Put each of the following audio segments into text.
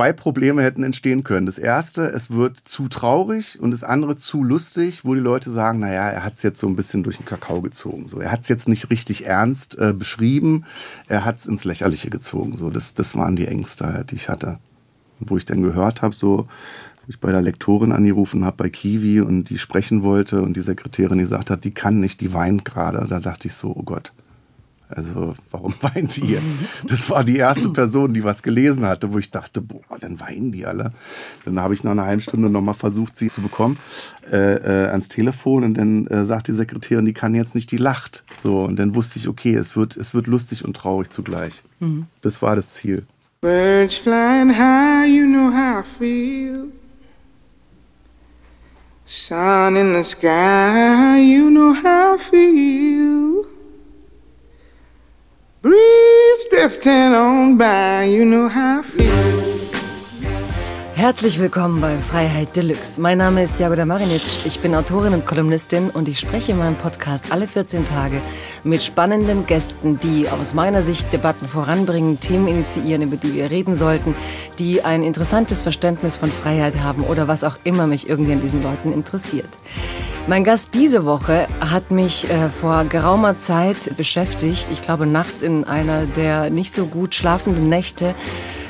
zwei Probleme hätten entstehen können. Das erste, es wird zu traurig und das andere zu lustig, wo die Leute sagen, naja, er hat es jetzt so ein bisschen durch den Kakao gezogen. So, er hat es jetzt nicht richtig ernst äh, beschrieben, er hat es ins Lächerliche gezogen. So, das, das waren die Ängste, die ich hatte. Wo ich dann gehört habe, so, wo ich bei der Lektorin angerufen habe, bei Kiwi und die sprechen wollte und die Sekretärin gesagt hat, die kann nicht, die weint gerade. Da dachte ich so, oh Gott. Also, warum weint die jetzt? Das war die erste Person, die was gelesen hatte, wo ich dachte, boah, dann weinen die alle. Dann habe ich nach einer halben Stunde nochmal versucht, sie zu bekommen äh, äh, ans Telefon und dann äh, sagt die Sekretärin, die kann jetzt nicht, die lacht. So, und dann wusste ich, okay, es wird, es wird lustig und traurig zugleich. Mhm. Das war das Ziel. Birds flying high, you know how I feel. Sun in the sky, you know how I feel. Breeze drifting on by, you know how I feel. Herzlich willkommen bei Freiheit Deluxe. Mein Name ist Jagoda Marinic. Ich bin Autorin und Kolumnistin und ich spreche in meinem Podcast alle 14 Tage mit spannenden Gästen, die aus meiner Sicht Debatten voranbringen, Themen initiieren, über die wir reden sollten, die ein interessantes Verständnis von Freiheit haben oder was auch immer mich irgendwie an diesen Leuten interessiert. Mein Gast diese Woche hat mich äh, vor geraumer Zeit beschäftigt. Ich glaube, nachts in einer der nicht so gut schlafenden Nächte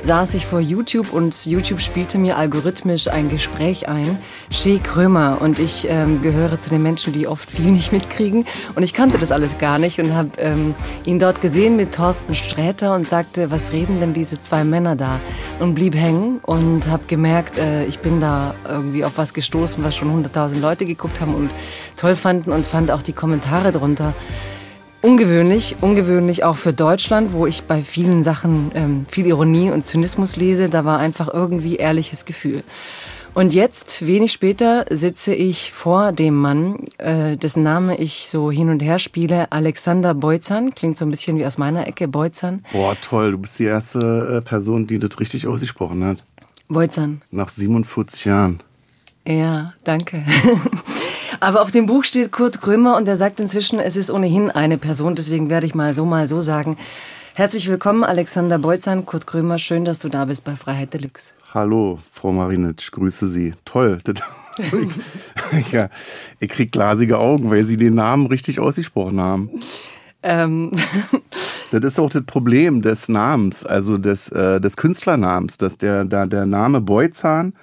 saß ich vor YouTube und YouTube spielte mir algorithmisch ein Gespräch ein. Shea Krömer und ich ähm, gehöre zu den Menschen, die oft viel nicht mitkriegen. Und ich kannte das alles gar nicht und habe ähm, ihn dort gesehen mit Thorsten Sträter und sagte, was reden denn diese zwei Männer da? Und blieb hängen und habe gemerkt, äh, ich bin da irgendwie auf was gestoßen, was schon 100.000 Leute geguckt haben und toll fanden und fand auch die Kommentare drunter Ungewöhnlich, ungewöhnlich auch für Deutschland, wo ich bei vielen Sachen ähm, viel Ironie und Zynismus lese. Da war einfach irgendwie ehrliches Gefühl. Und jetzt, wenig später, sitze ich vor dem Mann, äh, dessen Name ich so hin und her spiele, Alexander Beutzan. Klingt so ein bisschen wie aus meiner Ecke, Beutzan. Boah, toll. Du bist die erste äh, Person, die das richtig ausgesprochen hat. Beutzan. Nach 47 Jahren. Ja, danke. Aber auf dem Buch steht Kurt Krömer und er sagt inzwischen, es ist ohnehin eine Person, deswegen werde ich mal so mal so sagen. Herzlich willkommen, Alexander Bolzan, Kurt Krömer. Schön, dass du da bist bei Freiheit Deluxe. Hallo, Frau Marinitsch, grüße Sie. Toll. ja, ich krieg glasige Augen, weil Sie den Namen richtig ausgesprochen haben. Ähm. das ist auch das Problem des Namens, also des, äh, des Künstlernamens, dass der, der, der Name Beuzahn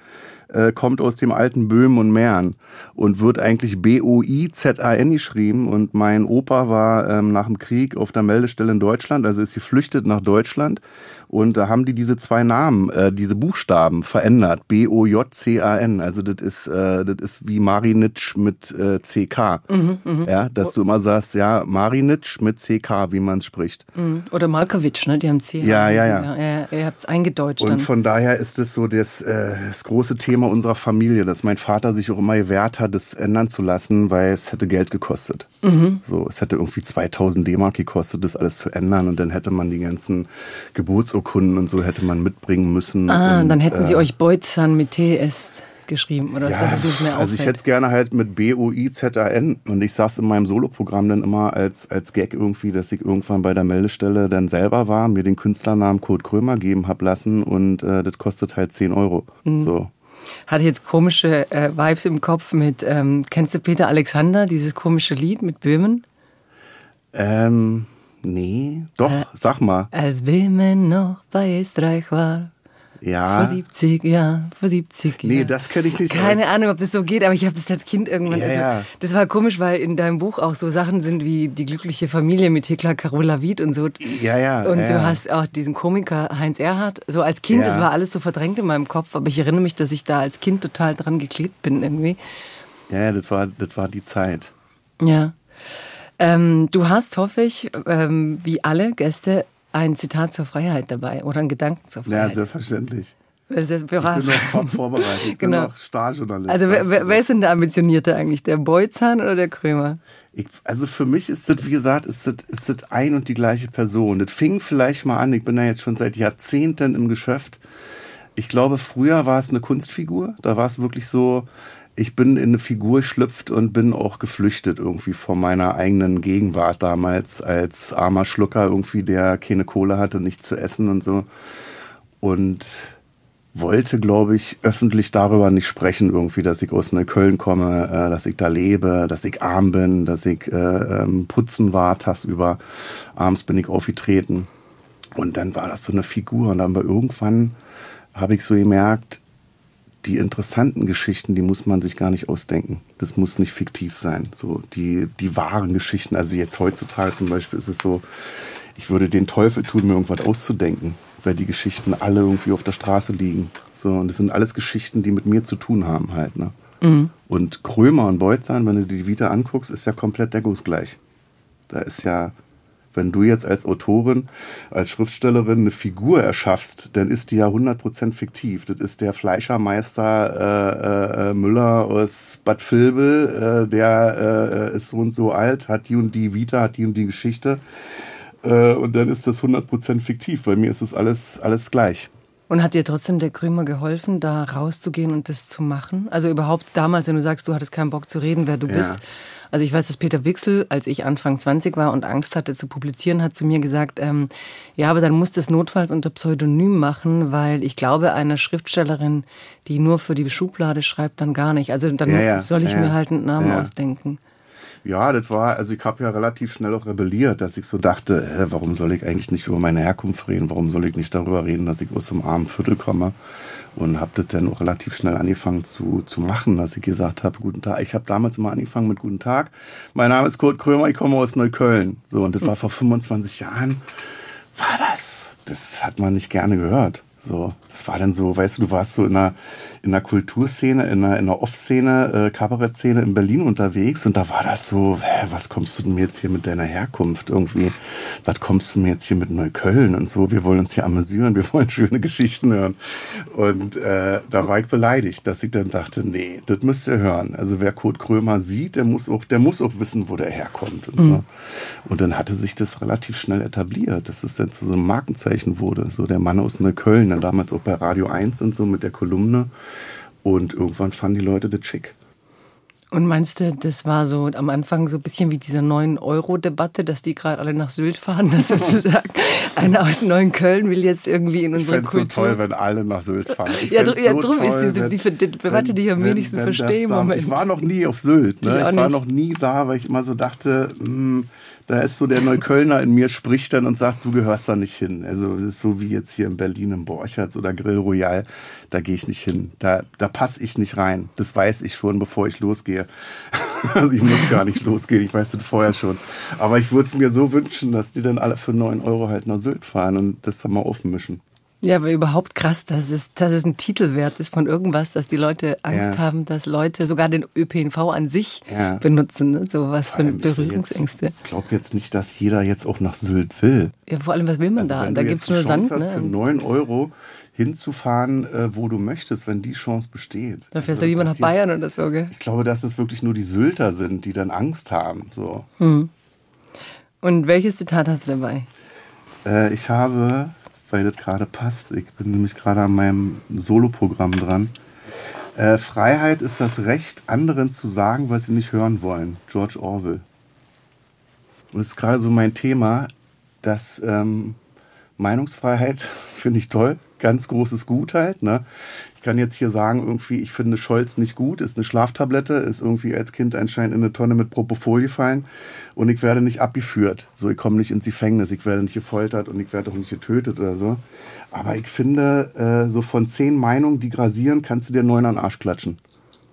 äh, kommt aus dem alten Böhmen und Mähren und wird eigentlich B-O-I-Z-A-N geschrieben. Und mein Opa war ähm, nach dem Krieg auf der Meldestelle in Deutschland, also ist geflüchtet nach Deutschland. Und da haben die diese zwei Namen, äh, diese Buchstaben verändert. B-O-J-C-A-N. Also das ist, äh, das ist wie Marinitsch mit äh, C-K. Mhm, mh. Ja, dass du immer sagst, ja, Marinitsch mit C-K, wie man es spricht. Mhm. Oder Malkovich, ne? Die haben C. Ja, ja, ja. ja ihr habt es eingedeutscht. Und dann. von daher ist es so das, äh, das große Thema unserer Familie, dass mein Vater sich auch immer gewehrt hat, das ändern zu lassen, weil es hätte Geld gekostet. Mhm. So, es hätte irgendwie 2000 D-Mark gekostet, das alles zu ändern. Und dann hätte man die ganzen Geburts Geburtsurkunden und so hätte man mitbringen müssen. Ah, und, dann hätten Sie äh, euch Beutzan mit TS geschrieben oder ja, das nicht mehr Also ich hätte es gerne halt mit B-O-I-Z-A-N und ich saß in meinem Soloprogramm dann immer als, als Gag irgendwie, dass ich irgendwann bei der Meldestelle dann selber war, mir den Künstlernamen Kurt Krömer geben hab lassen und äh, das kostet halt 10 Euro. Mhm. So. Hatte jetzt komische äh, Vibes im Kopf mit, ähm, kennst du Peter Alexander, dieses komische Lied mit Böhmen? Ähm, Nee, doch, äh, sag mal. Als Wilmen noch bei Österreich war. Ja. Vor 70 Jahren, vor 70 Jahren. Nee, das kenne ich nicht. Keine Ahnung, ob das so geht, aber ich habe das als Kind irgendwann. Ja, also, ja. Das war komisch, weil in deinem Buch auch so Sachen sind wie die glückliche Familie mit Hekla Carola Wied und so. Ja, ja. Und ja, du hast auch diesen Komiker Heinz Erhardt. So als Kind, das war alles so verdrängt in meinem Kopf, aber ich erinnere mich, dass ich da als Kind total dran geklebt bin irgendwie. Ja, das war, das war die Zeit. Ja. Ähm, du hast, hoffe ich, ähm, wie alle Gäste, ein Zitat zur Freiheit dabei oder einen Gedanken zur Freiheit. Ja, selbstverständlich. Also, ich bin noch top vorbereitet. Ich bin genau. noch Starjournalist. Also wer, wer, ist denn der Ambitionierte eigentlich? Der Beuzahn oder der Krömer? Ich, also für mich ist das, wie gesagt, ist das, ist das ein und die gleiche Person. Das fing vielleicht mal an, ich bin da jetzt schon seit Jahrzehnten im Geschäft. Ich glaube, früher war es eine Kunstfigur. Da war es wirklich so, ich bin in eine Figur schlüpft und bin auch geflüchtet irgendwie vor meiner eigenen Gegenwart damals als armer Schlucker irgendwie, der keine Kohle hatte, nichts zu essen und so. Und wollte, glaube ich, öffentlich darüber nicht sprechen, irgendwie, dass ich aus Neukölln komme, äh, dass ich da lebe, dass ich arm bin, dass ich äh, ähm, putzen war tagsüber. Abends bin ich aufgetreten. Und dann war das so eine Figur. Und dann war irgendwann habe ich so gemerkt, die interessanten Geschichten, die muss man sich gar nicht ausdenken. Das muss nicht fiktiv sein. So die, die wahren Geschichten. Also jetzt heutzutage zum Beispiel ist es so, ich würde den Teufel tun, mir irgendwas auszudenken, weil die Geschichten alle irgendwie auf der Straße liegen. So, und das sind alles Geschichten, die mit mir zu tun haben halt. Ne? Mhm. Und Krömer und Beutzahn, wenn du die Vita anguckst, ist ja komplett deckungsgleich. Da ist ja wenn du jetzt als Autorin, als Schriftstellerin eine Figur erschaffst, dann ist die ja 100% fiktiv. Das ist der Fleischermeister äh, äh, Müller aus Bad Vilbel, äh, der äh, ist so und so alt, hat die und die Vita, hat die und die Geschichte. Äh, und dann ist das 100% fiktiv. Bei mir ist es alles, alles gleich. Und hat dir trotzdem der Krümer geholfen, da rauszugehen und das zu machen? Also überhaupt damals, wenn du sagst, du hattest keinen Bock zu reden, wer du ja. bist, also ich weiß, dass Peter Wixel, als ich Anfang 20 war und Angst hatte zu publizieren, hat zu mir gesagt, ähm, ja, aber dann musst du es notfalls unter Pseudonym machen, weil ich glaube, einer Schriftstellerin, die nur für die Schublade schreibt, dann gar nicht. Also dann ja, ja, soll ich ja, mir halt einen Namen ausdenken. Ja, das war, also ich habe ja relativ schnell auch rebelliert, dass ich so dachte, äh, warum soll ich eigentlich nicht über meine Herkunft reden? Warum soll ich nicht darüber reden, dass ich aus dem armen Viertel komme? Und habe das dann auch relativ schnell angefangen zu, zu machen, dass ich gesagt habe, guten Tag. Ich habe damals immer angefangen mit guten Tag. Mein Name ist Kurt Krömer, ich komme aus Neukölln. So, und das war vor 25 Jahren. War das? Das hat man nicht gerne gehört. So, das war dann so, weißt du, du warst so in einer, in einer Kulturszene, in einer, in einer Off-Szene, äh, Kabarettszene in Berlin unterwegs und da war das so, hä, was kommst du mir jetzt hier mit deiner Herkunft irgendwie? Was kommst du mir jetzt hier mit Neukölln und so? Wir wollen uns hier amüsieren, wir wollen schöne Geschichten hören. Und äh, da war ich beleidigt, dass ich dann dachte, nee, das müsst ihr hören. Also wer Kurt Krömer sieht, der muss auch, der muss auch wissen, wo der herkommt und mhm. so. Und dann hatte sich das relativ schnell etabliert, dass es dann zu so einem Markenzeichen wurde. So der Mann aus Neukölln, dann damals auch bei Radio 1 und so mit der Kolumne. Und irgendwann fanden die Leute das schick. Und meinst du, das war so am Anfang so ein bisschen wie diese 9-Euro-Debatte, dass die gerade alle nach Sylt fahren, dass sozusagen einer aus Neukölln will jetzt irgendwie in unsere Kultur... Ich so toll, wenn alle nach Sylt fahren. Ich ja, dr ja so drum ist die, die, die Debatte, die ich am wenigsten verstehe Moment. Ich war noch nie auf Sylt. Ne? Ich, ich war noch nie da, weil ich immer so dachte, mh, hm, da ist so der Neuköllner in mir spricht dann und sagt, du gehörst da nicht hin. Also es ist so wie jetzt hier in Berlin im Borchertz oder Grill Royal, da gehe ich nicht hin. Da, da passe ich nicht rein. Das weiß ich schon, bevor ich losgehe. also ich muss gar nicht losgehen, ich weiß das vorher schon. Aber ich würde es mir so wünschen, dass die dann alle für 9 Euro halt nach Sylt fahren und das dann mal aufmischen. Ja, aber überhaupt krass, dass es, dass es ein Titelwert ist von irgendwas, dass die Leute Angst ja. haben, dass Leute sogar den ÖPNV an sich ja. benutzen. Ne? So was für Berührungsängste. Ich glaube jetzt nicht, dass jeder jetzt auch nach Sylt will. Ja, vor allem, was will man also, da? Da gibt es nur Sand. Hast, ne? für 9 Euro hinzufahren, äh, wo du möchtest, wenn die Chance besteht. Da fährst also, du lieber nach Bayern jetzt, oder so, gell? Ich glaube, dass es wirklich nur die Sylter sind, die dann Angst haben. So. Hm. Und welches Zitat hast du dabei? Äh, ich habe weil das gerade passt. Ich bin nämlich gerade an meinem Soloprogramm dran. Äh, Freiheit ist das Recht, anderen zu sagen, was sie nicht hören wollen. George Orwell. Und es ist gerade so mein Thema, dass ähm, Meinungsfreiheit finde ich toll, ganz großes Gut halt. Ne? Ich kann jetzt hier sagen, irgendwie, ich finde Scholz nicht gut, ist eine Schlaftablette, ist irgendwie als Kind anscheinend in eine Tonne mit Propofol gefallen und ich werde nicht abgeführt. So, ich komme nicht ins Gefängnis, ich werde nicht gefoltert und ich werde auch nicht getötet oder so. Aber ich finde, äh, so von zehn Meinungen, die grasieren, kannst du dir neun an den Arsch klatschen.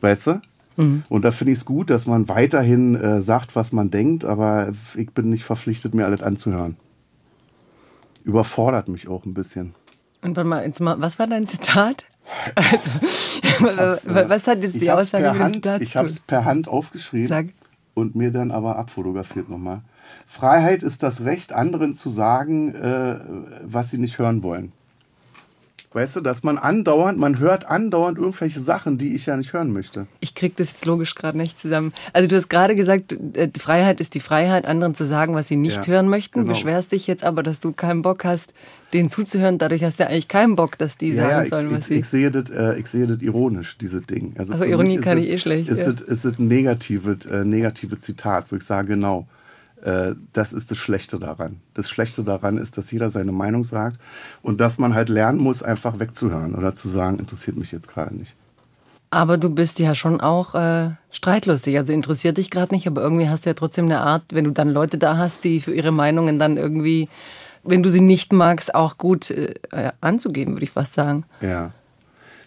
Weißt du? Mhm. Und da finde ich es gut, dass man weiterhin äh, sagt, was man denkt, aber ich bin nicht verpflichtet, mir alles anzuhören. Überfordert mich auch ein bisschen. Und warte mal, jetzt mal, was war dein Zitat? Also, äh, was hat jetzt die Aussage mit Hand, dem Ich habe es per Hand aufgeschrieben Sag. und mir dann aber abfotografiert nochmal. Freiheit ist das Recht, anderen zu sagen, äh, was sie nicht hören wollen. Weißt du, dass man andauernd, man hört andauernd irgendwelche Sachen, die ich ja nicht hören möchte. Ich kriege das jetzt logisch gerade nicht zusammen. Also du hast gerade gesagt, äh, die Freiheit ist die Freiheit, anderen zu sagen, was sie nicht ja, hören möchten. Genau. Beschwerst dich jetzt aber, dass du keinen Bock hast, denen zuzuhören. Dadurch hast du eigentlich keinen Bock, dass die ja, sagen ja, sollen, was ich, sie... Ich sehe, das, äh, ich sehe das ironisch, diese Ding. Also, also Ironie kann ich eh schlecht. Ist, ja. es, ist es ein negatives, äh, negatives Zitat, wo ich sage, genau das ist das Schlechte daran. Das Schlechte daran ist, dass jeder seine Meinung sagt und dass man halt lernen muss, einfach wegzuhören oder zu sagen, interessiert mich jetzt gerade nicht. Aber du bist ja schon auch äh, streitlustig. Also interessiert dich gerade nicht, aber irgendwie hast du ja trotzdem eine Art, wenn du dann Leute da hast, die für ihre Meinungen dann irgendwie, wenn du sie nicht magst, auch gut äh, anzugeben, würde ich fast sagen. Ja.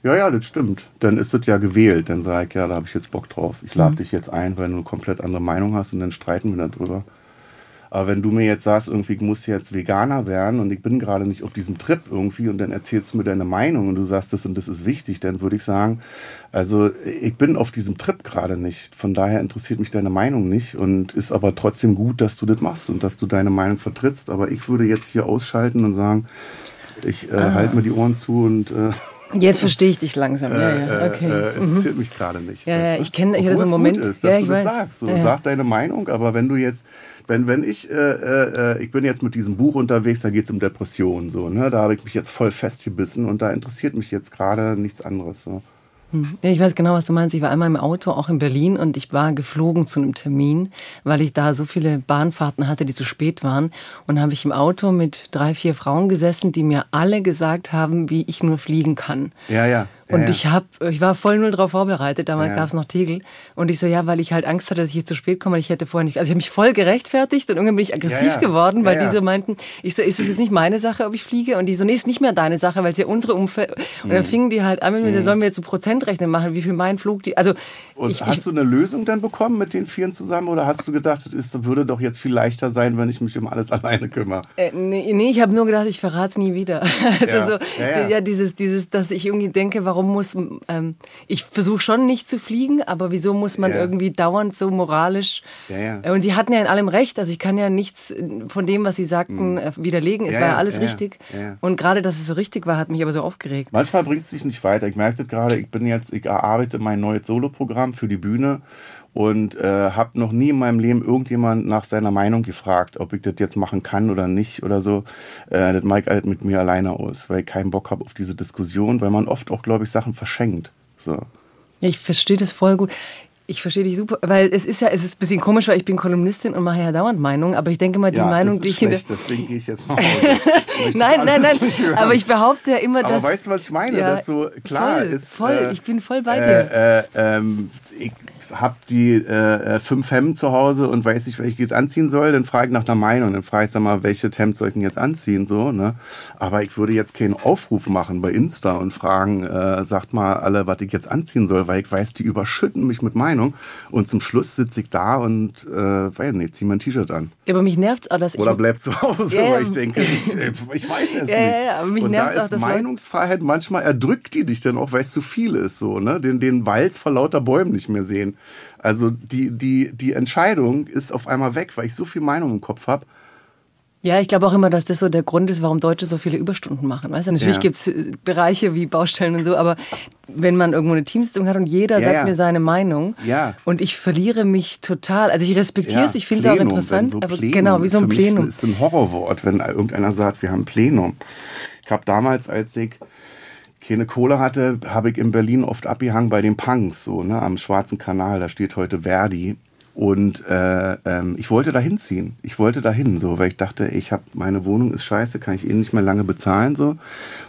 Ja, ja, das stimmt. Dann ist das ja gewählt. Dann sage ich, ja, da habe ich jetzt Bock drauf. Ich lade mhm. dich jetzt ein, weil du eine komplett andere Meinung hast und dann streiten wir darüber. Aber wenn du mir jetzt sagst, irgendwie ich muss jetzt Veganer werden und ich bin gerade nicht auf diesem Trip irgendwie und dann erzählst du mir deine Meinung und du sagst, das und das ist wichtig, dann würde ich sagen, also ich bin auf diesem Trip gerade nicht. Von daher interessiert mich deine Meinung nicht und ist aber trotzdem gut, dass du das machst und dass du deine Meinung vertrittst. Aber ich würde jetzt hier ausschalten und sagen, ich äh, ah. halte mir die Ohren zu und äh, Jetzt verstehe ich dich langsam. Ja, ja, äh, okay. Äh, interessiert mhm. mich gerade nicht. Ja, ja, ich kenne hier so einen Moment. Ist, dass ja, ich du das weiß. sagst. So, ja. Sag deine Meinung, aber wenn du jetzt, wenn, wenn ich, äh, äh, ich bin jetzt mit diesem Buch unterwegs, da geht es um Depressionen, so, ne? Da habe ich mich jetzt voll festgebissen und da interessiert mich jetzt gerade nichts anderes. So. Hm. Ja, ich weiß genau, was du meinst. Ich war einmal im Auto, auch in Berlin, und ich war geflogen zu einem Termin, weil ich da so viele Bahnfahrten hatte, die zu spät waren. Und habe ich im Auto mit drei, vier Frauen gesessen, die mir alle gesagt haben, wie ich nur fliegen kann. Ja, ja. Und ja, ich habe, ich war voll null drauf vorbereitet. Damals ja. gab es noch Tegel. Und ich so, ja, weil ich halt Angst hatte, dass ich hier zu spät komme. Ich hätte vorher nicht. Also ich habe mich voll gerechtfertigt und irgendwann bin ich aggressiv ja, geworden, weil die so meinten, ich so, ist es jetzt nicht meine Sache, ob ich fliege? Und die so, nee, ist nicht mehr deine Sache, weil es ja unsere Umfeld. Und dann mhm. fingen die halt an mit mir, mhm. sollen wir jetzt so Prozentrechnen machen, wie viel mein Flug die. Also und ich, hast ich, du eine Lösung dann bekommen mit den Vieren zusammen oder hast du gedacht, es würde doch jetzt viel leichter sein, wenn ich mich um alles alleine kümmere? Äh, nee, nee, ich habe nur gedacht, ich verrate es nie wieder. Also so, ja, dieses, dieses, dass ich irgendwie denke, warum muss äh, ähm, ich versuche schon nicht zu fliegen, aber wieso muss man ja. irgendwie dauernd so moralisch? Ja, ja. Äh, und sie hatten ja in allem recht, also ich kann ja nichts von dem, was sie sagten, mhm. widerlegen. Es war ja alles richtig. Und gerade, dass es so richtig war, hat mich aber so aufgeregt. Manchmal bringt es sich nicht weiter. Ich merke gerade, ich bin jetzt, ich erarbeite mein neues Soloprogramm für die Bühne und äh, habe noch nie in meinem Leben irgendjemand nach seiner Meinung gefragt, ob ich das jetzt machen kann oder nicht oder so. Äh, das mache ich halt mit mir alleine aus, weil ich keinen Bock habe auf diese Diskussion, weil man oft auch, glaube ich, Sachen verschenkt. So. Ich verstehe das voll gut. Ich verstehe dich super, weil es ist ja, es ist ein bisschen komisch, weil ich bin Kolumnistin und mache ja dauernd Meinungen, aber ich denke mal, die ja, Meinung, die ich schlecht, deswegen gehe ich jetzt mal Hause. nein, nein, nein, aber ich behaupte ja immer, aber dass... Aber weißt du, was ich meine? Ja, dass so klar voll, ist... Voll, äh, ich bin voll bei dir. Äh, äh, ähm, ich, habe die äh, äh, fünf Hemden zu Hause und weiß nicht, welche ich anziehen soll, dann frage ich nach einer Meinung. Dann frage ich, sag mal, welche Hemd soll ich denn jetzt anziehen? So, ne? Aber ich würde jetzt keinen Aufruf machen bei Insta und fragen, äh, sagt mal alle, was ich jetzt anziehen soll, weil ich weiß, die überschütten mich mit Meinung. Und zum Schluss sitze ich da und, äh, weiß nicht, zieh mein T-Shirt an. Ja, aber mich nervt es auch, dass ich... Oder bleib zu Hause, ja, weil ich denke, ich, ich weiß es ja, nicht. Ja, aber mich und nervt's da ist auch, Meinungsfreiheit, manchmal erdrückt die dich dann auch, weil es zu viel ist, so, ne? Den, den Wald vor lauter Bäumen nicht mehr sehen. Also die, die, die Entscheidung ist auf einmal weg, weil ich so viel Meinung im Kopf habe. Ja, ich glaube auch immer, dass das so der Grund ist, warum Deutsche so viele Überstunden machen. Weißt du? Natürlich ja. gibt es äh, Bereiche wie Baustellen und so, aber wenn man irgendwo eine Teamsitzung hat und jeder ja, sagt ja. mir seine Meinung ja. und ich verliere mich total. Also ich respektiere es, ich finde es auch interessant, so aber Plenum genau, wie so ein Plenum. Das ist ein Horrorwort, wenn irgendeiner sagt, wir haben Plenum. Ich habe damals, als ich keine Kohle hatte, habe ich in Berlin oft abgehangen bei den Punks, so, ne, am Schwarzen Kanal, da steht heute Verdi. Und äh, ähm, ich wollte da hinziehen. Ich wollte da hin, so, weil ich dachte, ich habe meine Wohnung ist scheiße, kann ich eh nicht mehr lange bezahlen, so.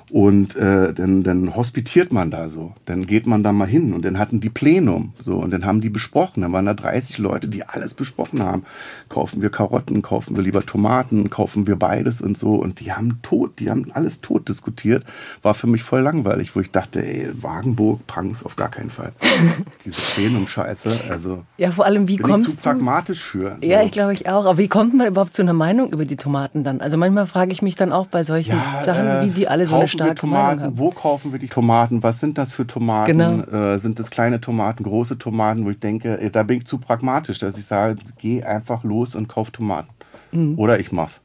Und äh, dann, dann hospitiert man da so. Dann geht man da mal hin und dann hatten die Plenum so und dann haben die besprochen. Dann waren da 30 Leute, die alles besprochen haben. Kaufen wir Karotten, kaufen wir lieber Tomaten, kaufen wir beides und so. Und die haben tot, die haben alles tot diskutiert. War für mich voll langweilig, wo ich dachte, ey, Wagenburg, Punks auf gar keinen Fall. Diese Plenum-Scheiße, also. Ja, vor allem, wie bin kommst zu pragmatisch für. So. Ja, ich glaube ich auch. Aber wie kommt man überhaupt zu einer Meinung über die Tomaten dann? Also manchmal frage ich mich dann auch bei solchen ja, Sachen, äh, wie die alle so eine starke Tomaten, Wo kaufen wir die Tomaten? Was sind das für Tomaten? Genau. Äh, sind das kleine Tomaten, große Tomaten, wo ich denke, äh, da bin ich zu pragmatisch, dass ich sage, geh einfach los und kauf Tomaten. Mhm. Oder ich mach's.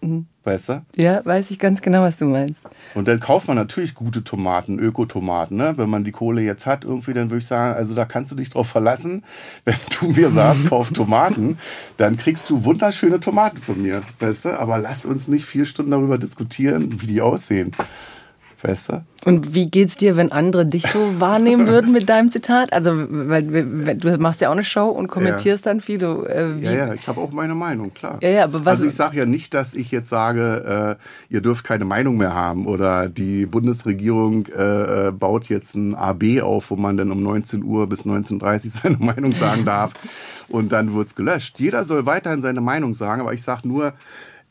Mhm. Weißt du? Ja, weiß ich ganz genau, was du meinst. Und dann kauft man natürlich gute Tomaten, Ökotomaten. Ne? Wenn man die Kohle jetzt hat, irgendwie, dann würde ich sagen, also da kannst du dich drauf verlassen. Wenn du mir sagst, kauf Tomaten, dann kriegst du wunderschöne Tomaten von mir. Weißt du? Aber lass uns nicht vier Stunden darüber diskutieren, wie die aussehen. Weißt du? Und wie geht's dir, wenn andere dich so wahrnehmen würden mit deinem Zitat? Also, weil, du machst ja auch eine Show und kommentierst ja. dann viel. Du, äh, ja, ja, ich habe auch meine Meinung, klar. Ja, ja, aber was, also ich sage ja nicht, dass ich jetzt sage, äh, ihr dürft keine Meinung mehr haben oder die Bundesregierung äh, äh baut jetzt ein AB auf, wo man dann um 19 Uhr bis 19.30 Uhr seine Meinung sagen darf und dann wird's gelöscht. Jeder soll weiterhin seine Meinung sagen, aber ich sage nur,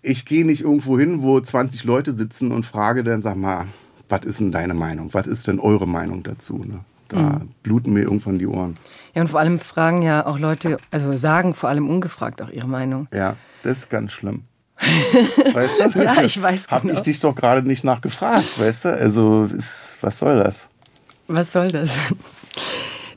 ich gehe nicht irgendwo hin, wo 20 Leute sitzen und frage dann, sag mal, was ist denn deine Meinung? Was ist denn eure Meinung dazu? Ne? Da mhm. bluten mir irgendwann die Ohren. Ja, und vor allem fragen ja auch Leute, also sagen vor allem ungefragt auch ihre Meinung. Ja, das ist ganz schlimm. weißt du? ja, ich weiß genau. Hab ich dich doch gerade nicht nachgefragt, weißt du? Also, ist, was soll das? Was soll das?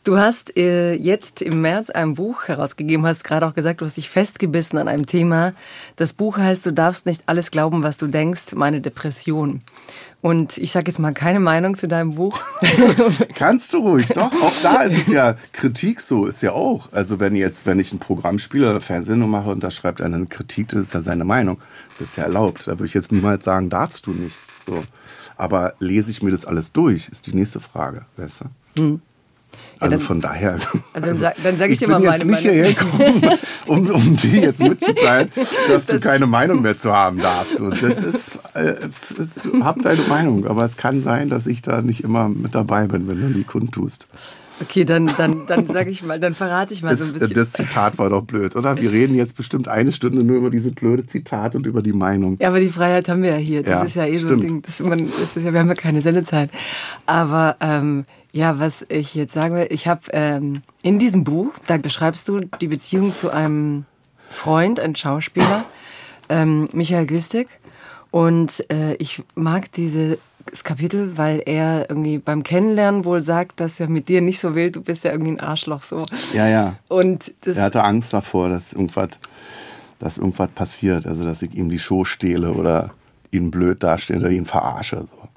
Du hast äh, jetzt im März ein Buch herausgegeben, hast gerade auch gesagt, du hast dich festgebissen an einem Thema. Das Buch heißt, du darfst nicht alles glauben, was du denkst, meine Depression. Und ich sage jetzt mal keine Meinung zu deinem Buch. Kannst du ruhig, doch. Auch da ist es ja Kritik so, ist ja auch. Also wenn jetzt, wenn ich ein Programm spiele oder Fernsehsendung mache und da schreibt einer eine Kritik, das ist ja seine Meinung. Das ist ja erlaubt. Da würde ich jetzt niemals sagen, darfst du nicht. So. Aber lese ich mir das alles durch, ist die nächste Frage, weißt du? Hm. Also dann, von daher. Also, also dann sage ich, ich dir mal meine Meinung. Ich bin jetzt nicht hierher gekommen, um, um dir jetzt mitzuteilen, dass das du keine Meinung mehr zu haben darfst. Und das ist, äh, ist, hab deine Meinung, aber es kann sein, dass ich da nicht immer mit dabei bin, wenn du die kundtust. Okay, dann, dann, dann sage ich mal, dann verrate ich mal das, so ein bisschen. Das Zitat war doch blöd, oder? Wir reden jetzt bestimmt eine Stunde nur über diese blöde Zitat und über die Meinung. Ja, aber die Freiheit haben wir ja hier. Das ja, ist ja eh stimmt. so ein Ding. Das, man, das ist ja, wir haben ja keine Sendezeit. Aber ähm, ja, was ich jetzt sagen will, ich habe ähm, in diesem Buch, da beschreibst du die Beziehung zu einem Freund, einem Schauspieler, ähm, Michael Gwistek. Und äh, ich mag dieses Kapitel, weil er irgendwie beim Kennenlernen wohl sagt, dass er mit dir nicht so will, du bist ja irgendwie ein Arschloch so. Ja, ja. Und das er hatte Angst davor, dass irgendwas, dass irgendwas passiert, also dass ich ihm die Show stehle oder ihn blöd darstelle oder ihn verarsche. So.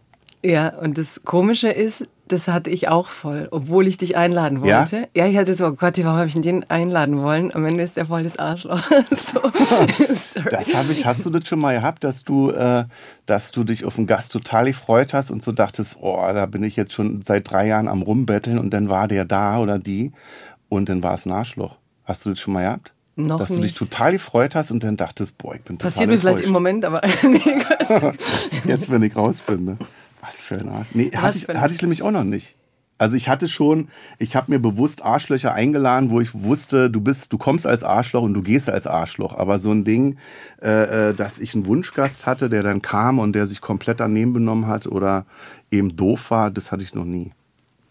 Ja, und das Komische ist, das hatte ich auch voll, obwohl ich dich einladen wollte. Ja, ja ich hatte so, oh Gott, warum habe ich den einladen wollen? Am Ende ist der voll das Arschloch. so. das habe ich, hast du das schon mal gehabt, dass du, äh, dass du dich auf einen Gast total gefreut hast und so dachtest, oh, da bin ich jetzt schon seit drei Jahren am Rumbetteln und dann war der da oder die und dann war es ein Arschloch. Hast du das schon mal gehabt? Noch dass nicht. du dich total gefreut hast und dann dachtest, boah, ich bin total Passiert mir vielleicht im Moment, aber Jetzt, wenn ich raus bin. Ne? Was für ein Arsch. Nee, hatte ich, hatte ich nämlich auch noch nicht. Also ich hatte schon, ich habe mir bewusst Arschlöcher eingeladen, wo ich wusste, du bist, du kommst als Arschloch und du gehst als Arschloch. Aber so ein Ding, äh, äh, dass ich einen Wunschgast hatte, der dann kam und der sich komplett daneben benommen hat oder eben doof war, das hatte ich noch nie.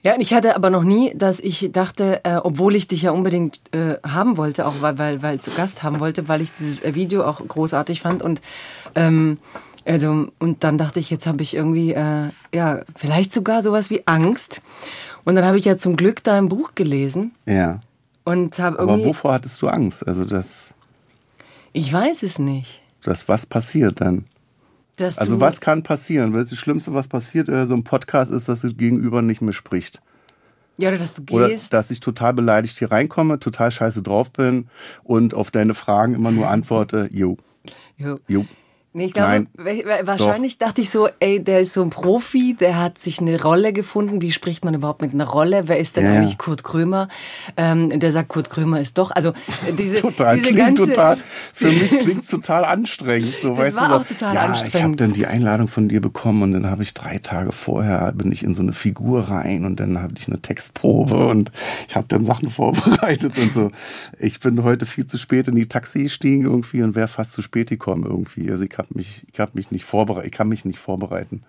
Ja, ich hatte aber noch nie, dass ich dachte, äh, obwohl ich dich ja unbedingt äh, haben wollte, auch weil, weil, weil zu Gast haben wollte, weil ich dieses Video auch großartig fand und ähm, also, und dann dachte ich, jetzt habe ich irgendwie, äh, ja, vielleicht sogar sowas wie Angst. Und dann habe ich ja zum Glück da ein Buch gelesen. Ja. Und habe irgendwie. Aber wovor hattest du Angst? Also, das. Ich weiß es nicht. Das, was passiert dann? Dass also, was kann passieren? Weil das Schlimmste, was passiert in so einem Podcast, ist, dass das Gegenüber nicht mehr spricht. Ja, oder dass du gehst. Oder dass ich total beleidigt hier reinkomme, total scheiße drauf bin und auf deine Fragen immer nur antworte, jo. Jo. jo. Nee, ich glaube, Nein, wahrscheinlich doch. dachte ich so, ey, der ist so ein Profi, der hat sich eine Rolle gefunden. Wie spricht man überhaupt mit einer Rolle? Wer ist denn ja, eigentlich Kurt Krömer? Ähm, der sagt, Kurt Krömer ist doch, also diese, total, diese klingt ganze, total, für mich klingt total anstrengend. So, das weißt war du, auch total ja, anstrengend. Ich habe dann die Einladung von dir bekommen und dann habe ich drei Tage vorher bin ich in so eine Figur rein und dann habe ich eine Textprobe und ich habe dann Sachen vorbereitet und so. Ich bin heute viel zu spät in die Taxi gestiegen irgendwie und wäre fast zu spät gekommen irgendwie. Also ich habe mich, ich habe mich nicht vorbereitet, ich kann mich nicht vorbereiten.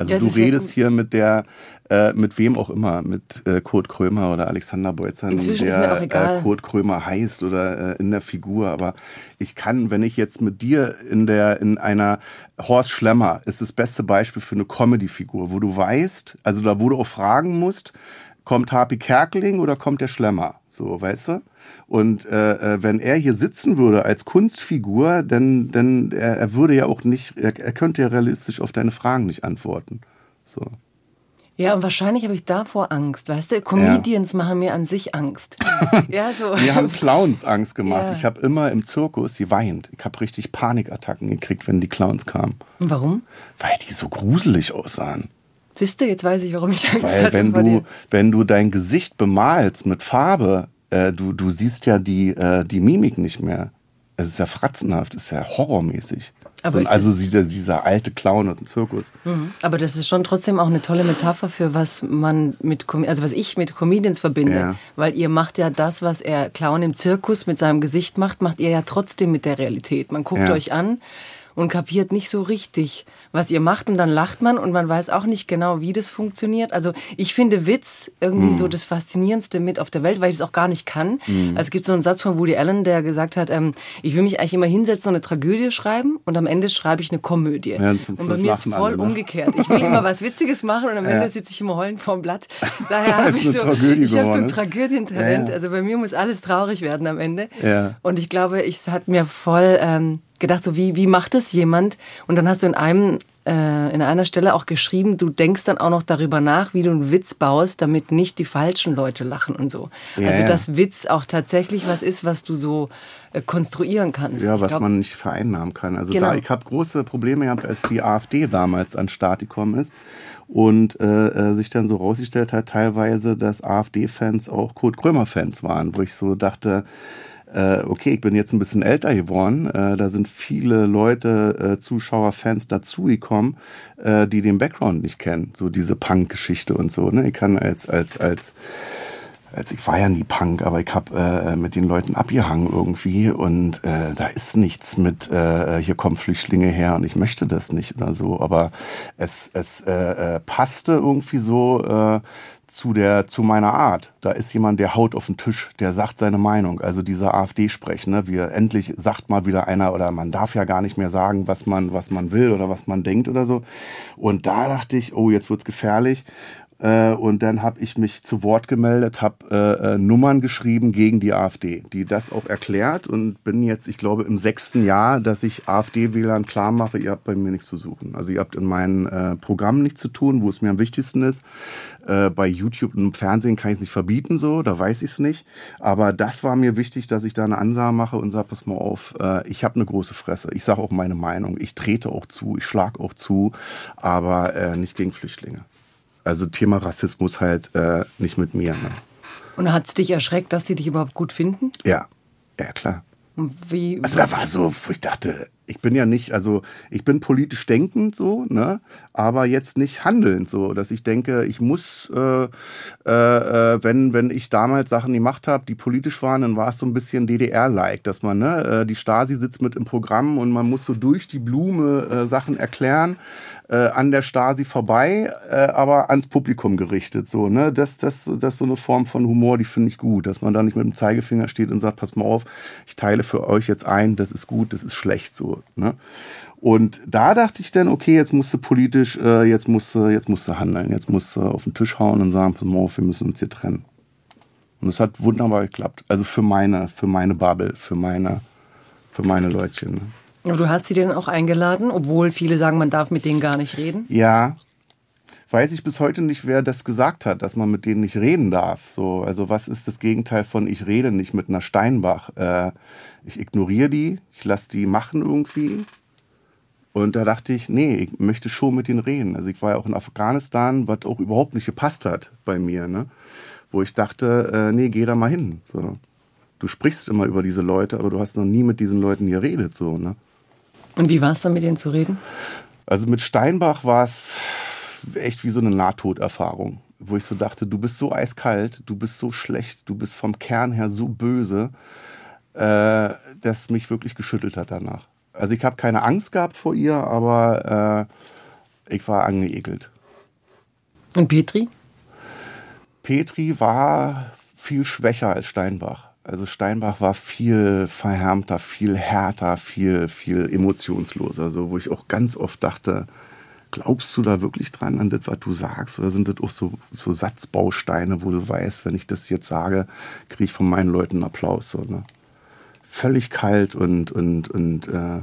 Also ja, du redest hier mit der, äh, mit wem auch immer, mit äh, Kurt Krömer oder Alexander Beuzern, der äh, Kurt Krömer heißt oder äh, in der Figur. Aber ich kann, wenn ich jetzt mit dir in der, in einer Horst Schlemmer ist das beste Beispiel für eine Comedy-Figur, wo du weißt, also da wo du auch fragen musst, kommt Happy Kerkeling oder kommt der Schlemmer? So, weißt du? Und äh, äh, wenn er hier sitzen würde als Kunstfigur, dann, dann er, er würde ja auch nicht, er, er könnte ja realistisch auf deine Fragen nicht antworten. So. Ja, und wahrscheinlich habe ich davor Angst, weißt du? Comedians ja. machen mir an sich Angst. ja, so. Wir haben Clowns Angst gemacht. Ja. Ich habe immer im Zirkus geweint. Ich habe richtig Panikattacken gekriegt, wenn die Clowns kamen. Und warum? Weil die so gruselig aussahen. Siehst du, jetzt weiß ich, warum ich Angst Weil hatte wenn du, wenn du dein Gesicht bemalst mit Farbe, äh, du, du siehst ja die, äh, die Mimik nicht mehr. Es ist ja fratzenhaft, es ist ja horrormäßig. So, also dieser, dieser alte Clown aus dem Zirkus. Mhm. Aber das ist schon trotzdem auch eine tolle Metapher für was man mit, also was ich mit Comedians verbinde. Ja. Weil ihr macht ja das, was er Clown im Zirkus mit seinem Gesicht macht, macht ihr ja trotzdem mit der Realität. Man guckt ja. euch an und kapiert nicht so richtig, was ihr macht und dann lacht man und man weiß auch nicht genau, wie das funktioniert. Also ich finde Witz irgendwie mm. so das Faszinierendste mit auf der Welt, weil ich es auch gar nicht kann. Mm. Also es gibt so einen Satz von Woody Allen, der gesagt hat, ähm, ich will mich eigentlich immer hinsetzen und eine Tragödie schreiben und am Ende schreibe ich eine Komödie. Ja, und bei mir ist voll ne? umgekehrt. Ich will immer was Witziges machen und am Ende ja. sitze ich immer heulend vorm Blatt. Daher habe ich so, ich habe so ein Tragödientalent. Ja, also bei mir muss alles traurig werden am Ende. Und ich glaube, es hat mir voll ähm, gedacht, so wie, wie macht es jemand? Und dann hast du in einem äh, in einer Stelle auch geschrieben, du denkst dann auch noch darüber nach, wie du einen Witz baust, damit nicht die falschen Leute lachen und so. Ja, also dass Witz auch tatsächlich was ist, was du so äh, konstruieren kannst. Ja, ich was glaub, man nicht vereinnahmen kann. Also genau. da, ich habe große Probleme gehabt, als die AfD damals an den Start gekommen ist und äh, äh, sich dann so rausgestellt hat, teilweise, dass AfD-Fans auch Kurt Krömer-Fans waren, wo ich so dachte, äh, okay, ich bin jetzt ein bisschen älter geworden, äh, da sind viele Leute, äh, Zuschauer, Fans dazugekommen, äh, die den Background nicht kennen, so diese Punk-Geschichte und so. Ne? Ich kann als, als, als, als ich war ja nie Punk, aber ich habe äh, mit den Leuten abgehangen irgendwie und äh, da ist nichts mit, äh, hier kommen Flüchtlinge her und ich möchte das nicht oder so, aber es, es äh, äh, passte irgendwie so äh, zu der zu meiner Art. Da ist jemand, der haut auf den Tisch, der sagt seine Meinung. Also dieser AfD-Sprech, ne? Wir endlich sagt mal wieder einer oder man darf ja gar nicht mehr sagen, was man was man will oder was man denkt oder so. Und da dachte ich, oh, jetzt wird's gefährlich. Äh, und dann habe ich mich zu Wort gemeldet, habe äh, äh, Nummern geschrieben gegen die AfD, die das auch erklärt und bin jetzt, ich glaube, im sechsten Jahr, dass ich AfD-Wählern klar mache, ihr habt bei mir nichts zu suchen. Also ihr habt in meinen äh, Programmen nichts zu tun, wo es mir am wichtigsten ist. Äh, bei YouTube und Fernsehen kann ich es nicht verbieten, so, da weiß ich es nicht. Aber das war mir wichtig, dass ich da eine Ansage mache und sage, pass mal auf, äh, ich habe eine große Fresse. Ich sage auch meine Meinung. Ich trete auch zu, ich schlage auch zu, aber äh, nicht gegen Flüchtlinge. Also Thema Rassismus halt äh, nicht mit mir. Ne? Und hat es dich erschreckt, dass sie dich überhaupt gut finden? Ja, ja klar. Wie, also da war so, wo ich dachte, ich bin ja nicht, also ich bin politisch denkend so, ne, aber jetzt nicht handelnd so, dass ich denke, ich muss, äh, äh, wenn wenn ich damals Sachen gemacht habe, die politisch waren, dann war es so ein bisschen DDR-like, dass man, ne, äh, die Stasi sitzt mit im Programm und man muss so durch die Blume äh, Sachen erklären äh, an der Stasi vorbei, äh, aber ans Publikum gerichtet. So, ne? das, das, das ist so eine Form von Humor, die finde ich gut, dass man da nicht mit dem Zeigefinger steht und sagt, pass mal auf, ich teile für euch jetzt ein, das ist gut, das ist schlecht. So, ne? Und da dachte ich dann, okay, jetzt musst du politisch, äh, jetzt musst du, jetzt musst du handeln, jetzt musst du auf den Tisch hauen und sagen, pass mal auf, wir müssen uns hier trennen. Und es hat wunderbar geklappt. Also für meine, für meine Bubble, für meine, für meine Leutchen. Ne? Aber du hast sie denn auch eingeladen, obwohl viele sagen, man darf mit denen gar nicht reden? Ja. Weiß ich bis heute nicht, wer das gesagt hat, dass man mit denen nicht reden darf. So, also was ist das Gegenteil von ich rede nicht mit einer Steinbach? Äh, ich ignoriere die, ich lasse die machen irgendwie. Und da dachte ich, nee, ich möchte schon mit denen reden. Also ich war ja auch in Afghanistan, was auch überhaupt nicht gepasst hat bei mir, ne? Wo ich dachte, äh, nee, geh da mal hin. So. Du sprichst immer über diese Leute, aber du hast noch nie mit diesen Leuten geredet, so, ne? Und wie war es dann, mit denen zu reden? Also mit Steinbach war es echt wie so eine Nahtoderfahrung, wo ich so dachte, du bist so eiskalt, du bist so schlecht, du bist vom Kern her so böse, äh, dass mich wirklich geschüttelt hat danach. Also ich habe keine Angst gehabt vor ihr, aber äh, ich war angeekelt. Und Petri? Petri war viel schwächer als Steinbach. Also Steinbach war viel verhärmter, viel härter, viel, viel emotionsloser. So, wo ich auch ganz oft dachte, glaubst du da wirklich dran an das, was du sagst? Oder sind das auch so, so Satzbausteine, wo du weißt, wenn ich das jetzt sage, kriege ich von meinen Leuten einen Applaus? So, ne? Völlig kalt und, und, und äh,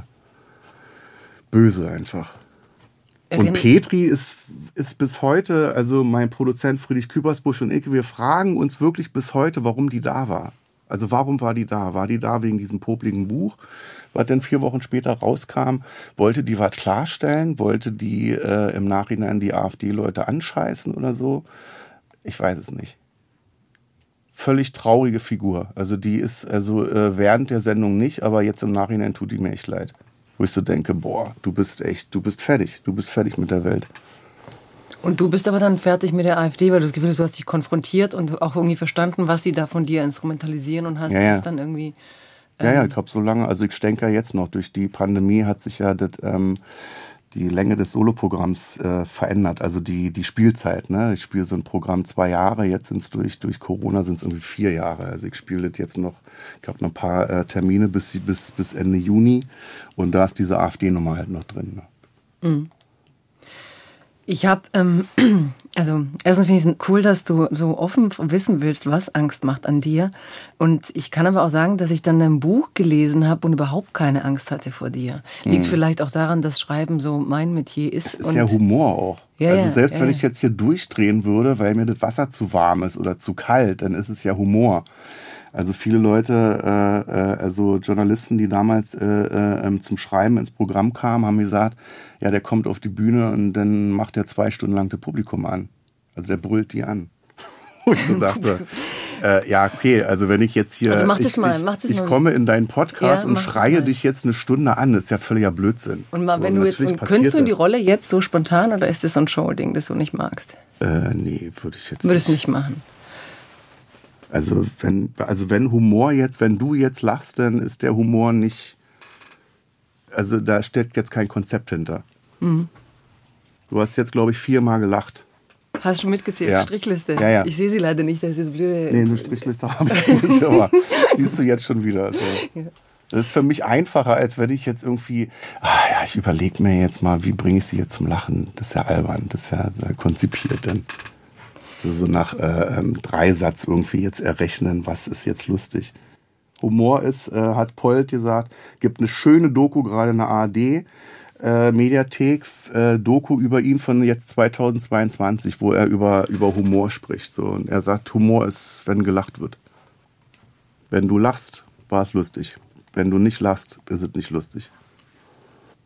böse einfach. Und Petri ist, ist bis heute, also mein Produzent Friedrich Küpersbusch und ich, wir fragen uns wirklich bis heute, warum die da war. Also warum war die da? War die da wegen diesem popligen Buch, was dann vier Wochen später rauskam? Wollte die was klarstellen? Wollte die äh, im Nachhinein die AfD-Leute anscheißen oder so? Ich weiß es nicht. Völlig traurige Figur. Also die ist also äh, während der Sendung nicht, aber jetzt im Nachhinein tut die mir echt leid wo ich so denke, boah, du bist echt, du bist fertig, du bist fertig mit der Welt. Und du bist aber dann fertig mit der AfD, weil du das Gefühl hast, du hast dich konfrontiert und auch irgendwie verstanden, was sie da von dir instrumentalisieren und hast ja, ja. das dann irgendwie. Ähm ja, ja, ähm, ich habe so lange, also ich denke ja jetzt noch, durch die Pandemie hat sich ja das, ähm, die Länge des Soloprogramms äh, verändert, also die, die Spielzeit. Ne? Ich spiele so ein Programm zwei Jahre, jetzt sind es durch, durch Corona sind es irgendwie vier Jahre. Also ich spiele das jetzt noch, ich habe noch ein paar äh, Termine bis, bis, bis Ende Juni und da ist diese AfD-Nummer halt noch drin. Ne? Mhm. Ich habe, ähm, also erstens finde ich es cool, dass du so offen wissen willst, was Angst macht an dir. Und ich kann aber auch sagen, dass ich dann dein Buch gelesen habe und überhaupt keine Angst hatte vor dir. Liegt hm. vielleicht auch daran, dass Schreiben so mein Metier ist. Es ist ja Humor auch. Ja, also selbst ja, wenn ich jetzt hier durchdrehen würde, weil mir das Wasser zu warm ist oder zu kalt, dann ist es ja Humor. Also viele Leute, äh, äh, also Journalisten, die damals äh, äh, ähm, zum Schreiben ins Programm kamen, haben gesagt, ja, der kommt auf die Bühne und dann macht er zwei Stunden lang das Publikum an. Also der brüllt die an. Ich so dachte, äh, ja, okay, also wenn ich jetzt hier, also mach das ich, mal, mach das ich, ich komme in deinen Podcast ja, und schreie dich jetzt eine Stunde an, das ist ja völliger Blödsinn. Und mal, so, wenn du jetzt, könntest du in die Rolle jetzt so spontan oder ist das so ein Show-Ding, das du nicht magst? Äh, nee, würde ich jetzt Würdest nicht machen. Also wenn, also wenn Humor jetzt, wenn du jetzt lachst, dann ist der Humor nicht, also da steckt jetzt kein Konzept hinter. Mhm. Du hast jetzt, glaube ich, viermal gelacht. Hast du mitgezählt? Ja. Strichliste? Ja, ja. Ich sehe sie leider nicht. Das ist blöde. Nee, eine Strichliste habe ich nicht, aber siehst du jetzt schon wieder. Also. Das ist für mich einfacher, als wenn ich jetzt irgendwie, ach ja, ich überlege mir jetzt mal, wie bringe ich sie jetzt zum Lachen. Das ist ja albern, das ist ja konzipiert dann. So nach äh, ähm, Dreisatz irgendwie jetzt errechnen, was ist jetzt lustig. Humor ist, äh, hat Polt gesagt, gibt eine schöne Doku gerade in der ARD. Äh, Mediathek äh, Doku über ihn von jetzt 2022, wo er über, über Humor spricht. So. Und er sagt, Humor ist, wenn gelacht wird. Wenn du lachst, war es lustig. Wenn du nicht lachst, ist es nicht lustig.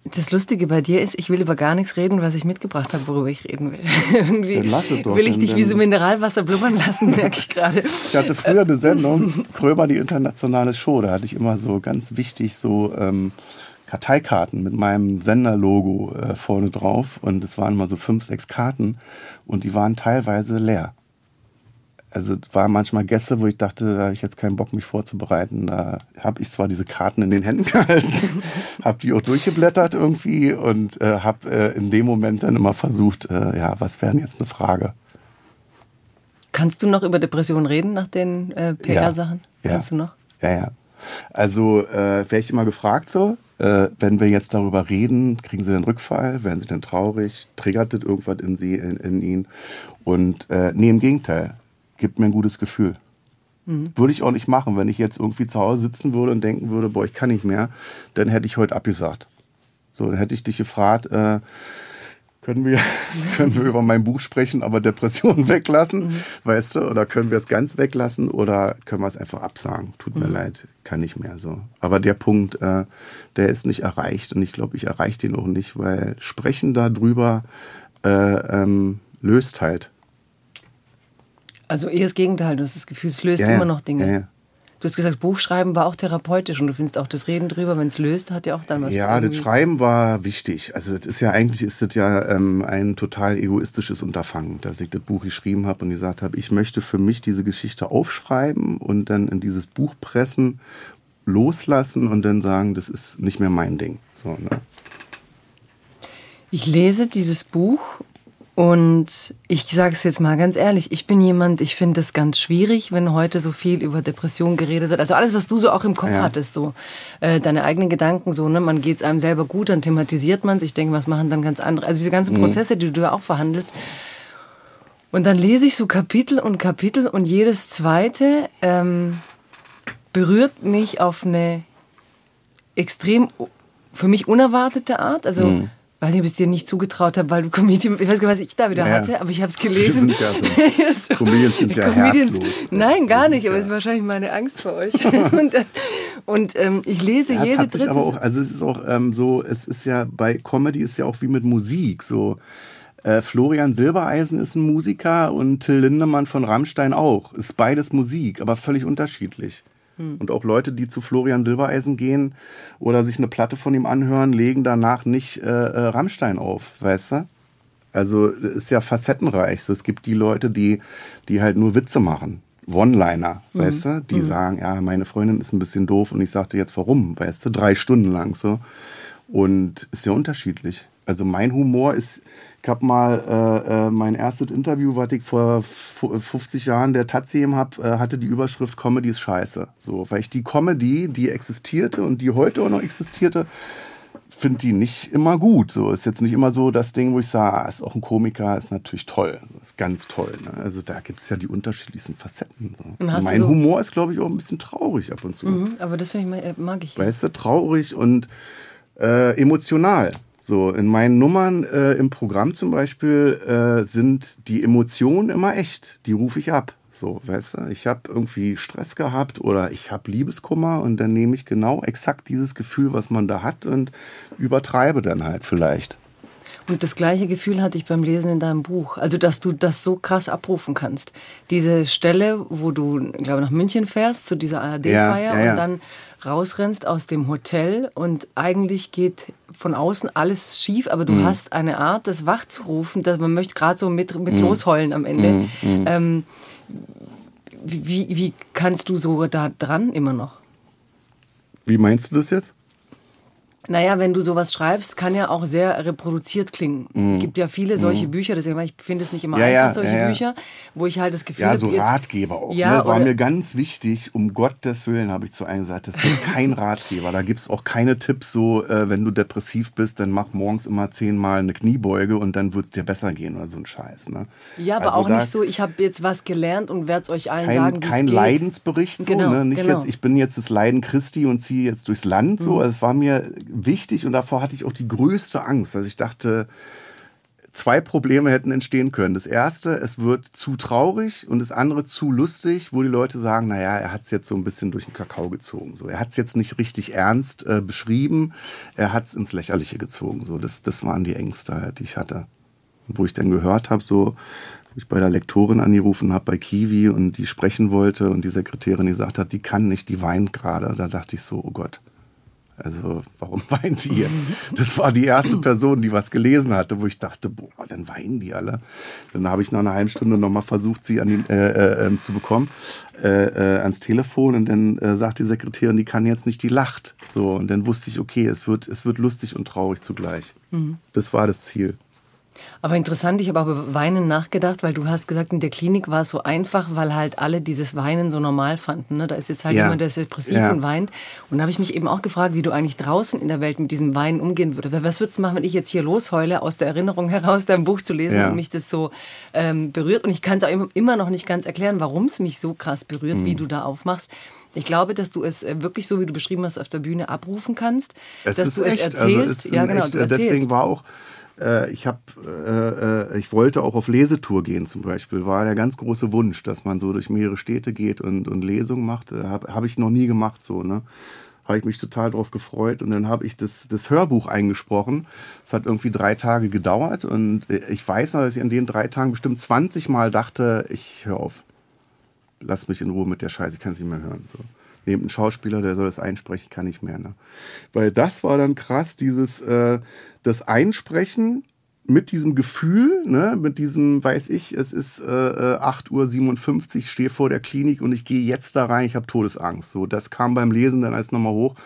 Das Lustige bei dir ist, ich will über gar nichts reden, was ich mitgebracht habe, worüber ich reden will. Irgendwie doch, will ich dich wie so Mineralwasser blubbern lassen, merke ich gerade. Ich hatte früher eine Sendung, Krömer die internationale Show, da hatte ich immer so ganz wichtig so ähm, Karteikarten mit meinem Senderlogo äh, vorne drauf und es waren immer so fünf, sechs Karten und die waren teilweise leer also es waren manchmal Gäste, wo ich dachte, da habe ich jetzt keinen Bock, mich vorzubereiten. Da habe ich zwar diese Karten in den Händen gehalten, habe die auch durchgeblättert irgendwie und äh, habe äh, in dem Moment dann immer versucht, äh, ja, was wäre jetzt eine Frage? Kannst du noch über Depressionen reden nach den äh, PR-Sachen? Ja, Kannst du noch? Ja, ja. Also äh, wäre ich immer gefragt so, äh, wenn wir jetzt darüber reden, kriegen Sie den Rückfall, werden Sie denn traurig, triggert das irgendwas in Sie, in, in Ihnen? Und nee, im Gegenteil gibt mir ein gutes Gefühl. Mhm. Würde ich auch nicht machen, wenn ich jetzt irgendwie zu Hause sitzen würde und denken würde, boah, ich kann nicht mehr, dann hätte ich heute abgesagt. So, dann hätte ich dich gefragt, äh, können wir, können wir über mein Buch sprechen, aber Depressionen weglassen, mhm. weißt du? Oder können wir es ganz weglassen oder können wir es einfach absagen? Tut mir mhm. leid, kann nicht mehr so. Aber der Punkt, äh, der ist nicht erreicht und ich glaube, ich erreiche den auch nicht, weil Sprechen darüber äh, ähm, löst halt. Also eher das Gegenteil, du hast das Gefühl, es löst ja, immer noch Dinge. Ja, ja. Du hast gesagt, Buchschreiben war auch therapeutisch und du findest auch das Reden drüber, wenn es löst, hat ja auch dann was. Ja, das Schreiben war wichtig. Also das ist ja eigentlich ist das ja ähm, ein total egoistisches Unterfangen, dass ich das Buch geschrieben habe und gesagt habe, ich möchte für mich diese Geschichte aufschreiben und dann in dieses Buch pressen, loslassen und dann sagen, das ist nicht mehr mein Ding. So, ne? Ich lese dieses Buch und ich sage es jetzt mal ganz ehrlich, ich bin jemand, ich finde es ganz schwierig, wenn heute so viel über Depression geredet wird. Also alles, was du so auch im Kopf ja. hattest, so äh, deine eigenen Gedanken, so, ne, man geht es einem selber gut, dann thematisiert man es. Ich denke, was machen dann ganz andere. Also diese ganzen mhm. Prozesse, die du ja auch verhandelst. Und dann lese ich so Kapitel und Kapitel und jedes zweite ähm, berührt mich auf eine extrem für mich unerwartete Art. Also mhm weiß nicht, ob ich es dir nicht zugetraut habe, weil du Comedian, ich weiß gar nicht, was ich da wieder naja. hatte, aber ich habe es gelesen. Wir sind ja so. Comedians sind ja Comedians, herzlos. Nein, gar nicht, aber es ist wahrscheinlich meine Angst vor euch. und, und ähm, ich lese ja, jede dritte. Aber auch, also es ist auch ähm, so, es ist ja bei Comedy ist ja auch wie mit Musik so. Äh, Florian Silbereisen ist ein Musiker und Till Lindemann von Rammstein auch. Ist beides Musik, aber völlig unterschiedlich. Hm. Und auch Leute, die zu Florian Silbereisen gehen oder sich eine Platte von ihm anhören, legen danach nicht äh, äh, Rammstein auf, weißt du? Also ist ja facettenreich. Es gibt die Leute, die, die halt nur Witze machen. One-Liner, mhm. weißt du? Die mhm. sagen, ja, meine Freundin ist ein bisschen doof und ich sagte jetzt warum, weißt du? Drei Stunden lang so. Und ist ja unterschiedlich. Also mein Humor ist, ich habe mal äh, äh, mein erstes Interview, was ich vor 50 Jahren der Taz gegeben habe, äh, hatte die Überschrift Comedy ist scheiße. So, weil ich die Comedy, die existierte und die heute auch noch existierte, finde die nicht immer gut. So ist jetzt nicht immer so das Ding, wo ich sage, ah, ist auch ein Komiker, ist natürlich toll, ist ganz toll. Ne? Also da gibt es ja die unterschiedlichsten Facetten. So. Mein so Humor ist, glaube ich, auch ein bisschen traurig ab und zu. Mhm, aber das ich, mag ich. Weißt du, traurig und äh, emotional. So, in meinen Nummern äh, im Programm zum Beispiel äh, sind die Emotionen immer echt. Die rufe ich ab. So, weißt du, ich habe irgendwie Stress gehabt oder ich habe Liebeskummer und dann nehme ich genau exakt dieses Gefühl, was man da hat und übertreibe dann halt vielleicht. Und das gleiche Gefühl hatte ich beim Lesen in deinem Buch. Also, dass du das so krass abrufen kannst. Diese Stelle, wo du, glaube ich, nach München fährst, zu dieser ARD-Feier ja, ja, ja. und dann rausrennst aus dem Hotel und eigentlich geht von außen alles schief, aber du mhm. hast eine Art, das wachzurufen, dass man möchte gerade so mit, mit mhm. losheulen am Ende. Mhm. mhm. Ähm, wie, wie kannst du so da dran immer noch? Wie meinst du das jetzt? Naja, wenn du sowas schreibst, kann ja auch sehr reproduziert klingen. Es mhm. gibt ja viele solche mhm. Bücher, deswegen ich finde es nicht immer ja, einfach, solche ja, ja. Bücher, wo ich halt das Gefühl habe. Ja, so jetzt, Ratgeber auch. Ja, ne? War mir ganz wichtig, um Gottes Willen, habe ich zu einem gesagt, das wird kein Ratgeber. Da gibt es auch keine Tipps, so, äh, wenn du depressiv bist, dann mach morgens immer zehnmal eine Kniebeuge und dann wird es dir besser gehen oder so ein Scheiß. Ne? Ja, aber also auch nicht so, ich habe jetzt was gelernt und werde es euch allen kein, sagen, Kein geht. Leidensbericht, so, genau, ne? Nicht genau. jetzt, ich bin jetzt das Leiden Christi und ziehe jetzt durchs Land, so. Mhm. Also es war mir wichtig und davor hatte ich auch die größte Angst. Also ich dachte, zwei Probleme hätten entstehen können. Das erste, es wird zu traurig und das andere zu lustig, wo die Leute sagen, naja, er hat es jetzt so ein bisschen durch den Kakao gezogen. So, er hat es jetzt nicht richtig ernst äh, beschrieben, er hat es ins Lächerliche gezogen. So, das, das waren die Ängste, die ich hatte. Und wo ich dann gehört habe, so, wo ich bei der Lektorin angerufen habe, bei Kiwi und die sprechen wollte und die Sekretärin gesagt hat, die kann nicht, die weint gerade. Da dachte ich so, oh Gott. Also, warum weint die jetzt? Das war die erste Person, die was gelesen hatte, wo ich dachte, boah, dann weinen die alle. Dann habe ich nach einer halben Stunde nochmal versucht, sie an die, äh, äh, ähm, zu bekommen, äh, äh, ans Telefon. Und dann äh, sagt die Sekretärin, die kann jetzt nicht, die lacht. So, und dann wusste ich, okay, es wird, es wird lustig und traurig zugleich. Mhm. Das war das Ziel. Aber interessant, ich habe auch über Weinen nachgedacht, weil du hast gesagt, in der Klinik war es so einfach, weil halt alle dieses Weinen so normal fanden. Ne? Da ist jetzt halt ja. jemand, der ist depressiv ja. und weint. Und da habe ich mich eben auch gefragt, wie du eigentlich draußen in der Welt mit diesem Weinen umgehen würdest. Was würdest du machen, wenn ich jetzt hier losheule, aus der Erinnerung heraus dein Buch zu lesen ja. und mich das so ähm, berührt? Und ich kann es auch immer noch nicht ganz erklären, warum es mich so krass berührt, mhm. wie du da aufmachst. Ich glaube, dass du es äh, wirklich so, wie du beschrieben hast, auf der Bühne abrufen kannst. Es dass du echt, es also erzählst. Also es ja, genau, echt, du erzählst. Deswegen war auch äh, ich habe, äh, äh, ich wollte auch auf Lesetour gehen zum Beispiel. War der ganz große Wunsch, dass man so durch mehrere Städte geht und, und Lesungen macht. Äh, habe hab ich noch nie gemacht so. Ne? Habe ich mich total drauf gefreut und dann habe ich das, das Hörbuch eingesprochen. Es hat irgendwie drei Tage gedauert und ich weiß noch, dass ich an den drei Tagen bestimmt 20 Mal dachte, ich höre auf. Lass mich in Ruhe mit der Scheiße, ich kann es nicht mehr hören. So nehmt einen Schauspieler, der soll es einsprechen, kann nicht mehr. Ne? Weil das war dann krass, dieses äh, das Einsprechen mit diesem Gefühl, ne, mit diesem, weiß ich, es ist äh, 8.57 Uhr, ich stehe vor der Klinik und ich gehe jetzt da rein, ich habe Todesangst. So, das kam beim Lesen dann alles nochmal hoch,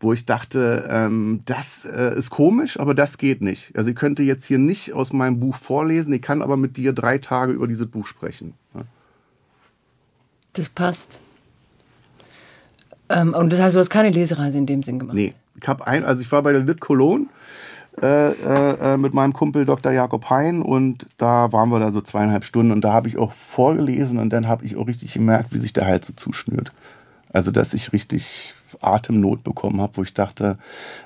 wo ich dachte, ähm, das äh, ist komisch, aber das geht nicht. Also ich könnte jetzt hier nicht aus meinem Buch vorlesen, ich kann aber mit dir drei Tage über dieses Buch sprechen. Ne? Das passt. Ähm, und das heißt, du hast keine Lesereise in dem Sinn gemacht? Nee. Ich habe ein, also ich war bei der Lit Cologne äh, äh, mit meinem Kumpel Dr. Jakob Hein und da waren wir da so zweieinhalb Stunden und da habe ich auch vorgelesen und dann habe ich auch richtig gemerkt, wie sich der Hals so zuschnürt. Also, dass ich richtig Atemnot bekommen habe, wo ich dachte,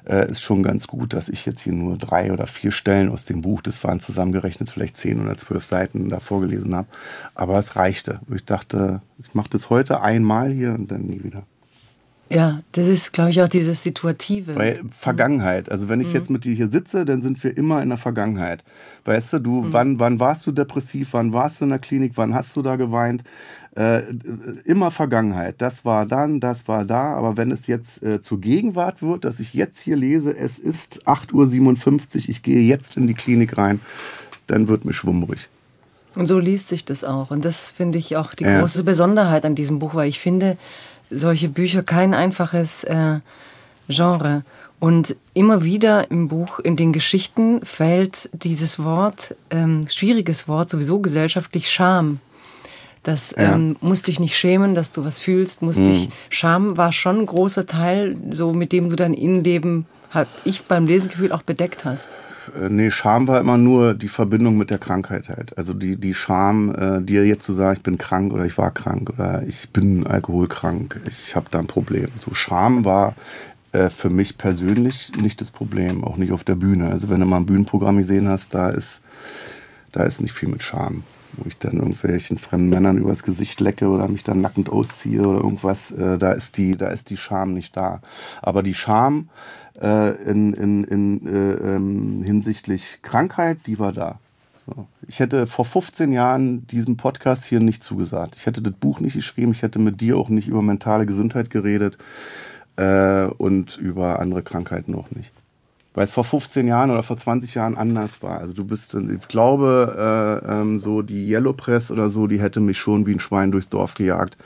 äh, ist schon ganz gut, dass ich jetzt hier nur drei oder vier Stellen aus dem Buch, das waren zusammengerechnet vielleicht zehn oder zwölf Seiten, da vorgelesen habe. Aber es reichte. Ich dachte, ich mache das heute einmal hier und dann nie wieder. Ja, das ist, glaube ich, auch dieses Situative. Bei Vergangenheit. Also wenn ich mhm. jetzt mit dir hier sitze, dann sind wir immer in der Vergangenheit. Weißt du, du, mhm. wann, wann warst du depressiv, wann warst du in der Klinik, wann hast du da geweint? Äh, immer Vergangenheit. Das war dann, das war da. Aber wenn es jetzt äh, zur Gegenwart wird, dass ich jetzt hier lese, es ist 8.57 Uhr, ich gehe jetzt in die Klinik rein, dann wird mir schwummrig. Und so liest sich das auch. Und das finde ich auch die ja. große Besonderheit an diesem Buch, weil ich finde, solche Bücher kein einfaches äh, Genre. Und immer wieder im Buch, in den Geschichten fällt dieses Wort, ähm, schwieriges Wort, sowieso gesellschaftlich Scham. Das ja. ähm, musst dich nicht schämen, dass du was fühlst, musst mhm. dich. Scham war schon ein großer Teil, so mit dem du dein Innenleben, habe ich beim Lesegefühl auch bedeckt hast. Äh, nee, Scham war immer nur die Verbindung mit der Krankheit halt. Also die, die Scham, äh, dir jetzt zu sagen, ich bin krank oder ich war krank oder ich bin alkoholkrank, ich habe da ein Problem. So Scham war äh, für mich persönlich nicht das Problem, auch nicht auf der Bühne. Also wenn du mal ein Bühnenprogramm gesehen hast, da ist, da ist nicht viel mit Scham. Wo ich dann irgendwelchen fremden Männern übers Gesicht lecke oder mich dann nackend ausziehe oder irgendwas, äh, da ist die, da ist die Scham nicht da. Aber die Scham, äh, in, in, in äh, ähm, hinsichtlich Krankheit, die war da. So. Ich hätte vor 15 Jahren diesem Podcast hier nicht zugesagt. Ich hätte das Buch nicht geschrieben, ich hätte mit dir auch nicht über mentale Gesundheit geredet äh, und über andere Krankheiten auch nicht. Weil es vor 15 Jahren oder vor 20 Jahren anders war. Also du bist, ich glaube, äh, ähm, so die Yellow Press oder so, die hätte mich schon wie ein Schwein durchs Dorf gejagt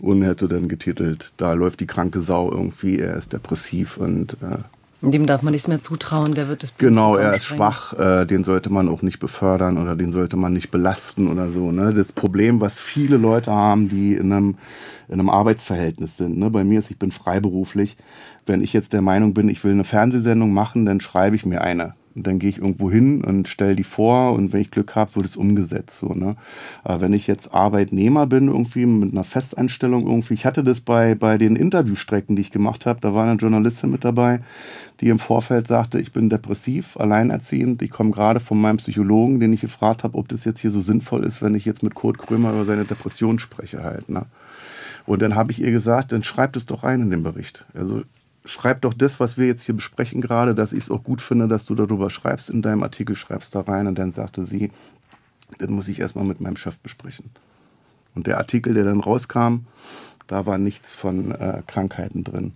und hätte dann getitelt, da läuft die kranke Sau irgendwie, er ist depressiv und äh, dem darf man nichts mehr zutrauen, der wird es Genau, er ist schwach, äh, den sollte man auch nicht befördern oder den sollte man nicht belasten oder so. Ne? Das Problem, was viele Leute haben, die in einem, in einem Arbeitsverhältnis sind. Ne? Bei mir ist, ich bin freiberuflich. Wenn ich jetzt der Meinung bin, ich will eine Fernsehsendung machen, dann schreibe ich mir eine. Und dann gehe ich irgendwo hin und stelle die vor und wenn ich Glück habe, wird es umgesetzt. So, ne? Aber wenn ich jetzt Arbeitnehmer bin, irgendwie mit einer Festanstellung irgendwie, ich hatte das bei, bei den Interviewstrecken, die ich gemacht habe, da war eine Journalistin mit dabei, die im Vorfeld sagte, ich bin depressiv, alleinerziehend, ich komme gerade von meinem Psychologen, den ich gefragt habe, ob das jetzt hier so sinnvoll ist, wenn ich jetzt mit Kurt Krömer über seine Depression spreche halt. Ne? Und dann habe ich ihr gesagt, dann schreibt es doch rein in den Bericht. Also schreib doch das, was wir jetzt hier besprechen gerade, dass ich es auch gut finde, dass du darüber schreibst in deinem Artikel, schreibst da rein. Und dann sagte sie, dann muss ich erstmal mit meinem Chef besprechen. Und der Artikel, der dann rauskam, da war nichts von äh, Krankheiten drin.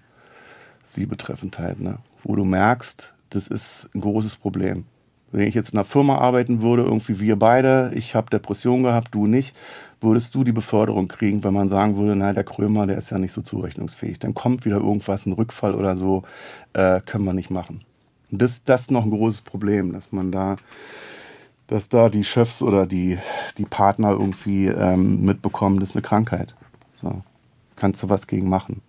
Sie betreffend halt, ne? Wo du merkst, das ist ein großes Problem. Wenn ich jetzt in einer Firma arbeiten würde, irgendwie wir beide, ich habe Depression gehabt, du nicht, würdest du die Beförderung kriegen, wenn man sagen würde, nein, der Krömer, der ist ja nicht so zurechnungsfähig. Dann kommt wieder irgendwas, ein Rückfall oder so, äh, können wir nicht machen. Und das, das ist noch ein großes Problem, dass man da, dass da die Chefs oder die, die Partner irgendwie ähm, mitbekommen, das ist eine Krankheit. So. Kannst du was gegen machen?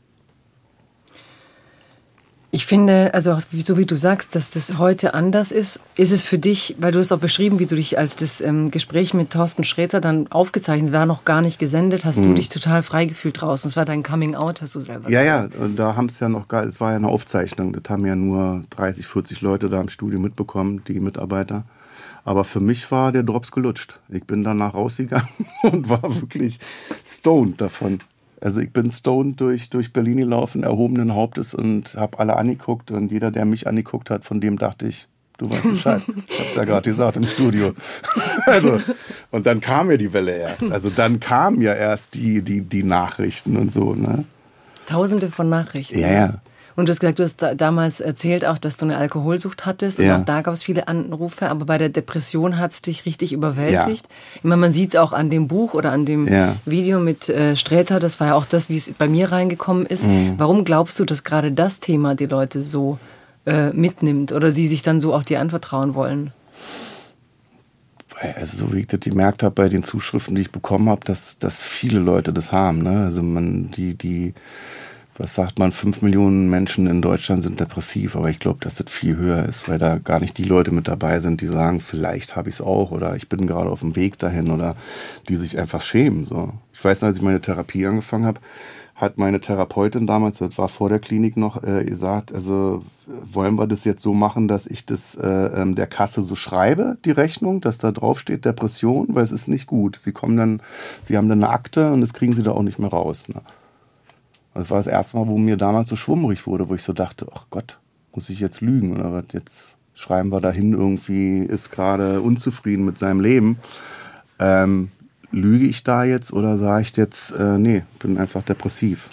Ich finde, also so wie du sagst, dass das heute anders ist, ist es für dich, weil du es auch beschrieben, wie du dich als das ähm, Gespräch mit Thorsten Sträter dann aufgezeichnet war, noch gar nicht gesendet, hast mhm. du dich total frei gefühlt draußen. Das war dein Coming Out, hast du selber Ja, gesagt. ja, und da haben es ja noch geil, es war ja eine Aufzeichnung, das haben ja nur 30, 40 Leute da im Studio mitbekommen, die Mitarbeiter. Aber für mich war der Drops gelutscht. Ich bin danach rausgegangen und war wirklich stoned davon. Also ich bin stoned durch, durch Berlin gelaufen, erhobenen Hauptes und habe alle angeguckt und jeder, der mich angeguckt hat, von dem dachte ich, du weißt Bescheid. ich habe es ja gerade gesagt im Studio. also, und dann kam ja die Welle erst. Also dann kamen ja erst die, die, die Nachrichten und so. Ne? Tausende von Nachrichten. Ja, ja. Und du hast gesagt, du hast da damals erzählt auch, dass du eine Alkoholsucht hattest. Und auch da gab es viele Anrufe. Aber bei der Depression hat es dich richtig überwältigt. Ja. Ich meine, man sieht es auch an dem Buch oder an dem ja. Video mit äh, Sträter. Das war ja auch das, wie es bei mir reingekommen ist. Mhm. Warum glaubst du, dass gerade das Thema die Leute so äh, mitnimmt oder sie sich dann so auch dir anvertrauen wollen? also so wie ich das gemerkt habe bei den Zuschriften, die ich bekommen habe, dass, dass viele Leute das haben. Ne? Also man, die, die was sagt man, fünf Millionen Menschen in Deutschland sind depressiv, aber ich glaube, dass das viel höher ist, weil da gar nicht die Leute mit dabei sind, die sagen, vielleicht habe ich es auch oder ich bin gerade auf dem Weg dahin oder die sich einfach schämen. So. Ich weiß noch, als ich meine Therapie angefangen habe, hat meine Therapeutin damals, das war vor der Klinik noch, äh, gesagt, also wollen wir das jetzt so machen, dass ich das äh, ähm, der Kasse so schreibe, die Rechnung, dass da drauf steht Depression, weil es ist nicht gut. Sie kommen dann, sie haben dann eine Akte und das kriegen sie da auch nicht mehr raus. Ne? Das war das erste Mal, wo mir damals so schwummrig wurde, wo ich so dachte, ach Gott, muss ich jetzt lügen oder was? Jetzt schreiben wir dahin, irgendwie ist gerade unzufrieden mit seinem Leben. Ähm, lüge ich da jetzt oder sage ich jetzt, äh, nee, bin einfach depressiv.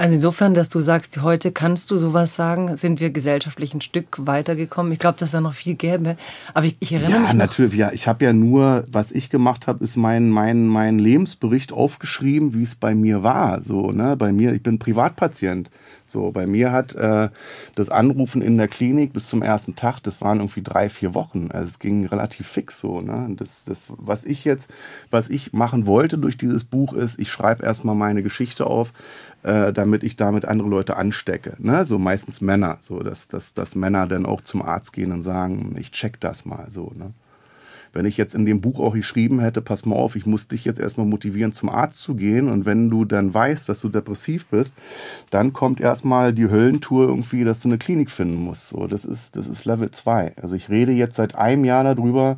So. Also insofern, dass du sagst, heute kannst du sowas sagen, sind wir gesellschaftlich ein Stück weitergekommen. Ich glaube, dass da noch viel gäbe. Aber ich, ich erinnere ja, mich. Ja, natürlich. Ja, ich habe ja nur, was ich gemacht habe, ist mein, mein, mein Lebensbericht aufgeschrieben, wie es bei mir war. So, ne? Bei mir, ich bin Privatpatient. So, bei mir hat äh, das Anrufen in der Klinik bis zum ersten Tag, das waren irgendwie drei, vier Wochen. Also es ging relativ fix so. Ne? Das, das, was ich jetzt, was ich machen wollte durch dieses Buch ist, ich schreibe erstmal meine Geschichte auf, äh, damit ich damit andere Leute anstecke. Ne? So meistens Männer, so dass, dass, dass Männer dann auch zum Arzt gehen und sagen, ich check das mal so. Ne? Wenn ich jetzt in dem Buch auch geschrieben hätte, pass mal auf, ich muss dich jetzt erstmal motivieren, zum Arzt zu gehen. Und wenn du dann weißt, dass du depressiv bist, dann kommt erstmal die Höllentour irgendwie, dass du eine Klinik finden musst. So, das ist, das ist Level 2. Also ich rede jetzt seit einem Jahr darüber,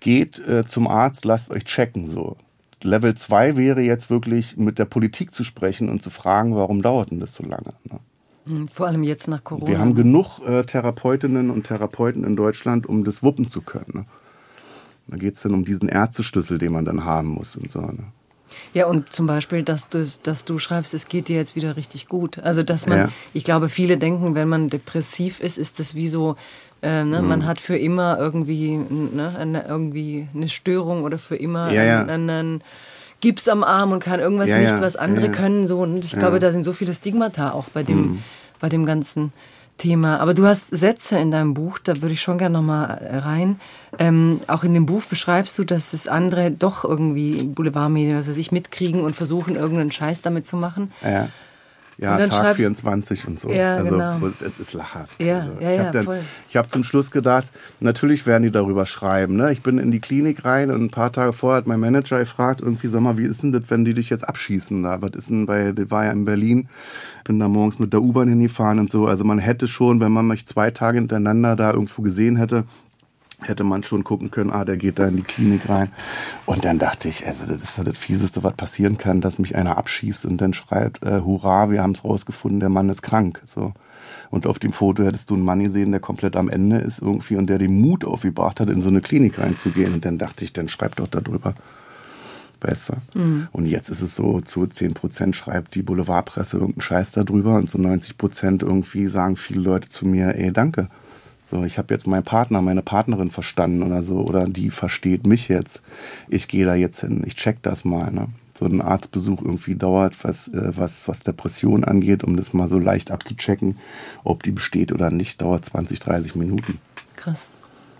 geht äh, zum Arzt, lasst euch checken. So. Level 2 wäre jetzt wirklich mit der Politik zu sprechen und zu fragen, warum dauert denn das so lange? Ne? Hm, vor allem jetzt nach Corona. Wir haben genug äh, Therapeutinnen und Therapeuten in Deutschland, um das wuppen zu können. Ne? Da geht es dann um diesen Ärzteschlüssel, den man dann haben muss und so. Ne? Ja, und zum Beispiel, dass du, dass du schreibst, es geht dir jetzt wieder richtig gut. Also, dass man, ja. ich glaube, viele denken, wenn man depressiv ist, ist das wie so, äh, ne, mhm. man hat für immer irgendwie, ne, eine, irgendwie eine Störung oder für immer ja, ja. einen, einen Gips am Arm und kann irgendwas nicht, was andere können. So. Und ich glaube, da sind so viele Stigmata auch bei dem, mhm. bei dem ganzen Thema. Aber du hast Sätze in deinem Buch, da würde ich schon gerne nochmal rein. Ähm, auch in dem Buch beschreibst du, dass es andere doch irgendwie Boulevardmedien, was weiß ich, mitkriegen und versuchen, irgendeinen Scheiß damit zu machen. Ja. Ja, Tag schreibst, 24 und so. Ja, also genau. es, es ist lachhaft. Ja, also, ja, ich habe ja, hab zum Schluss gedacht, natürlich werden die darüber schreiben. Ne? Ich bin in die Klinik rein und ein paar Tage vorher hat mein Manager gefragt, irgendwie, sag mal, wie ist denn das, wenn die dich jetzt abschießen? Da? Was ist denn bei, das war ja in Berlin, bin da morgens mit der U-Bahn hingefahren und so. Also man hätte schon, wenn man mich zwei Tage hintereinander da irgendwo gesehen hätte, hätte man schon gucken können, ah, der geht da in die Klinik rein. Und dann dachte ich, also das ist ja das Fieseste, was passieren kann, dass mich einer abschießt und dann schreibt, äh, hurra, wir haben es rausgefunden, der Mann ist krank. So. Und auf dem Foto hättest du einen Mann gesehen, der komplett am Ende ist irgendwie und der den Mut aufgebracht hat, in so eine Klinik reinzugehen. Und dann dachte ich, dann schreib doch darüber. Weißt du? Mhm. Und jetzt ist es so, zu 10 Prozent schreibt die Boulevardpresse irgendeinen Scheiß darüber und zu so 90 Prozent irgendwie sagen viele Leute zu mir, ey, danke. So, ich habe jetzt meinen Partner, meine Partnerin verstanden oder so, oder die versteht mich jetzt. Ich gehe da jetzt hin, ich check das mal. Ne? So ein Arztbesuch irgendwie dauert, was, äh, was, was Depression angeht, um das mal so leicht abzuchecken, ob die besteht oder nicht, dauert 20, 30 Minuten. Krass.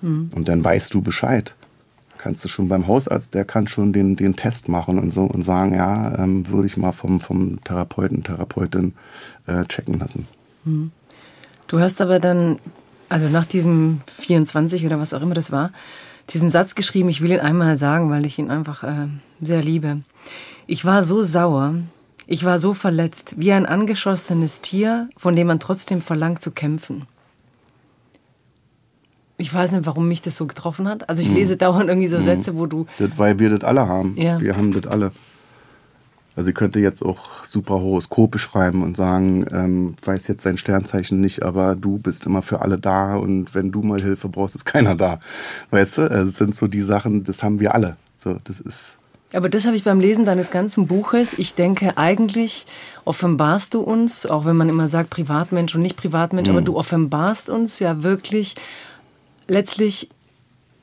Mhm. Und dann weißt du Bescheid. Kannst du schon beim Hausarzt, der kann schon den, den Test machen und so und sagen, ja, ähm, würde ich mal vom, vom Therapeuten, Therapeutin äh, checken lassen. Mhm. Du hast aber dann also nach diesem 24 oder was auch immer das war, diesen Satz geschrieben, ich will ihn einmal sagen, weil ich ihn einfach äh, sehr liebe. Ich war so sauer, ich war so verletzt, wie ein angeschossenes Tier, von dem man trotzdem verlangt zu kämpfen. Ich weiß nicht, warum mich das so getroffen hat. Also ich hm. lese dauernd irgendwie so hm. Sätze, wo du... Das, weil wir das alle haben. Ja. Wir haben das alle. Also sie könnte jetzt auch super Horoskope schreiben und sagen, ähm, weiß jetzt dein Sternzeichen nicht, aber du bist immer für alle da und wenn du mal Hilfe brauchst, ist keiner da. Weißt du? Also es sind so die Sachen, das haben wir alle. So, das ist. Aber das habe ich beim Lesen deines ganzen Buches. Ich denke, eigentlich offenbarst du uns, auch wenn man immer sagt Privatmensch und nicht Privatmensch, mhm. aber du offenbarst uns ja wirklich letztlich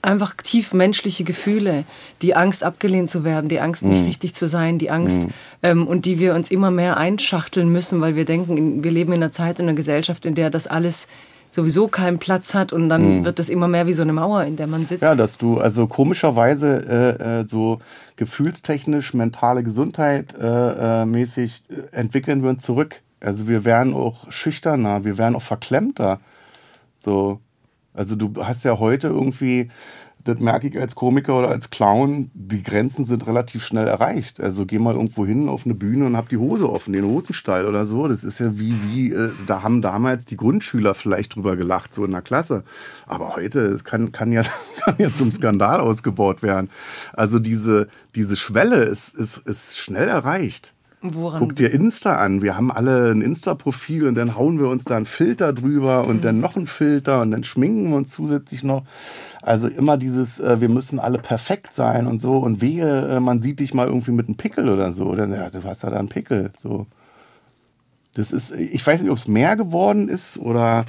einfach tief menschliche Gefühle, die Angst abgelehnt zu werden, die Angst nicht mhm. richtig zu sein, die Angst mhm. ähm, und die wir uns immer mehr einschachteln müssen, weil wir denken, wir leben in einer Zeit, in einer Gesellschaft, in der das alles sowieso keinen Platz hat und dann mhm. wird das immer mehr wie so eine Mauer, in der man sitzt. Ja, dass du also komischerweise äh, äh, so gefühlstechnisch, mentale Gesundheit äh, äh mäßig äh, entwickeln wir uns zurück. Also wir werden auch schüchterner, wir werden auch verklemmter. So, also du hast ja heute irgendwie das merke ich als Komiker oder als Clown, die Grenzen sind relativ schnell erreicht. Also geh mal irgendwo hin auf eine Bühne und hab die Hose offen, den Hosenstall oder so. Das ist ja wie, wie, äh, da haben damals die Grundschüler vielleicht drüber gelacht, so in der Klasse. Aber heute kann, kann, ja, kann ja zum Skandal ausgebaut werden. Also diese, diese Schwelle ist, ist, ist schnell erreicht. Woran? Guck dir Insta an. Wir haben alle ein Insta-Profil und dann hauen wir uns da einen Filter drüber und mhm. dann noch einen Filter und dann schminken wir uns zusätzlich noch. Also immer dieses, äh, wir müssen alle perfekt sein und so. Und wehe, äh, man sieht dich mal irgendwie mit einem Pickel oder so. Oder ja, du hast ja da einen Pickel. So. Das ist, ich weiß nicht, ob es mehr geworden ist oder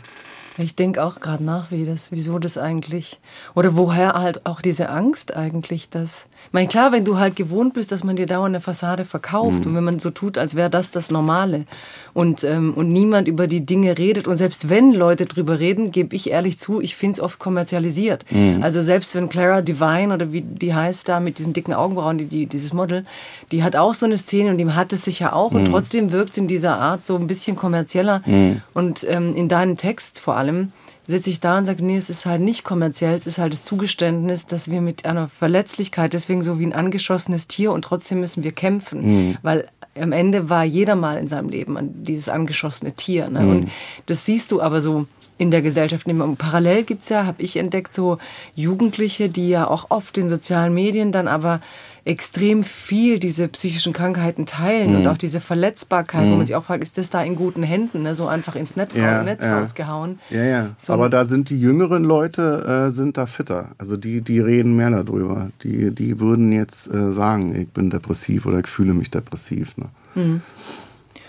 ich denke auch gerade nach, wie das, wieso das eigentlich, oder woher halt auch diese Angst eigentlich, dass, ich meine, klar, wenn du halt gewohnt bist, dass man dir dauernd eine Fassade verkauft mhm. und wenn man so tut, als wäre das das Normale und, ähm, und niemand über die Dinge redet und selbst wenn Leute drüber reden, gebe ich ehrlich zu, ich finde es oft kommerzialisiert. Mhm. Also selbst wenn Clara Divine oder wie die heißt da mit diesen dicken Augenbrauen, die, die, dieses Model, die hat auch so eine Szene und die hat es sicher auch mhm. und trotzdem wirkt es in dieser Art so ein bisschen kommerzieller mhm. und ähm, in deinem Text vor allem sitze ich da und sage, nee, es ist halt nicht kommerziell, es ist halt das Zugeständnis, dass wir mit einer Verletzlichkeit, deswegen so wie ein angeschossenes Tier und trotzdem müssen wir kämpfen, mhm. weil am Ende war jeder mal in seinem Leben dieses angeschossene Tier. Ne? Mhm. Und das siehst du aber so in der Gesellschaft. Und parallel gibt es ja, habe ich entdeckt, so Jugendliche, die ja auch oft in sozialen Medien dann aber extrem viel diese psychischen Krankheiten teilen mhm. und auch diese Verletzbarkeit, mhm. wo man sich auch fragt, ist das da in guten Händen, ne? so einfach ins Netz, ja, Netz ja. rausgehauen. Ja, ja. So. Aber da sind die jüngeren Leute äh, sind da fitter. Also die, die reden mehr darüber. Die, die würden jetzt äh, sagen, ich bin depressiv oder ich fühle mich depressiv. Ne? Mhm.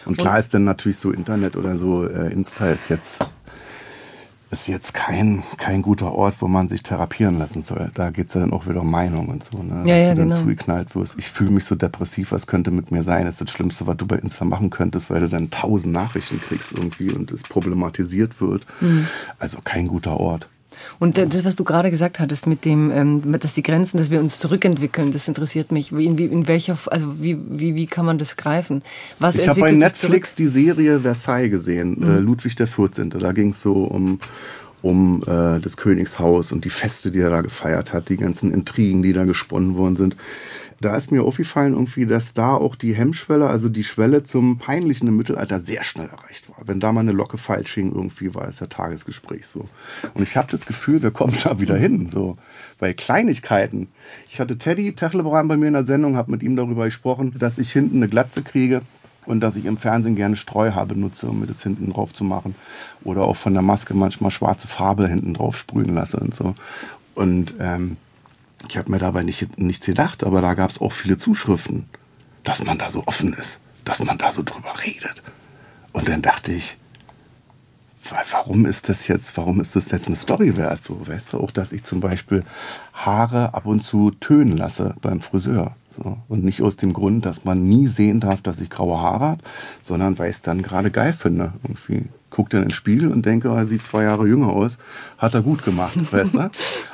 Und klar ist dann natürlich so Internet oder so, äh, Insta ist jetzt ist jetzt kein, kein guter Ort, wo man sich therapieren lassen soll. Da geht es ja dann auch wieder um Meinung und so, ne? Ja, Dass ja, du dann genau. zugeknallt wirst. Ich fühle mich so depressiv, was könnte mit mir sein? Das ist das Schlimmste, was du bei Insta machen könntest, weil du dann tausend Nachrichten kriegst irgendwie und es problematisiert wird. Mhm. Also kein guter Ort. Und das, was du gerade gesagt hattest mit dem, ähm, dass die Grenzen, dass wir uns zurückentwickeln, das interessiert mich. In, in welcher, also wie, wie, wie kann man das greifen? Was ich habe bei Netflix die Serie Versailles gesehen, mhm. äh, Ludwig der 14. Da ging es so um um äh, das Königshaus und die Feste, die er da gefeiert hat, die ganzen Intrigen, die da gesponnen worden sind. Da ist mir aufgefallen irgendwie, dass da auch die Hemmschwelle, also die Schwelle zum Peinlichen im Mittelalter sehr schnell erreicht war. Wenn da mal eine Locke falsch hing, irgendwie war es ja Tagesgespräch so. Und ich habe das Gefühl, wir kommen da wieder hin, so bei Kleinigkeiten. Ich hatte Teddy Techlebrand bei mir in der Sendung, habe mit ihm darüber gesprochen, dass ich hinten eine Glatze kriege und dass ich im Fernsehen gerne Streuhaar benutze, um mir das hinten drauf zu machen. Oder auch von der Maske manchmal schwarze Farbe hinten drauf sprühen lasse und so. Und ähm, ich habe mir dabei nicht, nichts gedacht, aber da gab es auch viele Zuschriften, dass man da so offen ist, dass man da so drüber redet. Und dann dachte ich, warum ist das jetzt, warum ist das jetzt eine Story wert? So, weißt du, auch, dass ich zum Beispiel Haare ab und zu tönen lasse beim Friseur. So. Und nicht aus dem Grund, dass man nie sehen darf, dass ich graue Haare habe, sondern weil ich es dann gerade geil finde. Irgendwie gucke dann ins Spiegel und denke, er sieht zwei Jahre jünger aus. Hat er gut gemacht, weißt du?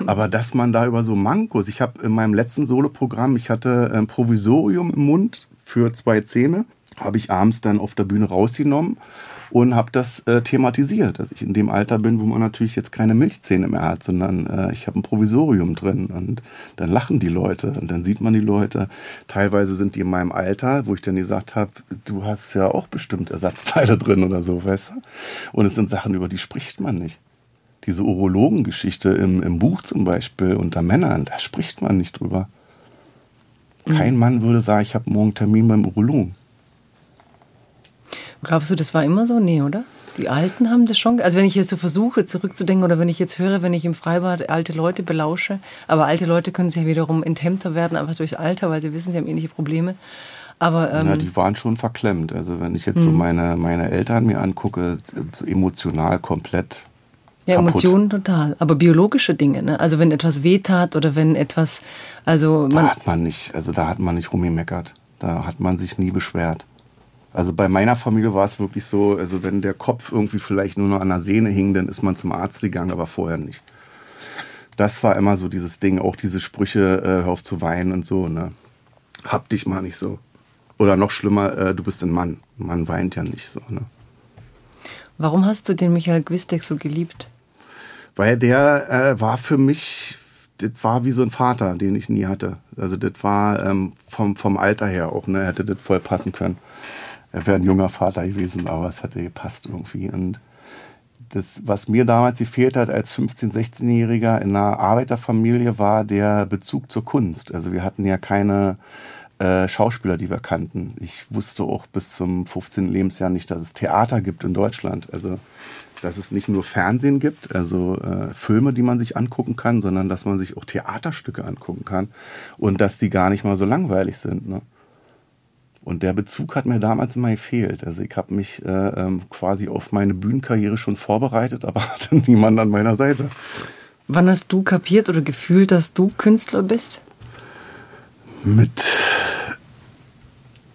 Aber dass man da über so Mankos, ich habe in meinem letzten Soloprogramm, ich hatte ein Provisorium im Mund für zwei Zähne, habe ich abends dann auf der Bühne rausgenommen und habe das äh, thematisiert, dass ich in dem Alter bin, wo man natürlich jetzt keine Milchzähne mehr hat, sondern äh, ich habe ein Provisorium drin und dann lachen die Leute und dann sieht man die Leute. Teilweise sind die in meinem Alter, wo ich dann gesagt habe, du hast ja auch bestimmt Ersatzteile drin oder so, weißt du? Und es sind Sachen, über die spricht man nicht. Diese Urologengeschichte im, im Buch zum Beispiel unter Männern, da spricht man nicht drüber. Kein mhm. Mann würde sagen, ich habe morgen Termin beim Urologen. Glaubst du, das war immer so? Nee, oder? Die Alten haben das schon. Also wenn ich jetzt so versuche zurückzudenken oder wenn ich jetzt höre, wenn ich im Freibad alte Leute belausche, aber alte Leute können sich ja wiederum enthemmter werden, einfach durchs Alter, weil sie wissen, sie haben ähnliche Probleme. Aber, ähm, ja, die waren schon verklemmt. Also wenn ich jetzt so hm. meine, meine Eltern mir angucke, emotional komplett. Ja, kaputt. Emotionen total. Aber biologische Dinge, ne? Also wenn etwas wehtat oder wenn etwas, also man. Da hat man nicht, also da hat man nicht rumgemeckert. Da hat man sich nie beschwert. Also bei meiner Familie war es wirklich so, also wenn der Kopf irgendwie vielleicht nur noch an der Sehne hing, dann ist man zum Arzt gegangen, aber vorher nicht. Das war immer so dieses Ding, auch diese Sprüche, äh, hör auf zu weinen und so, ne? Hab dich mal nicht so. Oder noch schlimmer, äh, du bist ein Mann. Man weint ja nicht so, ne? Warum hast du den Michael Gwistek so geliebt? Weil der äh, war für mich das war wie so ein Vater, den ich nie hatte. Also das war ähm, vom, vom Alter her auch, ne, hätte das voll passen können. Er wäre ein junger Vater gewesen, aber es hätte gepasst irgendwie. Und das, was mir damals gefehlt hat als 15-, 16-Jähriger in einer Arbeiterfamilie, war der Bezug zur Kunst. Also wir hatten ja keine äh, Schauspieler, die wir kannten. Ich wusste auch bis zum 15. Lebensjahr nicht, dass es Theater gibt in Deutschland. Also dass es nicht nur Fernsehen gibt, also äh, Filme, die man sich angucken kann, sondern dass man sich auch Theaterstücke angucken kann und dass die gar nicht mal so langweilig sind. Ne? Und der Bezug hat mir damals immer gefehlt. Also ich habe mich äh, ähm, quasi auf meine Bühnenkarriere schon vorbereitet, aber hatte niemanden an meiner Seite. Wann hast du kapiert oder gefühlt, dass du Künstler bist? Mit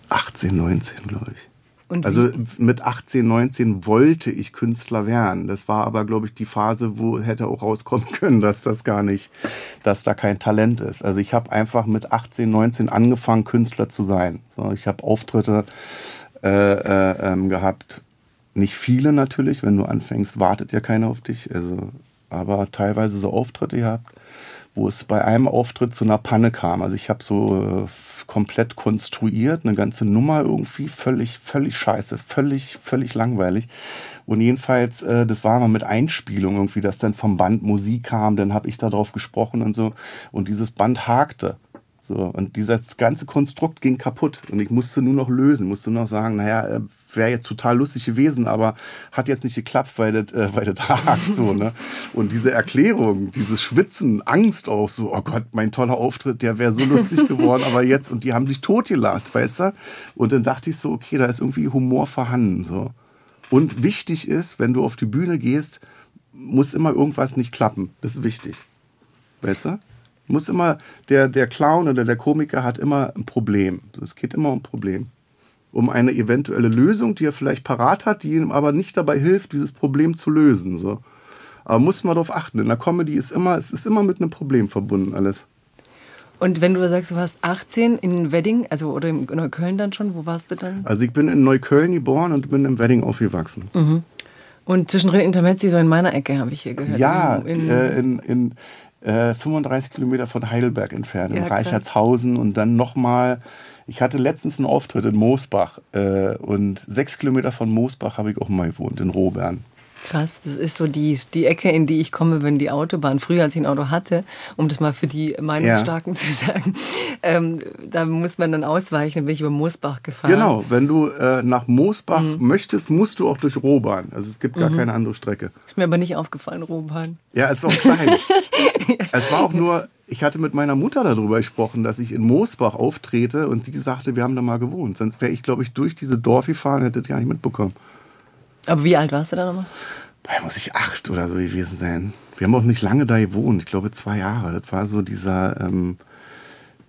18, 19, glaube ich. Und also mit 18, 19 wollte ich Künstler werden. Das war aber, glaube ich, die Phase, wo hätte auch rauskommen können, dass das gar nicht, dass da kein Talent ist. Also ich habe einfach mit 18, 19 angefangen, Künstler zu sein. Ich habe Auftritte äh, äh, ähm, gehabt. Nicht viele natürlich, wenn du anfängst, wartet ja keiner auf dich. Also, aber teilweise so Auftritte gehabt wo es bei einem Auftritt zu einer Panne kam. Also ich habe so äh, komplett konstruiert, eine ganze Nummer irgendwie, völlig, völlig scheiße, völlig, völlig langweilig. Und jedenfalls, äh, das war mal mit Einspielung irgendwie, dass dann vom Band Musik kam, dann habe ich da drauf gesprochen und so. Und dieses Band hakte. So, und dieses ganze Konstrukt ging kaputt und ich musste nur noch lösen, musste nur noch sagen, naja, äh, wäre jetzt total lustig gewesen, aber hat jetzt nicht geklappt, weil das, äh, weil das hakt so, ne? Und diese Erklärung, dieses Schwitzen, Angst auch so, oh Gott, mein toller Auftritt, der wäre so lustig geworden, aber jetzt, und die haben sich totgelacht, weißt du? Und dann dachte ich so, okay, da ist irgendwie Humor vorhanden, so. Und wichtig ist, wenn du auf die Bühne gehst, muss immer irgendwas nicht klappen. Das ist wichtig. Weißt du? Muss immer, der, der Clown oder der Komiker hat immer ein Problem. Es geht immer um ein Problem. Um eine eventuelle Lösung, die er vielleicht parat hat, die ihm aber nicht dabei hilft, dieses Problem zu lösen. So. Aber muss man darauf achten. In der Comedy ist immer, es ist immer mit einem Problem verbunden alles. Und wenn du sagst, du warst 18 in Wedding, also oder in Neukölln dann schon, wo warst du dann? Also ich bin in Neukölln geboren und bin im Wedding aufgewachsen. Mhm. Und zwischendrin Intermezzi so in meiner Ecke, habe ich hier gehört. Ja, in, äh, in, in, 35 äh, Kilometer von Heidelberg entfernt, ja, in Reichertshausen und dann nochmal. Ich hatte letztens einen Auftritt in Moosbach äh, und sechs Kilometer von Moosbach habe ich auch mal gewohnt, in Rohbern. Krass, das ist so die, die Ecke, in die ich komme, wenn die Autobahn, früher als ich ein Auto hatte, um das mal für die Meinungsstarken ja. zu sagen, ähm, da muss man dann ausweichen, dann bin ich über Moosbach gefahren. Genau, wenn du äh, nach Moosbach mhm. möchtest, musst du auch durch Rohbahn. Also es gibt gar mhm. keine andere Strecke. Ist mir aber nicht aufgefallen, Rohbahn. Ja, es ist auch klein. es war auch nur, ich hatte mit meiner Mutter darüber gesprochen, dass ich in Moosbach auftrete und sie sagte, wir haben da mal gewohnt. Sonst wäre ich, glaube ich, durch diese Dorf gefahren, hätte das gar nicht mitbekommen. Aber wie alt warst du da nochmal? Da muss ich acht oder so gewesen sein. Wir haben auch nicht lange da gewohnt, ich glaube zwei Jahre. Das war so dieser, ähm,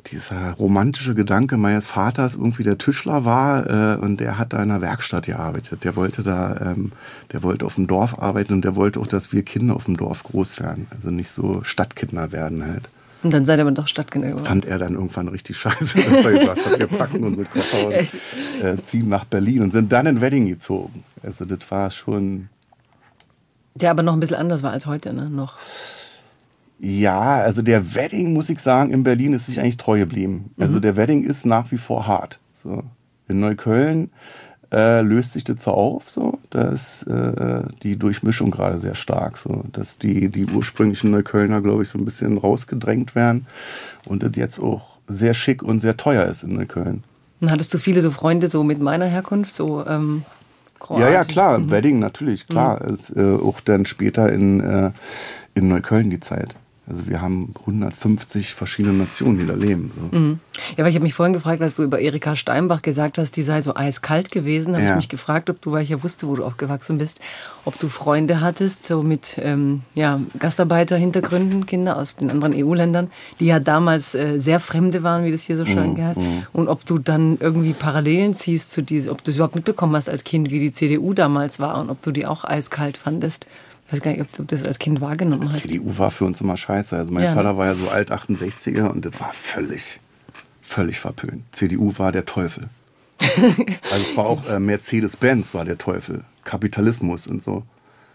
dieser romantische Gedanke meines Vaters, irgendwie der Tischler war äh, und der hat da in einer Werkstatt gearbeitet. Der wollte da, ähm, der wollte auf dem Dorf arbeiten und der wollte auch, dass wir Kinder auf dem Dorf groß werden. Also nicht so Stadtkinder werden halt. Und dann seid ihr aber doch Stadtkinder geworden. Fand er dann irgendwann richtig scheiße, dass er gesagt hat, wir packen unsere Koffer und äh, ziehen nach Berlin und sind dann in Wedding gezogen. Also das war schon... Der aber noch ein bisschen anders war als heute, ne? Noch. Ja, also der Wedding, muss ich sagen, in Berlin ist sich eigentlich treu geblieben. Also mhm. der Wedding ist nach wie vor hart. So. In Neukölln äh, löst sich das so auf, so, dass äh, die Durchmischung gerade sehr stark, so, dass die, die ursprünglichen Neuköllner, glaube ich, so ein bisschen rausgedrängt werden und das jetzt auch sehr schick und sehr teuer ist in Neukölln. Und hattest du viele so Freunde so mit meiner Herkunft, so ähm, Ja, ja, klar, mhm. Wedding natürlich, klar. Mhm. Ist äh, auch dann später in, äh, in Neukölln die Zeit. Also wir haben 150 verschiedene Nationen, die da leben. So. Mhm. Ja, weil ich habe mich vorhin gefragt, als du über Erika Steinbach gesagt hast, die sei so eiskalt gewesen, habe ja. ich mich gefragt, ob du, weil ich ja wusste, wo du aufgewachsen bist, ob du Freunde hattest, so mit ähm, ja, Gastarbeiterhintergründen, Kinder aus den anderen EU-Ländern, die ja damals äh, sehr Fremde waren, wie das hier so schön mhm. heißt. Mhm. Und ob du dann irgendwie Parallelen ziehst zu diese, ob du es überhaupt mitbekommen hast als Kind, wie die CDU damals war und ob du die auch eiskalt fandest. Ich weiß gar nicht, ob du das als Kind wahrgenommen hast. Die CDU war für uns immer scheiße. Also mein ja. Vater war ja so alt 68er und das war völlig, völlig verpönt. CDU war der Teufel. also es war auch äh, Mercedes-Benz war der Teufel. Kapitalismus und so.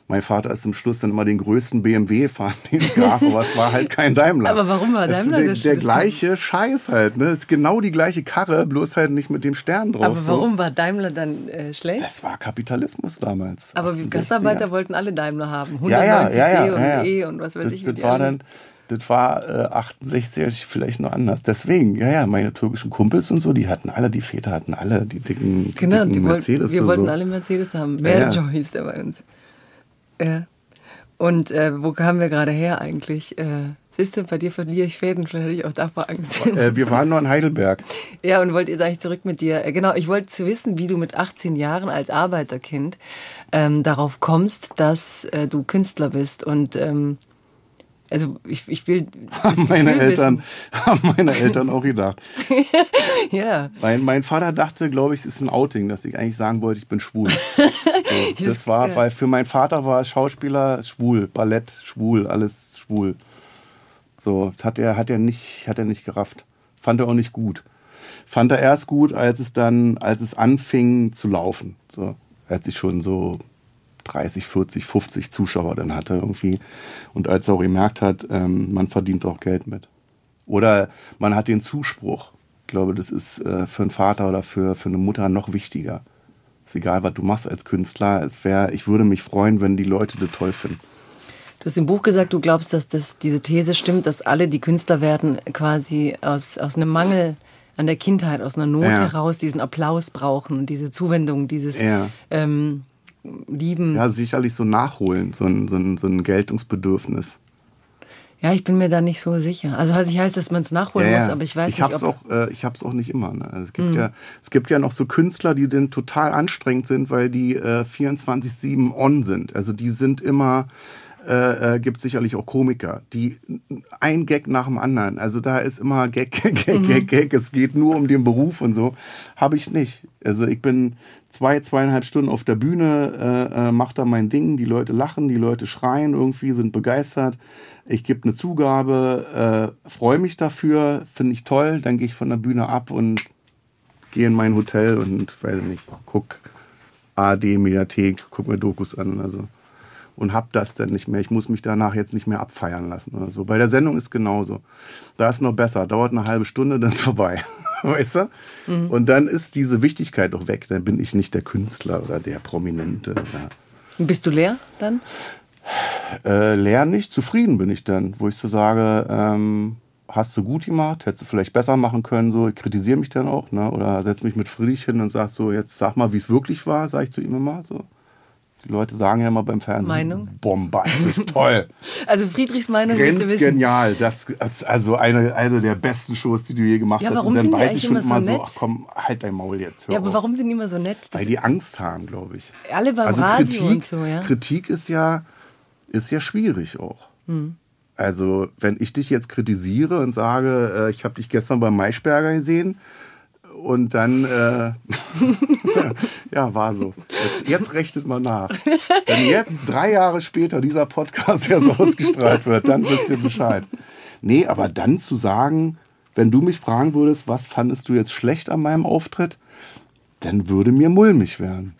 Mein Vater ist zum Schluss dann immer den größten BMW fahren, den es gab, aber es war halt kein Daimler. Aber warum war Daimler der, der gleiche Scheiß halt, ne? Es ist genau die gleiche Karre, bloß halt nicht mit dem Stern drauf. Aber warum so. war Daimler dann äh, schlecht? Das war Kapitalismus damals. Aber Gastarbeiter wollten alle Daimler haben. 190 ja, ja, ja, D und E und was weiß das, ich. Das war dann, das war äh, 68 vielleicht noch anders. Deswegen, ja, ja, meine türkischen Kumpels und so, die hatten alle, die Väter hatten alle die dicken, die genau, dicken die Mercedes. wir wollten so. alle Mercedes haben. Merjo ja, hieß der bei uns. Ja. Und äh, wo kamen wir gerade her eigentlich? Äh, siehst du, bei dir verliere ich Fäden, vielleicht hatte ich auch davor Angst. Äh, wir waren nur in Heidelberg. ja, und wollt ihr, sag ich zurück mit dir. Äh, genau, ich wollte wissen, wie du mit 18 Jahren als Arbeiterkind ähm, darauf kommst, dass äh, du Künstler bist und ähm, also ich, ich will. Haben meine Eltern, haben meine Eltern auch gedacht. ja. Mein, mein Vater dachte, glaube ich, es ist ein Outing, dass ich eigentlich sagen wollte, ich bin schwul. So, das war, weil für meinen Vater war Schauspieler schwul, Ballett schwul, alles schwul. So, hat er, hat er nicht, hat er nicht gerafft. Fand er auch nicht gut. Fand er erst gut, als es dann, als es anfing zu laufen. So, als ich schon so 30, 40, 50 Zuschauer dann hatte irgendwie. Und als er auch gemerkt hat, ähm, man verdient auch Geld mit. Oder man hat den Zuspruch. Ich glaube, das ist äh, für einen Vater oder für, für eine Mutter noch wichtiger. Ist egal, was du machst als Künstler. Es wär, ich würde mich freuen, wenn die Leute das toll finden. Du hast im Buch gesagt, du glaubst, dass das, diese These stimmt, dass alle, die Künstler werden, quasi aus, aus einem Mangel an der Kindheit, aus einer Not ja. heraus diesen Applaus brauchen und diese Zuwendung, dieses ja. ähm, lieben. Ja, sicherlich so nachholen, so ein, so ein, so ein Geltungsbedürfnis. Ja, ich bin mir da nicht so sicher. Also heißt, ich heißt, dass man es nachholen ja, muss, aber ich weiß ich nicht. Hab's auch, äh, ich habe es auch nicht immer. Ne? Also es, gibt mhm. ja, es gibt ja noch so Künstler, die dann total anstrengend sind, weil die äh, 24-7 on sind. Also die sind immer äh, äh, gibt sicherlich auch Komiker, die ein Gag nach dem anderen. Also da ist immer Gag, Gag, Gag, mhm. Gag, Gag. Es geht nur um den Beruf und so. Habe ich nicht. Also ich bin zwei, zweieinhalb Stunden auf der Bühne, äh, äh, mache da mein Ding. Die Leute lachen, die Leute schreien irgendwie, sind begeistert. Ich gebe eine Zugabe, äh, freue mich dafür, finde ich toll. Dann gehe ich von der Bühne ab und gehe in mein Hotel und weiß nicht, guck AD Mediathek, guck mir Dokus an. Also und habe das dann nicht mehr. Ich muss mich danach jetzt nicht mehr abfeiern lassen oder so. Bei der Sendung ist genauso. Da ist noch besser. Dauert eine halbe Stunde, dann ist vorbei. weißt du? Mhm. Und dann ist diese Wichtigkeit doch weg. Dann bin ich nicht der Künstler oder der Prominente. Ja. Bist du leer dann? Äh, leer nicht. Zufrieden bin ich dann, wo ich so sage, ähm, hast du gut gemacht, hättest du vielleicht besser machen können. So, ich kritisiere mich dann auch, ne? Oder setze mich mit Friedrich hin und sag so, jetzt sag mal, wie es wirklich war, sage ich zu ihm immer so. Die Leute sagen ja immer beim Fernsehen. Meinung? Bombastisch, toll. Also Friedrichs Meinung Ganz ist genial. Das ist also eine, eine der besten Shows, die du je gemacht ja, hast. Warum Und dann sind weiß ich schon immer so, nett? ach komm, halt dein Maul jetzt. ja, aber auf. warum sind die immer so nett? Das Weil die Angst haben, glaube ich. Alle beim also Radio Kritik, und so, ja. Kritik ist ja, ist ja schwierig auch. Hm. Also, wenn ich dich jetzt kritisiere und sage, äh, ich habe dich gestern beim Maischberger gesehen, und dann, äh, ja, war so. Jetzt, jetzt, rechnet man nach. Wenn jetzt drei Jahre später dieser Podcast erst ausgestrahlt wird, dann wisst ihr Bescheid. Nee, aber dann zu sagen, wenn du mich fragen würdest, was fandest du jetzt schlecht an meinem Auftritt, dann würde mir mulmig werden.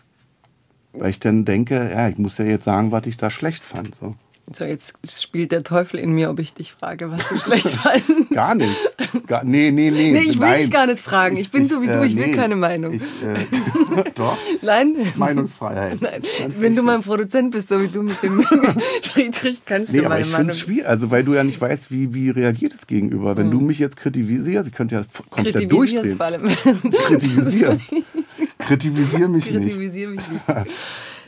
Weil ich dann denke, ja, ich muss ja jetzt sagen, was ich da schlecht fand. So. So, jetzt spielt der Teufel in mir, ob ich dich frage, was du schlecht fandest. Gar nicht. Gar, nee, nee, nee. Nee, ich will Nein. dich gar nicht fragen. Ich, ich bin ich, so wie du, ich will nee, keine Meinung. Ich, äh, doch. Nein. Meinungsfreiheit. Nein. Wenn wichtig. du mein Produzent bist, so wie du mit dem Friedrich, kannst nee, du meine aber ich Meinung. Ich schwierig, also weil du ja nicht weißt, wie, wie reagiert es gegenüber. Wenn hm. du mich jetzt kritisierst, ich könnte ja komplett durchdrehen. Vor allem. Kritisierst. Kritivisier mich nicht. Kritivisier mich nicht.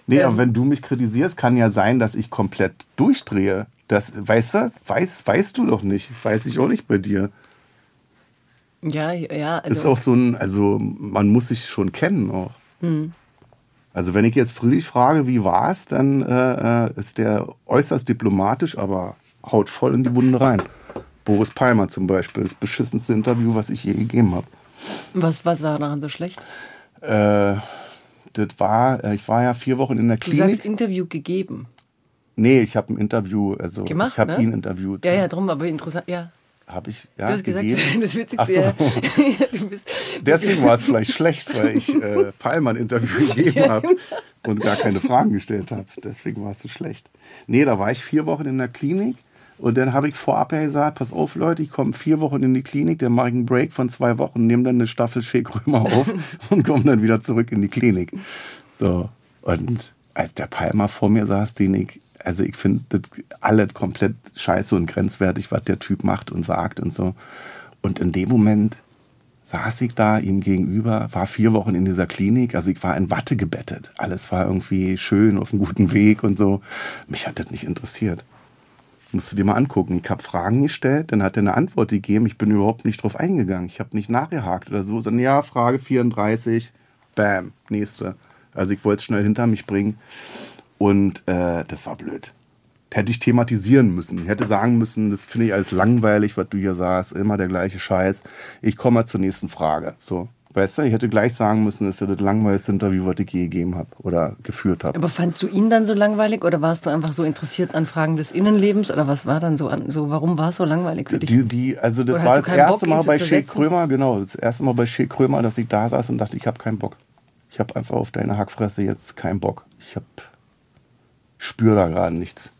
Nee, ähm, aber wenn du mich kritisierst, kann ja sein, dass ich komplett durchdrehe. Das, weißt du, weiß, weißt du doch nicht. Weiß ich auch nicht bei dir. Ja, ja. Also ist auch so ein, also man muss sich schon kennen auch. Hm. Also wenn ich jetzt Friedrich frage, wie war es, dann äh, äh, ist der äußerst diplomatisch, aber haut voll in die Wunde rein. Boris Palmer zum Beispiel, das beschissenste Interview, was ich je gegeben habe. Was, was war daran so schlecht? Äh, das war, äh, ich war ja vier Wochen in der Klinik. Du sagst Interview gegeben. Nee, ich habe ein Interview, also Gemacht, ich habe ne? ihn interviewt. Ja, ja, drum, aber interessant, ja. Habe ich, ja, Du hast gegeben. gesagt, das Witzigste, so. ja. du bist, Deswegen war es vielleicht schlecht, weil ich äh, Pallmann Interview gegeben habe. und gar keine Fragen gestellt habe. Deswegen war es so schlecht. Nee, da war ich vier Wochen in der Klinik und dann habe ich vorab ja gesagt, pass auf Leute, ich komme vier Wochen in die Klinik, dann mache ich einen Break von zwei Wochen, nehme dann eine Staffel Shake Römer auf und komme dann wieder zurück in die Klinik. So, und als der Palmer vor mir saß, den ich, also ich finde das alles komplett scheiße und grenzwertig, was der Typ macht und sagt und so. Und in dem Moment saß ich da ihm gegenüber, war vier Wochen in dieser Klinik, also ich war in Watte gebettet. Alles war irgendwie schön, auf einem guten Weg und so. Mich hat das nicht interessiert. Musst du dir mal angucken. Ich habe Fragen gestellt, dann hat er eine Antwort gegeben. Ich bin überhaupt nicht drauf eingegangen. Ich habe nicht nachgehakt oder so, sondern ja, Frage 34, bam, nächste. Also ich wollte es schnell hinter mich bringen. Und äh, das war blöd. Hätte ich thematisieren müssen. Ich hätte sagen müssen, das finde ich alles langweilig, was du hier sagst, immer der gleiche Scheiß. Ich komme mal zur nächsten Frage. So, Weißt du, ich hätte gleich sagen müssen, das ist ja das langweiligste Interview, was ich je gegeben habe oder geführt habe. Aber fandst du ihn dann so langweilig oder warst du einfach so interessiert an Fragen des Innenlebens oder was war dann so an, so warum war es so langweilig für dich? Die, die, also das oder war das erste Bock, Mal bei Shea Krömer, genau, das erste Mal bei Shea Krömer, dass ich da saß und dachte, ich habe keinen Bock. Ich habe einfach auf deine Hackfresse jetzt keinen Bock. Ich habe spüre da gerade nichts.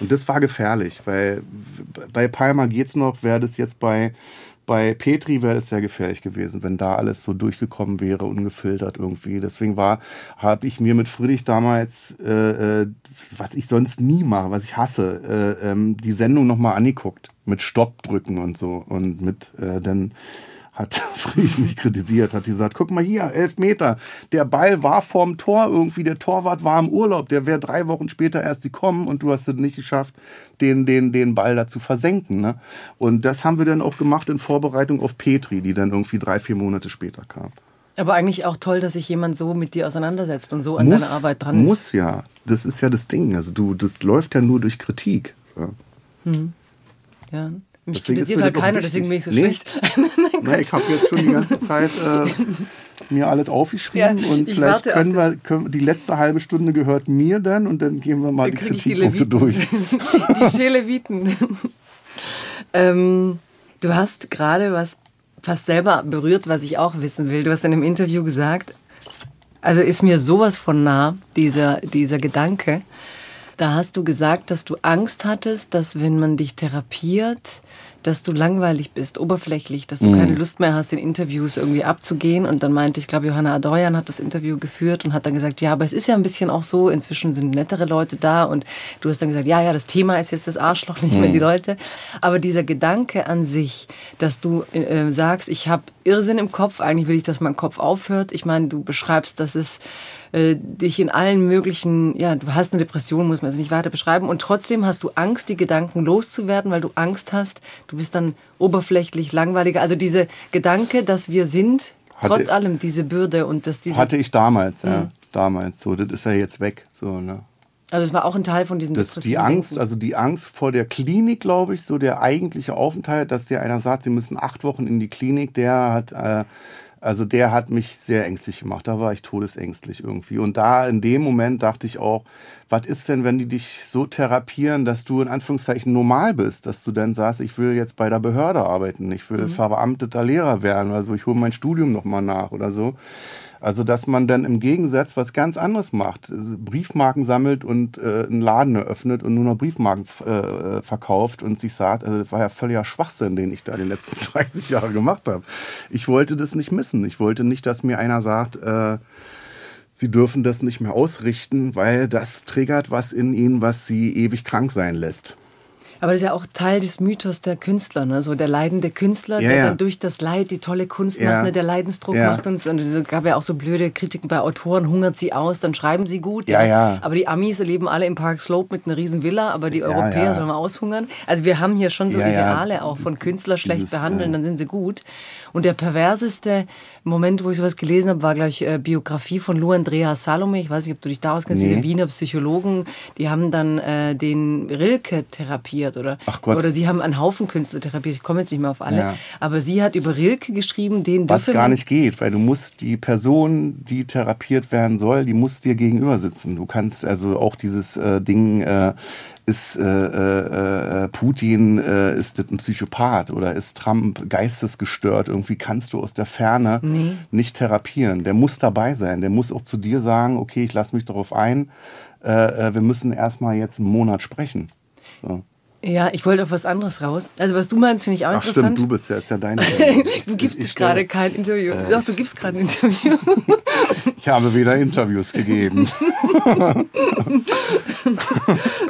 Und das war gefährlich, weil bei Palmer geht's noch, wäre das jetzt bei bei Petri wäre es sehr gefährlich gewesen, wenn da alles so durchgekommen wäre, ungefiltert irgendwie. Deswegen war, habe ich mir mit Friedrich damals, äh, äh, was ich sonst nie mache, was ich hasse, äh, ähm, die Sendung nochmal angeguckt. Mit Stopp drücken und so. Und mit äh, dann hat Friedrich mich kritisiert, hat gesagt, guck mal hier, elf Meter, der Ball war vorm Tor irgendwie, der Torwart war im Urlaub, der wäre drei Wochen später erst gekommen und du hast es nicht geschafft, den, den, den Ball da zu versenken. Ne? Und das haben wir dann auch gemacht in Vorbereitung auf Petri, die dann irgendwie drei, vier Monate später kam. Aber eigentlich auch toll, dass sich jemand so mit dir auseinandersetzt und so an muss, deiner Arbeit dran ist. Muss ja. Das ist ja das Ding. Also du, das läuft ja nur durch Kritik. So. Hm. Ja. Mich deswegen kritisiert halt keiner, deswegen bin ich so nee. schlecht. nee, ich habe jetzt schon die ganze Zeit äh, mir alles aufgeschrieben ja, und vielleicht können wir, können, die letzte halbe Stunde gehört mir dann und dann gehen wir mal dann die Kritikpunkte die durch. die Scheleviten. ähm, du hast gerade was fast selber berührt, was ich auch wissen will. Du hast in einem Interview gesagt, also ist mir sowas von nah, dieser, dieser Gedanke. Da hast du gesagt, dass du Angst hattest, dass wenn man dich therapiert, dass du langweilig bist, oberflächlich, dass du mhm. keine Lust mehr hast, in Interviews irgendwie abzugehen. Und dann meinte, ich glaube, Johanna Adorjan hat das Interview geführt und hat dann gesagt, ja, aber es ist ja ein bisschen auch so, inzwischen sind nettere Leute da und du hast dann gesagt, ja, ja, das Thema ist jetzt das Arschloch, nicht mehr die mhm. Leute. Aber dieser Gedanke an sich, dass du äh, sagst, ich habe Irrsinn im Kopf, eigentlich will ich, dass mein Kopf aufhört. Ich meine, du beschreibst, dass es äh, dich in allen möglichen, ja, du hast eine Depression, muss man es nicht weiter beschreiben, und trotzdem hast du Angst, die Gedanken loszuwerden, weil du Angst hast, du bist dann oberflächlich, langweiliger. Also diese Gedanke, dass wir sind, hatte, trotz allem diese Bürde und dass diese... Hatte ich damals, ja, mhm. damals. So, das ist ja jetzt weg, so, ne. Also es war auch ein Teil von diesen das, Die Angst, Denken. also die Angst vor der Klinik, glaube ich, so der eigentliche Aufenthalt, dass dir einer sagt, sie müssen acht Wochen in die Klinik, der hat äh, also der hat mich sehr ängstlich gemacht. Da war ich todesängstlich irgendwie. Und da in dem Moment dachte ich auch, was ist denn, wenn die dich so therapieren, dass du in Anführungszeichen normal bist, dass du dann sagst, ich will jetzt bei der Behörde arbeiten, ich will mhm. verbeamteter Lehrer werden, also ich hole mein Studium nochmal nach oder so. Also, dass man dann im Gegensatz was ganz anderes macht. Also Briefmarken sammelt und äh, einen Laden eröffnet und nur noch Briefmarken äh, verkauft und sich sagt, also das war ja völliger Schwachsinn, den ich da die letzten 30 Jahre gemacht habe. Ich wollte das nicht missen. Ich wollte nicht, dass mir einer sagt, äh, sie dürfen das nicht mehr ausrichten, weil das triggert was in ihnen, was sie ewig krank sein lässt. Aber das ist ja auch Teil des Mythos der Künstler, ne? so der leidende Künstler, ja, der ja. dann durch das Leid die tolle Kunst ja. macht, ne? der Leidensdruck macht. Und, und es gab ja auch so blöde Kritiken bei Autoren, hungert sie aus, dann schreiben sie gut. Ja, ja. Aber die Amis leben alle im Park Slope mit einer riesen Villa, aber die Europäer sollen mal aushungern. Also wir haben hier schon so Ideale auch von Künstler schlecht Dieses, behandeln, dann sind sie gut. Und der perverseste Moment, wo ich sowas gelesen habe, war, glaube ich, äh, Biografie von Lou Andreas Salome. Ich weiß nicht, ob du dich da auskennst, nee. diese Wiener Psychologen. Die haben dann äh, den Rilke therapiert oder, oder sie haben einen Haufen Künstler therapiert. Ich komme jetzt nicht mehr auf alle. Ja. Aber sie hat über Rilke geschrieben, den Was gar nicht geht, weil du musst die Person, die therapiert werden soll, die muss dir gegenüber sitzen. Du kannst also auch dieses äh, Ding, äh, ist äh, äh, äh, Putin, äh, ist das ein Psychopath oder ist Trump geistesgestört? Irgendwie kannst du aus der Ferne nee. nicht therapieren. Der muss dabei sein. Der muss auch zu dir sagen, okay, ich lasse mich darauf ein. Äh, äh, wir müssen erstmal jetzt einen Monat sprechen. So. Ja, ich wollte auf was anderes raus. Also was du meinst, finde ich auch Ach, interessant. Stimmt, du bist ja, ist ja deine. du gibst gerade kein Interview. Äh, Doch, du gibst gerade ein Interview. ich habe wieder Interviews gegeben.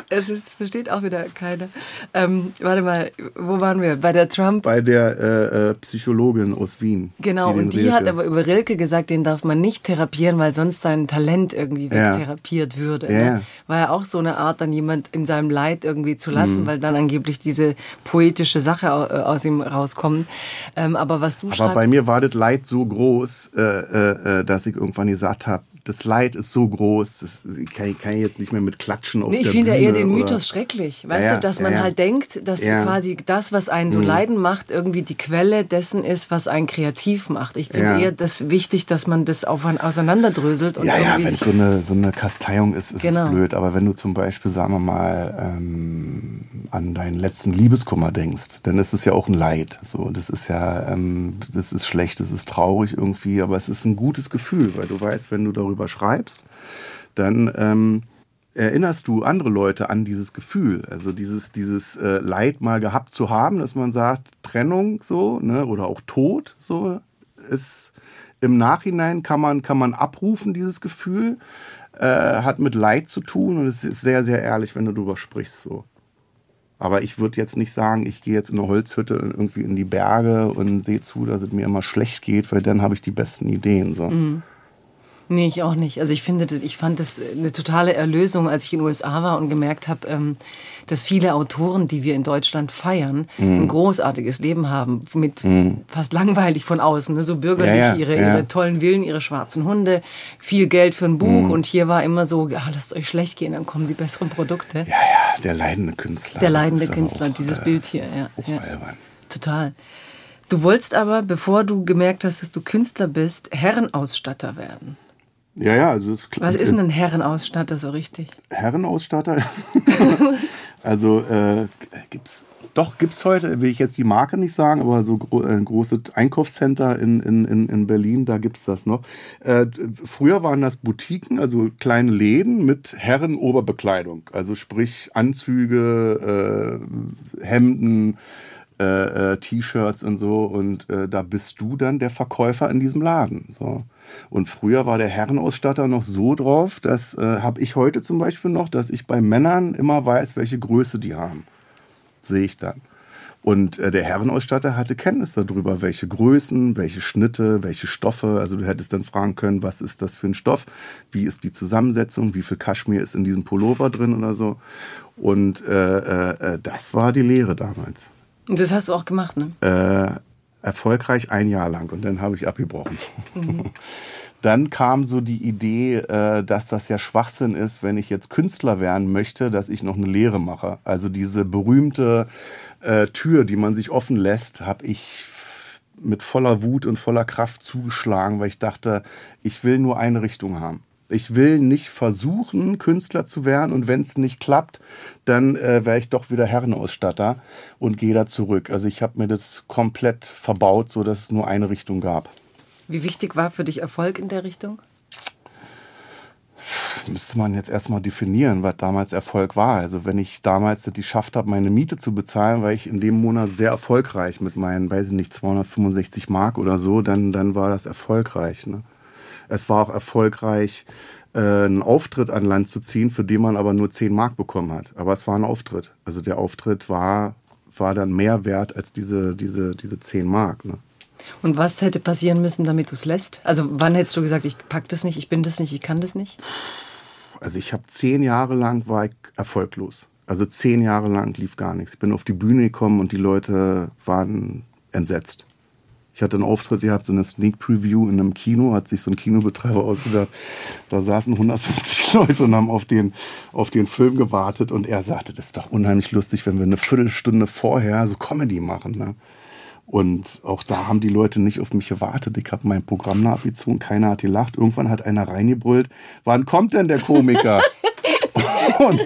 es ist, versteht auch wieder keiner. Ähm, warte mal, wo waren wir? Bei der Trump? Bei der äh, äh, Psychologin aus Wien. Genau, die und die Rilke. hat aber über Rilke gesagt, den darf man nicht therapieren, weil sonst sein Talent irgendwie ja. therapiert würde. Ja. Ne? War ja auch so eine Art, dann jemand in seinem Leid irgendwie zu lassen, mhm. weil dann angeblich diese poetische Sache äh, aus ihm rauskommt. Ähm, aber was du Aber schreibst, bei mir war das Leid so groß, äh, äh, äh dass ich irgendwann gesagt habe, das Leid ist so groß, das kann, kann ich jetzt nicht mehr mit klatschen auf nee, Ich finde ja eher den Mythos oder? schrecklich, weißt ja, du, dass man ja, halt denkt, dass quasi das, was einen so mhm. leiden macht, irgendwie die Quelle dessen ist, was einen kreativ macht. Ich finde eher das wichtig, dass man das auseinanderdröselt. Und ja, ja, wenn es so eine, so eine Kasteiung ist, ist genau. es blöd. Aber wenn du zum Beispiel, sagen wir mal, ähm, an deinen letzten Liebeskummer denkst, dann ist es ja auch ein Leid. So, das ist ja, ähm, das ist schlecht, das ist traurig irgendwie, aber es ist ein gutes Gefühl, weil du weißt, wenn du darüber darüber schreibst, dann ähm, erinnerst du andere Leute an dieses Gefühl, also dieses, dieses äh, Leid mal gehabt zu haben, dass man sagt, Trennung so, ne, oder auch Tod so, ist im Nachhinein kann man, kann man abrufen, dieses Gefühl, äh, hat mit Leid zu tun und es ist sehr, sehr ehrlich, wenn du darüber sprichst so. Aber ich würde jetzt nicht sagen, ich gehe jetzt in eine Holzhütte irgendwie in die Berge und sehe zu, dass es mir immer schlecht geht, weil dann habe ich die besten Ideen. So. Mhm. Nee, ich auch nicht. Also ich finde, ich fand das eine totale Erlösung, als ich in den USA war und gemerkt habe, ähm, dass viele Autoren, die wir in Deutschland feiern, mm. ein großartiges Leben haben, mit mm. fast langweilig von außen, ne? so bürgerlich, ja, ja, ihre, ja. ihre tollen Villen, ihre schwarzen Hunde, viel Geld für ein Buch mm. und hier war immer so, ah, lasst euch schlecht gehen, dann kommen die besseren Produkte. Ja, ja, der leidende Künstler. Der leidende Künstler, auch, dieses äh, Bild hier, ja. ja. Total. Du wolltest aber, bevor du gemerkt hast, dass du Künstler bist, Herrenausstatter werden. Ja, ja, also ist Was ist denn ein Herrenausstatter so richtig? Herrenausstatter? also äh, gibt's doch gibt's heute, will ich jetzt die Marke nicht sagen, aber so gro ein großes Einkaufscenter in, in, in Berlin, da gibt es das noch. Äh, früher waren das Boutiquen, also kleine Läden mit Herrenoberbekleidung, also sprich Anzüge, äh, Hemden, äh, äh, T-Shirts und so. Und äh, da bist du dann der Verkäufer in diesem Laden. So. Und früher war der Herrenausstatter noch so drauf, das äh, habe ich heute zum Beispiel noch, dass ich bei Männern immer weiß, welche Größe die haben. Sehe ich dann. Und äh, der Herrenausstatter hatte Kenntnis darüber, welche Größen, welche Schnitte, welche Stoffe. Also du hättest dann fragen können, was ist das für ein Stoff, wie ist die Zusammensetzung, wie viel Kaschmir ist in diesem Pullover drin oder so. Und äh, äh, äh das war die Lehre damals. Und das hast du auch gemacht, ne? Erfolgreich ein Jahr lang und dann habe ich abgebrochen. Mhm. Dann kam so die Idee, äh, dass das ja Schwachsinn ist, wenn ich jetzt Künstler werden möchte, dass ich noch eine Lehre mache. Also diese berühmte äh, Tür, die man sich offen lässt, habe ich mit voller Wut und voller Kraft zugeschlagen, weil ich dachte, ich will nur eine Richtung haben. Ich will nicht versuchen, Künstler zu werden und wenn es nicht klappt, dann äh, wäre ich doch wieder Herrenausstatter und gehe da zurück. Also ich habe mir das komplett verbaut, sodass es nur eine Richtung gab. Wie wichtig war für dich Erfolg in der Richtung? Müsste man jetzt erstmal definieren, was damals Erfolg war. Also wenn ich damals es geschafft habe, meine Miete zu bezahlen, war ich in dem Monat sehr erfolgreich mit meinen, weiß ich nicht, 265 Mark oder so, dann, dann war das erfolgreich. Ne? Es war auch erfolgreich, äh, einen Auftritt an Land zu ziehen, für den man aber nur 10 Mark bekommen hat. Aber es war ein Auftritt. Also der Auftritt war, war dann mehr wert als diese, diese, diese 10 Mark. Ne? Und was hätte passieren müssen, damit du es lässt? Also wann hättest du gesagt, ich pack das nicht, ich bin das nicht, ich kann das nicht? Also ich habe zehn Jahre lang war ich erfolglos. Also zehn Jahre lang lief gar nichts. Ich bin auf die Bühne gekommen und die Leute waren entsetzt. Ich hatte einen Auftritt gehabt, so eine Sneak Preview in einem Kino, hat sich so ein Kinobetreiber ausgedacht. Da saßen 150 Leute und haben auf den, auf den Film gewartet. Und er sagte, das ist doch unheimlich lustig, wenn wir eine Viertelstunde vorher so Comedy machen. Ne? Und auch da haben die Leute nicht auf mich gewartet. Ich habe mein Programm nachgezogen, keiner hat gelacht. Irgendwann hat einer reingebrüllt, wann kommt denn der Komiker? und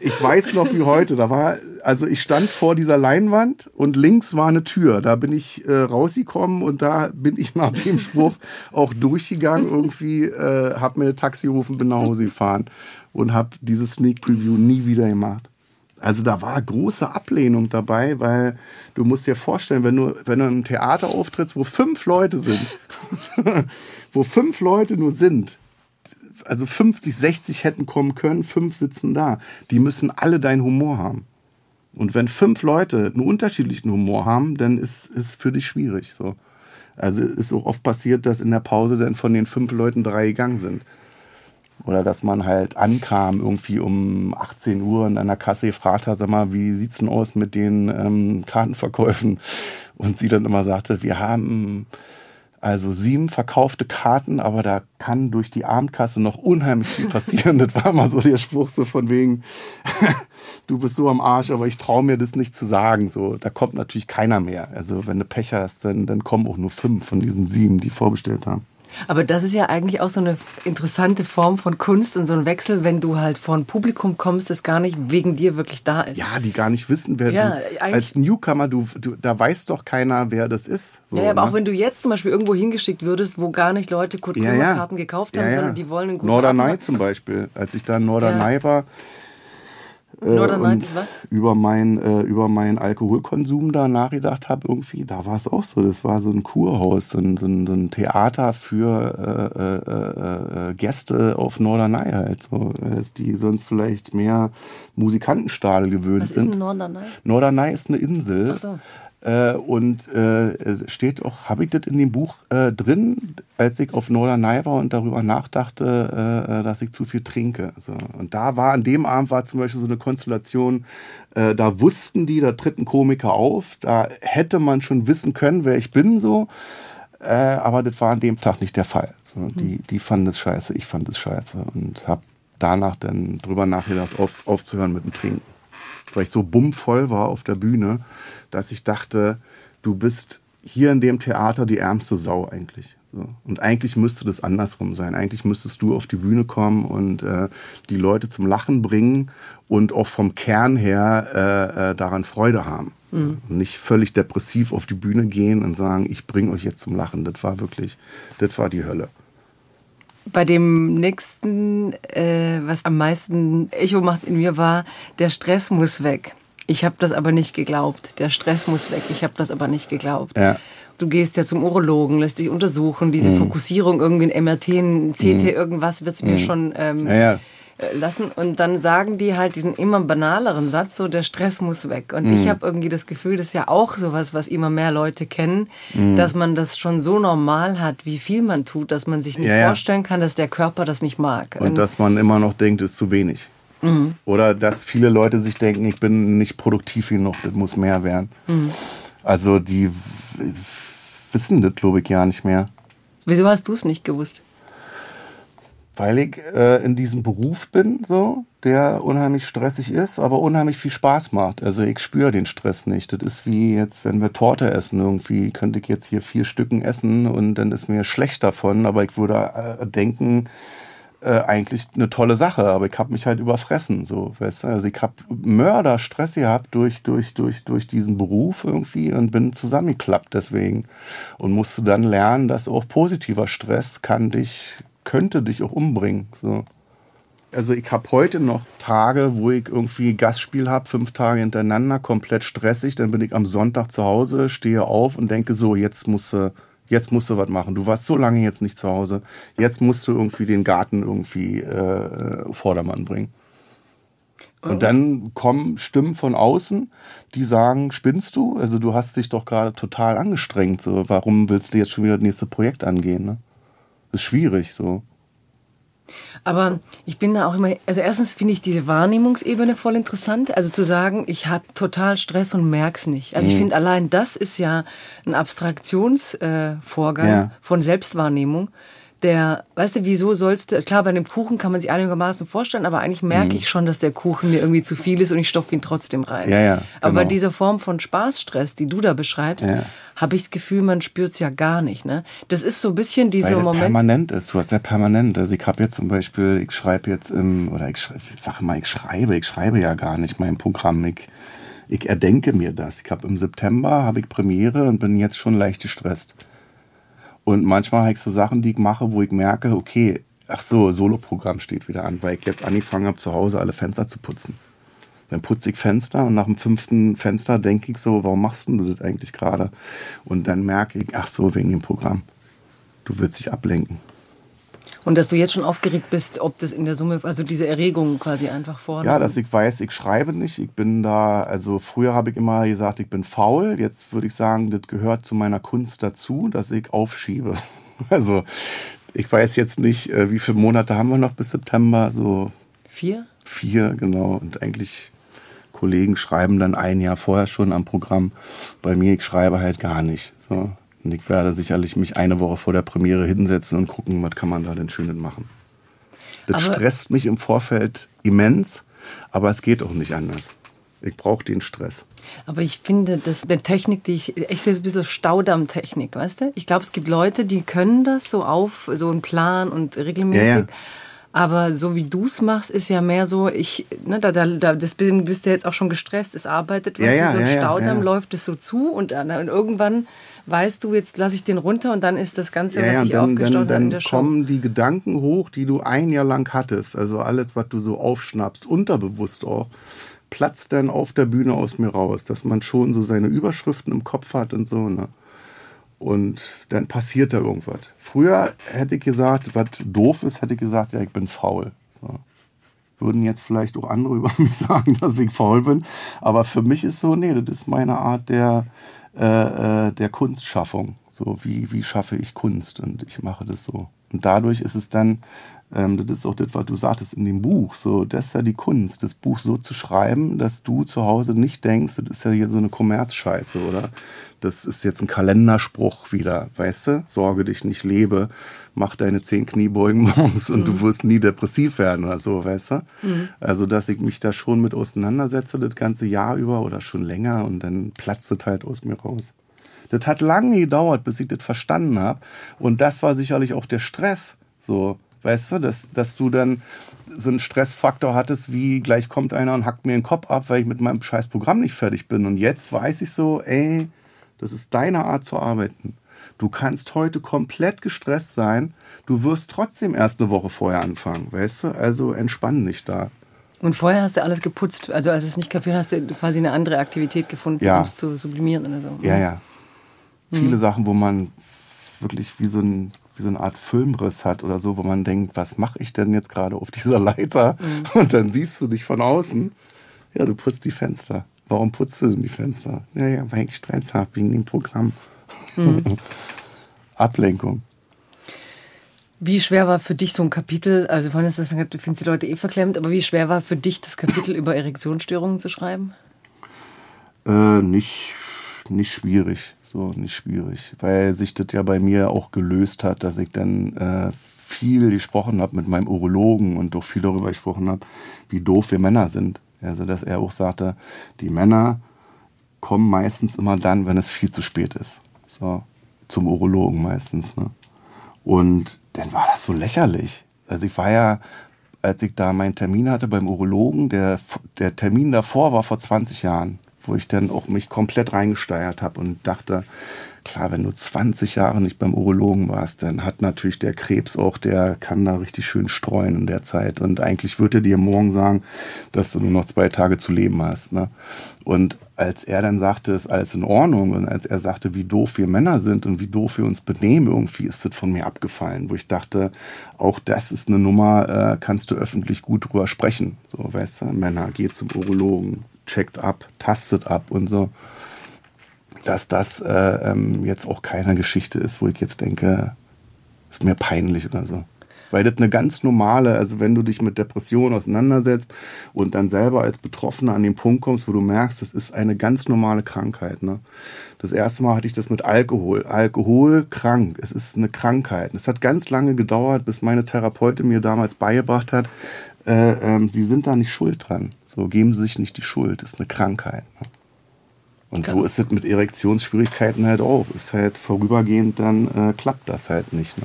ich weiß noch wie heute, da war, also ich stand vor dieser Leinwand und links war eine Tür. Da bin ich äh, rausgekommen und da bin ich nach dem Spruch auch durchgegangen. Irgendwie äh, habe mir Taxi gerufen, bin nach Hause gefahren und habe dieses Sneak Preview nie wieder gemacht. Also da war große Ablehnung dabei, weil du musst dir vorstellen, wenn du, wenn du im Theater auftrittst, wo fünf Leute sind, wo fünf Leute nur sind, also 50, 60 hätten kommen können, fünf sitzen da. Die müssen alle deinen Humor haben. Und wenn fünf Leute einen unterschiedlichen Humor haben, dann ist es für dich schwierig. So. Also ist auch oft passiert, dass in der Pause dann von den fünf Leuten drei gegangen sind. Oder dass man halt ankam irgendwie um 18 Uhr und an der Kasse gefragt sag mal, wie sieht's denn aus mit den ähm, Kartenverkäufen? Und sie dann immer sagte, wir haben also sieben verkaufte Karten, aber da kann durch die Abendkasse noch unheimlich viel passieren. das war immer so der Spruch so von wegen, du bist so am Arsch, aber ich traue mir das nicht zu sagen. So, da kommt natürlich keiner mehr. Also wenn du Pech hast, dann, dann kommen auch nur fünf von diesen sieben, die vorbestellt haben. Aber das ist ja eigentlich auch so eine interessante Form von Kunst und so ein Wechsel, wenn du halt vor ein Publikum kommst, das gar nicht wegen dir wirklich da ist. Ja, die gar nicht wissen, wer ja, du als Newcomer, du, du, da weiß doch keiner, wer das ist. So, ja, aber ne? auch wenn du jetzt zum Beispiel irgendwo hingeschickt würdest, wo gar nicht Leute Kurt ja, ja. Karten gekauft haben, sondern die wollen einen guten Norderney zum Beispiel. Als ich da in Norderney war, Norderney ist was? Über, mein, äh, über meinen Alkoholkonsum da nachgedacht habe, irgendwie, da war es auch so. Das war so ein Kurhaus, so ein, so ein, so ein Theater für äh, äh, äh Gäste auf Norderney halt. So, die sonst vielleicht mehr Musikantenstahl gewöhnt sind. Was ist ein Norderney? Norderney ist eine Insel. Ach so. Äh, und äh, steht auch, habe ich das in dem Buch äh, drin, als ich auf Norderney war und darüber nachdachte, äh, äh, dass ich zu viel trinke. So. Und da war an dem Abend war zum Beispiel so eine Konstellation, äh, da wussten die, da tritt ein Komiker auf, da hätte man schon wissen können, wer ich bin, so. aber das war an dem Tag nicht der Fall. So, mhm. die, die fanden es scheiße, ich fand es scheiße und habe danach dann drüber nachgedacht, auf, aufzuhören mit dem Trinken weil ich so bummvoll war auf der Bühne, dass ich dachte, du bist hier in dem Theater die ärmste Sau eigentlich. So. Und eigentlich müsste das andersrum sein. Eigentlich müsstest du auf die Bühne kommen und äh, die Leute zum Lachen bringen und auch vom Kern her äh, äh, daran Freude haben. Mhm. Nicht völlig depressiv auf die Bühne gehen und sagen, ich bringe euch jetzt zum Lachen. Das war wirklich, das war die Hölle. Bei dem nächsten, äh, was am meisten Echo macht in mir, war, der Stress muss weg. Ich habe das aber nicht geglaubt. Der Stress muss weg. Ich habe das aber nicht geglaubt. Ja. Du gehst ja zum Urologen, lässt dich untersuchen. Diese mhm. Fokussierung irgendwie in MRT, in CT, mhm. irgendwas wird es mir mhm. schon ähm, ja, ja. Äh, lassen. Und dann sagen die halt diesen immer banaleren Satz, so der Stress muss weg. Und mhm. ich habe irgendwie das Gefühl, das ist ja auch sowas, was immer mehr Leute kennen, mhm. dass man das schon so normal hat, wie viel man tut, dass man sich nicht ja, vorstellen kann, dass der Körper das nicht mag. Und, Und dass man immer noch denkt, ist zu wenig. Mhm. Oder dass viele Leute sich denken, ich bin nicht produktiv genug, das muss mehr werden. Mhm. Also die wissen das, glaube ich, ja nicht mehr. Wieso hast du es nicht gewusst? Weil ich äh, in diesem Beruf bin, so, der unheimlich stressig ist, aber unheimlich viel Spaß macht. Also ich spüre den Stress nicht. Das ist wie jetzt, wenn wir Torte essen. Irgendwie könnte ich jetzt hier vier Stücken essen und dann ist mir schlecht davon, aber ich würde äh, denken, äh, eigentlich eine tolle Sache, aber ich habe mich halt überfressen, so, weißt du? Also ich habe Mörderstress gehabt durch, durch, durch, durch diesen Beruf irgendwie und bin zusammengeklappt deswegen und musste dann lernen, dass auch positiver Stress kann dich könnte dich auch umbringen. So. Also ich habe heute noch Tage, wo ich irgendwie Gastspiel habe, fünf Tage hintereinander, komplett stressig. Dann bin ich am Sonntag zu Hause, stehe auf und denke so, jetzt musst du, jetzt musst du was machen. Du warst so lange jetzt nicht zu Hause. Jetzt musst du irgendwie den Garten irgendwie äh, Vordermann bringen. Und dann kommen Stimmen von außen, die sagen, spinnst du? Also du hast dich doch gerade total angestrengt. So, warum willst du jetzt schon wieder das nächste Projekt angehen? Ne? Ist schwierig so. Aber ich bin da auch immer, also erstens finde ich diese Wahrnehmungsebene voll interessant. Also zu sagen, ich habe total Stress und merke es nicht. Also mhm. ich finde allein das ist ja ein Abstraktionsvorgang äh, ja. von Selbstwahrnehmung der, weißt du, wieso sollst du, klar, bei einem Kuchen kann man sich einigermaßen vorstellen, aber eigentlich merke mhm. ich schon, dass der Kuchen mir irgendwie zu viel ist und ich stopfe ihn trotzdem rein. Ja, ja, genau. Aber bei genau. dieser Form von Spaßstress, die du da beschreibst, ja. habe ich das Gefühl, man spürt es ja gar nicht. Ne? Das ist so ein bisschen dieser Weil Moment. permanent ist, du hast ja permanent. Also ich habe jetzt zum Beispiel, ich schreibe jetzt im, oder ich, sag mal, ich schreibe, ich schreibe ja gar nicht mein Programm. Ich, ich erdenke mir das. Ich habe im September, habe ich Premiere und bin jetzt schon leicht gestresst. Und manchmal habe ich so Sachen, die ich mache, wo ich merke, okay, ach so, Soloprogramm steht wieder an, weil ich jetzt angefangen habe, zu Hause alle Fenster zu putzen. Dann putze ich Fenster und nach dem fünften Fenster denke ich so, warum machst du das eigentlich gerade? Und dann merke ich, ach so, wegen dem Programm. Du willst dich ablenken. Und dass du jetzt schon aufgeregt bist, ob das in der Summe, also diese Erregung quasi einfach vor. Ja, dass ich weiß, ich schreibe nicht. Ich bin da, also früher habe ich immer gesagt, ich bin faul. Jetzt würde ich sagen, das gehört zu meiner Kunst dazu, dass ich aufschiebe. Also ich weiß jetzt nicht, äh, wie viele Monate haben wir noch bis September? So vier? Vier, genau. Und eigentlich Kollegen schreiben dann ein Jahr vorher schon am Programm. Bei mir, ich schreibe halt gar nicht. So. Und ich werde sicherlich mich eine Woche vor der Premiere hinsetzen und gucken, was kann man da denn Schönes machen. Das aber stresst mich im Vorfeld immens, aber es geht auch nicht anders. Ich brauche den Stress. Aber ich finde, das eine Technik, die ich, ich sehe es ein bisschen Staudammtechnik, weißt du? Ich glaube, es gibt Leute, die können das so auf, so einen Plan und regelmäßig. Ja, ja. Aber so wie du es machst, ist ja mehr so, ich, ne, da, da, da das bist du jetzt auch schon gestresst, es arbeitet, ja, ja, so ein ja, Staudamm läuft es so zu und, und irgendwann weißt du, jetzt lasse ich den runter und dann ist das Ganze, ja, was ja, ich dann, aufgestaut habe, in der Show. Dann kommen die Gedanken hoch, die du ein Jahr lang hattest. Also alles, was du so aufschnappst, unterbewusst auch, platzt dann auf der Bühne aus mir raus, dass man schon so seine Überschriften im Kopf hat und so. Ne? Und dann passiert da irgendwas. Früher hätte ich gesagt, was doof ist, hätte ich gesagt, ja, ich bin faul. So. Würden jetzt vielleicht auch andere über mich sagen, dass ich faul bin. Aber für mich ist so, nee, das ist meine Art der, äh, äh, der Kunstschaffung. So, wie, wie schaffe ich Kunst? Und ich mache das so. Und dadurch ist es dann, ähm, das ist auch das, was du sagtest in dem Buch, so, das ist ja die Kunst, das Buch so zu schreiben, dass du zu Hause nicht denkst, das ist ja hier so eine Kommerzscheiße, oder? Das ist jetzt ein Kalenderspruch wieder, weißt du? Sorge dich nicht, lebe, mach deine zehn Kniebeugen morgens und mhm. du wirst nie depressiv werden oder so, weißt du? Mhm. Also, dass ich mich da schon mit auseinandersetze, das ganze Jahr über oder schon länger und dann platzt es halt aus mir raus. Das hat lange gedauert, bis ich das verstanden habe. Und das war sicherlich auch der Stress. So, weißt du, dass, dass du dann so einen Stressfaktor hattest, wie gleich kommt einer und hackt mir den Kopf ab, weil ich mit meinem scheiß Programm nicht fertig bin. Und jetzt weiß ich so, ey, das ist deine Art zu arbeiten. Du kannst heute komplett gestresst sein. Du wirst trotzdem erst eine Woche vorher anfangen, weißt du? Also entspann dich da. Und vorher hast du alles geputzt. Also als es nicht kapiert hast, du quasi eine andere Aktivität gefunden, ja. um es zu sublimieren oder so. Ja, ja. Mhm. Viele Sachen, wo man wirklich wie so, ein, wie so eine Art Filmriss hat oder so, wo man denkt, was mache ich denn jetzt gerade auf dieser Leiter? Mhm. Und dann siehst du dich von außen. Ja, du putzt die Fenster. Warum putzt du denn die Fenster? Ja, ja, weil ich Stress habe wegen dem Programm. Mhm. Ablenkung. Wie schwer war für dich so ein Kapitel, also vorhin hast du gesagt, du findest die Leute eh verklemmt, aber wie schwer war für dich das Kapitel über Erektionsstörungen zu schreiben? Äh, nicht, nicht schwierig, so nicht schwierig, weil sich das ja bei mir auch gelöst hat, dass ich dann äh, viel gesprochen habe mit meinem Urologen und auch viel darüber gesprochen habe, wie doof wir Männer sind. Also, dass er auch sagte, die Männer kommen meistens immer dann, wenn es viel zu spät ist. So, zum Urologen meistens. Ne? Und dann war das so lächerlich. Also, ich war ja, als ich da meinen Termin hatte beim Urologen, der, der Termin davor war vor 20 Jahren, wo ich dann auch mich komplett reingesteuert habe und dachte, klar, wenn du 20 Jahre nicht beim Urologen warst, dann hat natürlich der Krebs auch, der kann da richtig schön streuen in der Zeit. Und eigentlich würde er dir morgen sagen, dass du nur noch zwei Tage zu leben hast. Ne? Und als er dann sagte, ist alles in Ordnung und als er sagte, wie doof wir Männer sind und wie doof wir uns benehmen, irgendwie ist das von mir abgefallen, wo ich dachte, auch das ist eine Nummer, äh, kannst du öffentlich gut drüber sprechen. So, weißt du, Männer, geht zum Urologen, checkt ab, tastet ab und so dass das äh, ähm, jetzt auch keine Geschichte ist, wo ich jetzt denke, ist mir peinlich oder so. Weil das eine ganz normale, also wenn du dich mit Depressionen auseinandersetzt und dann selber als Betroffener an den Punkt kommst, wo du merkst, das ist eine ganz normale Krankheit. Ne? Das erste Mal hatte ich das mit Alkohol. Alkohol krank. Es ist eine Krankheit. Es hat ganz lange gedauert, bis meine Therapeutin mir damals beigebracht hat, äh, ähm, sie sind da nicht schuld dran. So geben sie sich nicht die Schuld. Das ist eine Krankheit. Ne? Und so ist es mit Erektionsschwierigkeiten halt auch. Ist halt vorübergehend, dann äh, klappt das halt nicht. Ne?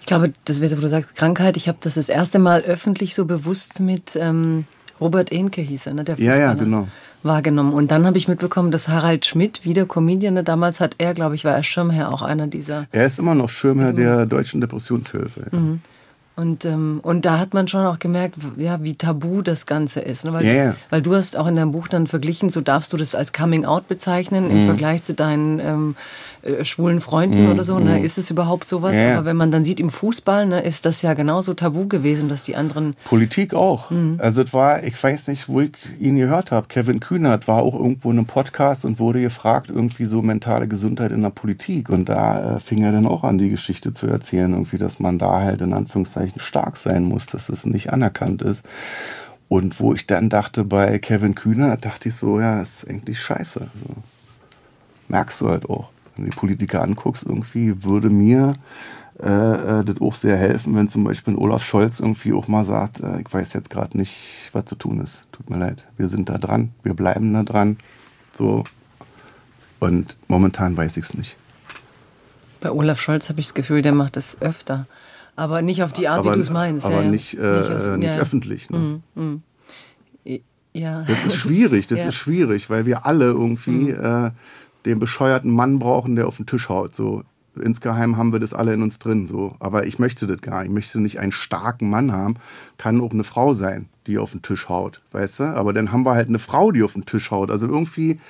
Ich glaube, das wäre so, wo du sagst, Krankheit. Ich habe das das erste Mal öffentlich so bewusst mit ähm, Robert Enke hieß er, ne? Der ja, ja, genau. Wahrgenommen. Und dann habe ich mitbekommen, dass Harald Schmidt, wieder Comedian, ne? damals hat er, glaube ich, war er Schirmherr, auch einer dieser. Er ist immer noch Schirmherr der Deutschen Depressionshilfe. Ja. Mhm. Und, ähm, und da hat man schon auch gemerkt, ja, wie tabu das Ganze ist. Ne? Weil, yeah. weil du hast auch in deinem Buch dann verglichen, so darfst du das als Coming Out bezeichnen mhm. im Vergleich zu deinen ähm, äh, schwulen Freunden mhm. oder so. Ne? Mhm. Ist es überhaupt sowas? Yeah. Aber wenn man dann sieht im Fußball, ne, ist das ja genauso tabu gewesen, dass die anderen. Politik auch. Mhm. Also es war, ich weiß nicht, wo ich ihn gehört habe. Kevin Kühnert war auch irgendwo in einem Podcast und wurde gefragt, irgendwie so mentale Gesundheit in der Politik. Und da äh, fing er dann auch an, die Geschichte zu erzählen, irgendwie, dass man da halt in Anführungszeichen Anführungszeichen stark sein muss, dass es nicht anerkannt ist. Und wo ich dann dachte, bei Kevin Kühner, dachte ich so, ja, ist eigentlich scheiße. So. Merkst du halt auch. Wenn du die Politiker anguckst, irgendwie würde mir äh, äh das auch sehr helfen, wenn zum Beispiel Olaf Scholz irgendwie auch mal sagt, äh, ich weiß jetzt gerade nicht, was zu tun ist. Tut mir leid. Wir sind da dran, wir bleiben da dran. So. Und momentan weiß ich es nicht. Bei Olaf Scholz habe ich das Gefühl, der macht das öfter. Aber nicht auf die Art, aber, wie du es meinst. Aber ja, nicht, äh, nicht, als, nicht ja. öffentlich. Ne? Mm, mm. Ja. Das ist schwierig, das ist schwierig, weil wir alle irgendwie mm. Den bescheuerten Mann brauchen, der auf den Tisch haut. So insgeheim haben wir das alle in uns drin. So. Aber ich möchte das gar nicht. Ich möchte nicht einen starken Mann haben. Kann auch eine Frau sein, die auf den Tisch haut. Weißt du? Aber dann haben wir halt eine Frau, die auf den Tisch haut. Also irgendwie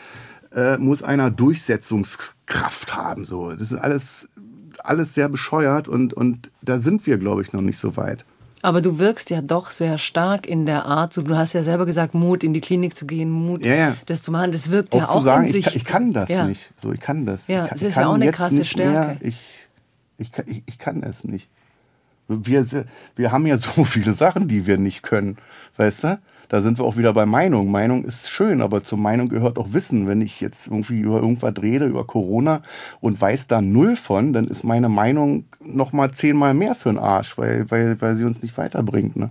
äh, muss einer Durchsetzungskraft haben. So. Das ist alles alles sehr bescheuert und, und da sind wir, glaube ich, noch nicht so weit. Aber du wirkst ja doch sehr stark in der Art, so, du hast ja selber gesagt, Mut in die Klinik zu gehen, Mut, ja, ja. das zu machen, das wirkt auch ja auch zu sagen, in sich. Ich, ich kann das ja. nicht, so ich kann das. Ja, ich kann, das ist ja auch eine krasse Stärke. Mehr, ich, ich, ich, ich kann es nicht. Wir, wir haben ja so viele Sachen, die wir nicht können, weißt du? Da sind wir auch wieder bei Meinung. Meinung ist schön, aber zur Meinung gehört auch Wissen. Wenn ich jetzt irgendwie über irgendwas rede, über Corona und weiß da null von, dann ist meine Meinung noch mal zehnmal mehr für den Arsch, weil, weil, weil sie uns nicht weiterbringt. Ne?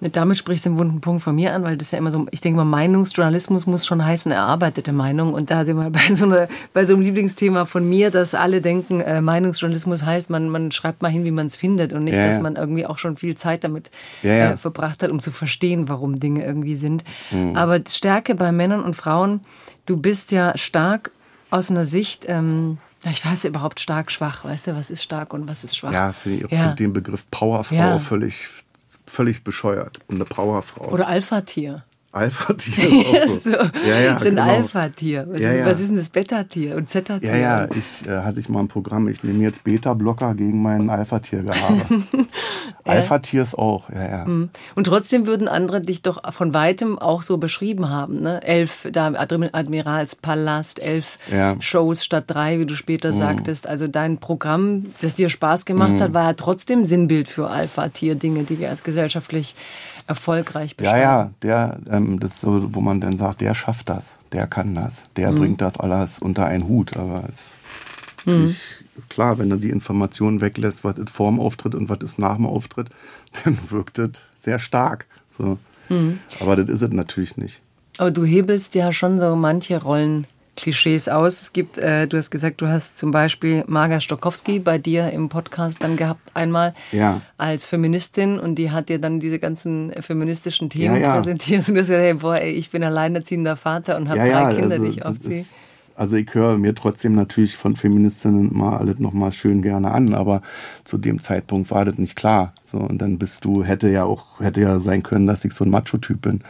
Damit sprichst du einen wunden Punkt von mir an, weil das ja immer so, ich denke mal, Meinungsjournalismus muss schon heißen, erarbeitete Meinung. Und da sind wir bei so, einer, bei so einem Lieblingsthema von mir, dass alle denken, äh, Meinungsjournalismus heißt, man, man schreibt mal hin, wie man es findet und nicht, ja, dass man irgendwie auch schon viel Zeit damit ja, ja. Äh, verbracht hat, um zu verstehen, warum Dinge irgendwie sind. Mhm. Aber Stärke bei Männern und Frauen, du bist ja stark aus einer Sicht, ähm, ich weiß überhaupt stark, schwach. Weißt du, was ist stark und was ist schwach? Ja, finde ich ja. den Begriff Powerfrau völlig völlig bescheuert. Eine Powerfrau. Oder Alpha-Tier. Alpha-Tier ist so. Ja, ja, so ein genau. Alpha-Tier. Was, ja, ja. was, ist denn das Beta-Tier und Zeta-Tier? Ja, ja, ich äh, hatte ich mal ein Programm, ich nehme jetzt Beta-Blocker gegen meinen Alpha-Tier-Gehabe. Alpha-Tier ist auch, ja, ja. Mhm. Und trotzdem würden andere dich doch von weitem auch so beschrieben haben, ne? Elf, da Admiralspalast, elf. Shows statt drei, wie du später mhm. sagtest. Also dein Programm, das dir Spaß gemacht mhm. hat, war ja trotzdem Sinnbild für Alpha-Tier-Dinge, die wir als gesellschaftlich erfolgreich beschreiben. Ja, ja, der, ähm, das ist so, wo man dann sagt, der schafft das, der kann das, der mhm. bringt das alles unter einen Hut. Aber es ist mhm. klar, wenn du die Informationen weglässt, was ist vor dem Auftritt und was ist nach dem Auftritt, dann wirkt das sehr stark. So. Mhm. Aber das ist es natürlich nicht. Aber du hebelst ja schon so manche Rollen Klischees aus. Es gibt, äh, du hast gesagt, du hast zum Beispiel Marga Stokowski bei dir im Podcast dann gehabt einmal ja. als Feministin und die hat dir dann diese ganzen feministischen Themen ja, ja. präsentiert und du hast gesagt, hey, boah, ey, ich bin alleinerziehender Vater und habe drei Kinder, also, die ich aufziehe. Also ich höre mir trotzdem natürlich von Feministinnen mal alles nochmal schön gerne an, aber zu dem Zeitpunkt war das nicht klar. So, und dann bist du, hätte ja auch, hätte ja sein können, dass ich so ein Macho-Typ bin,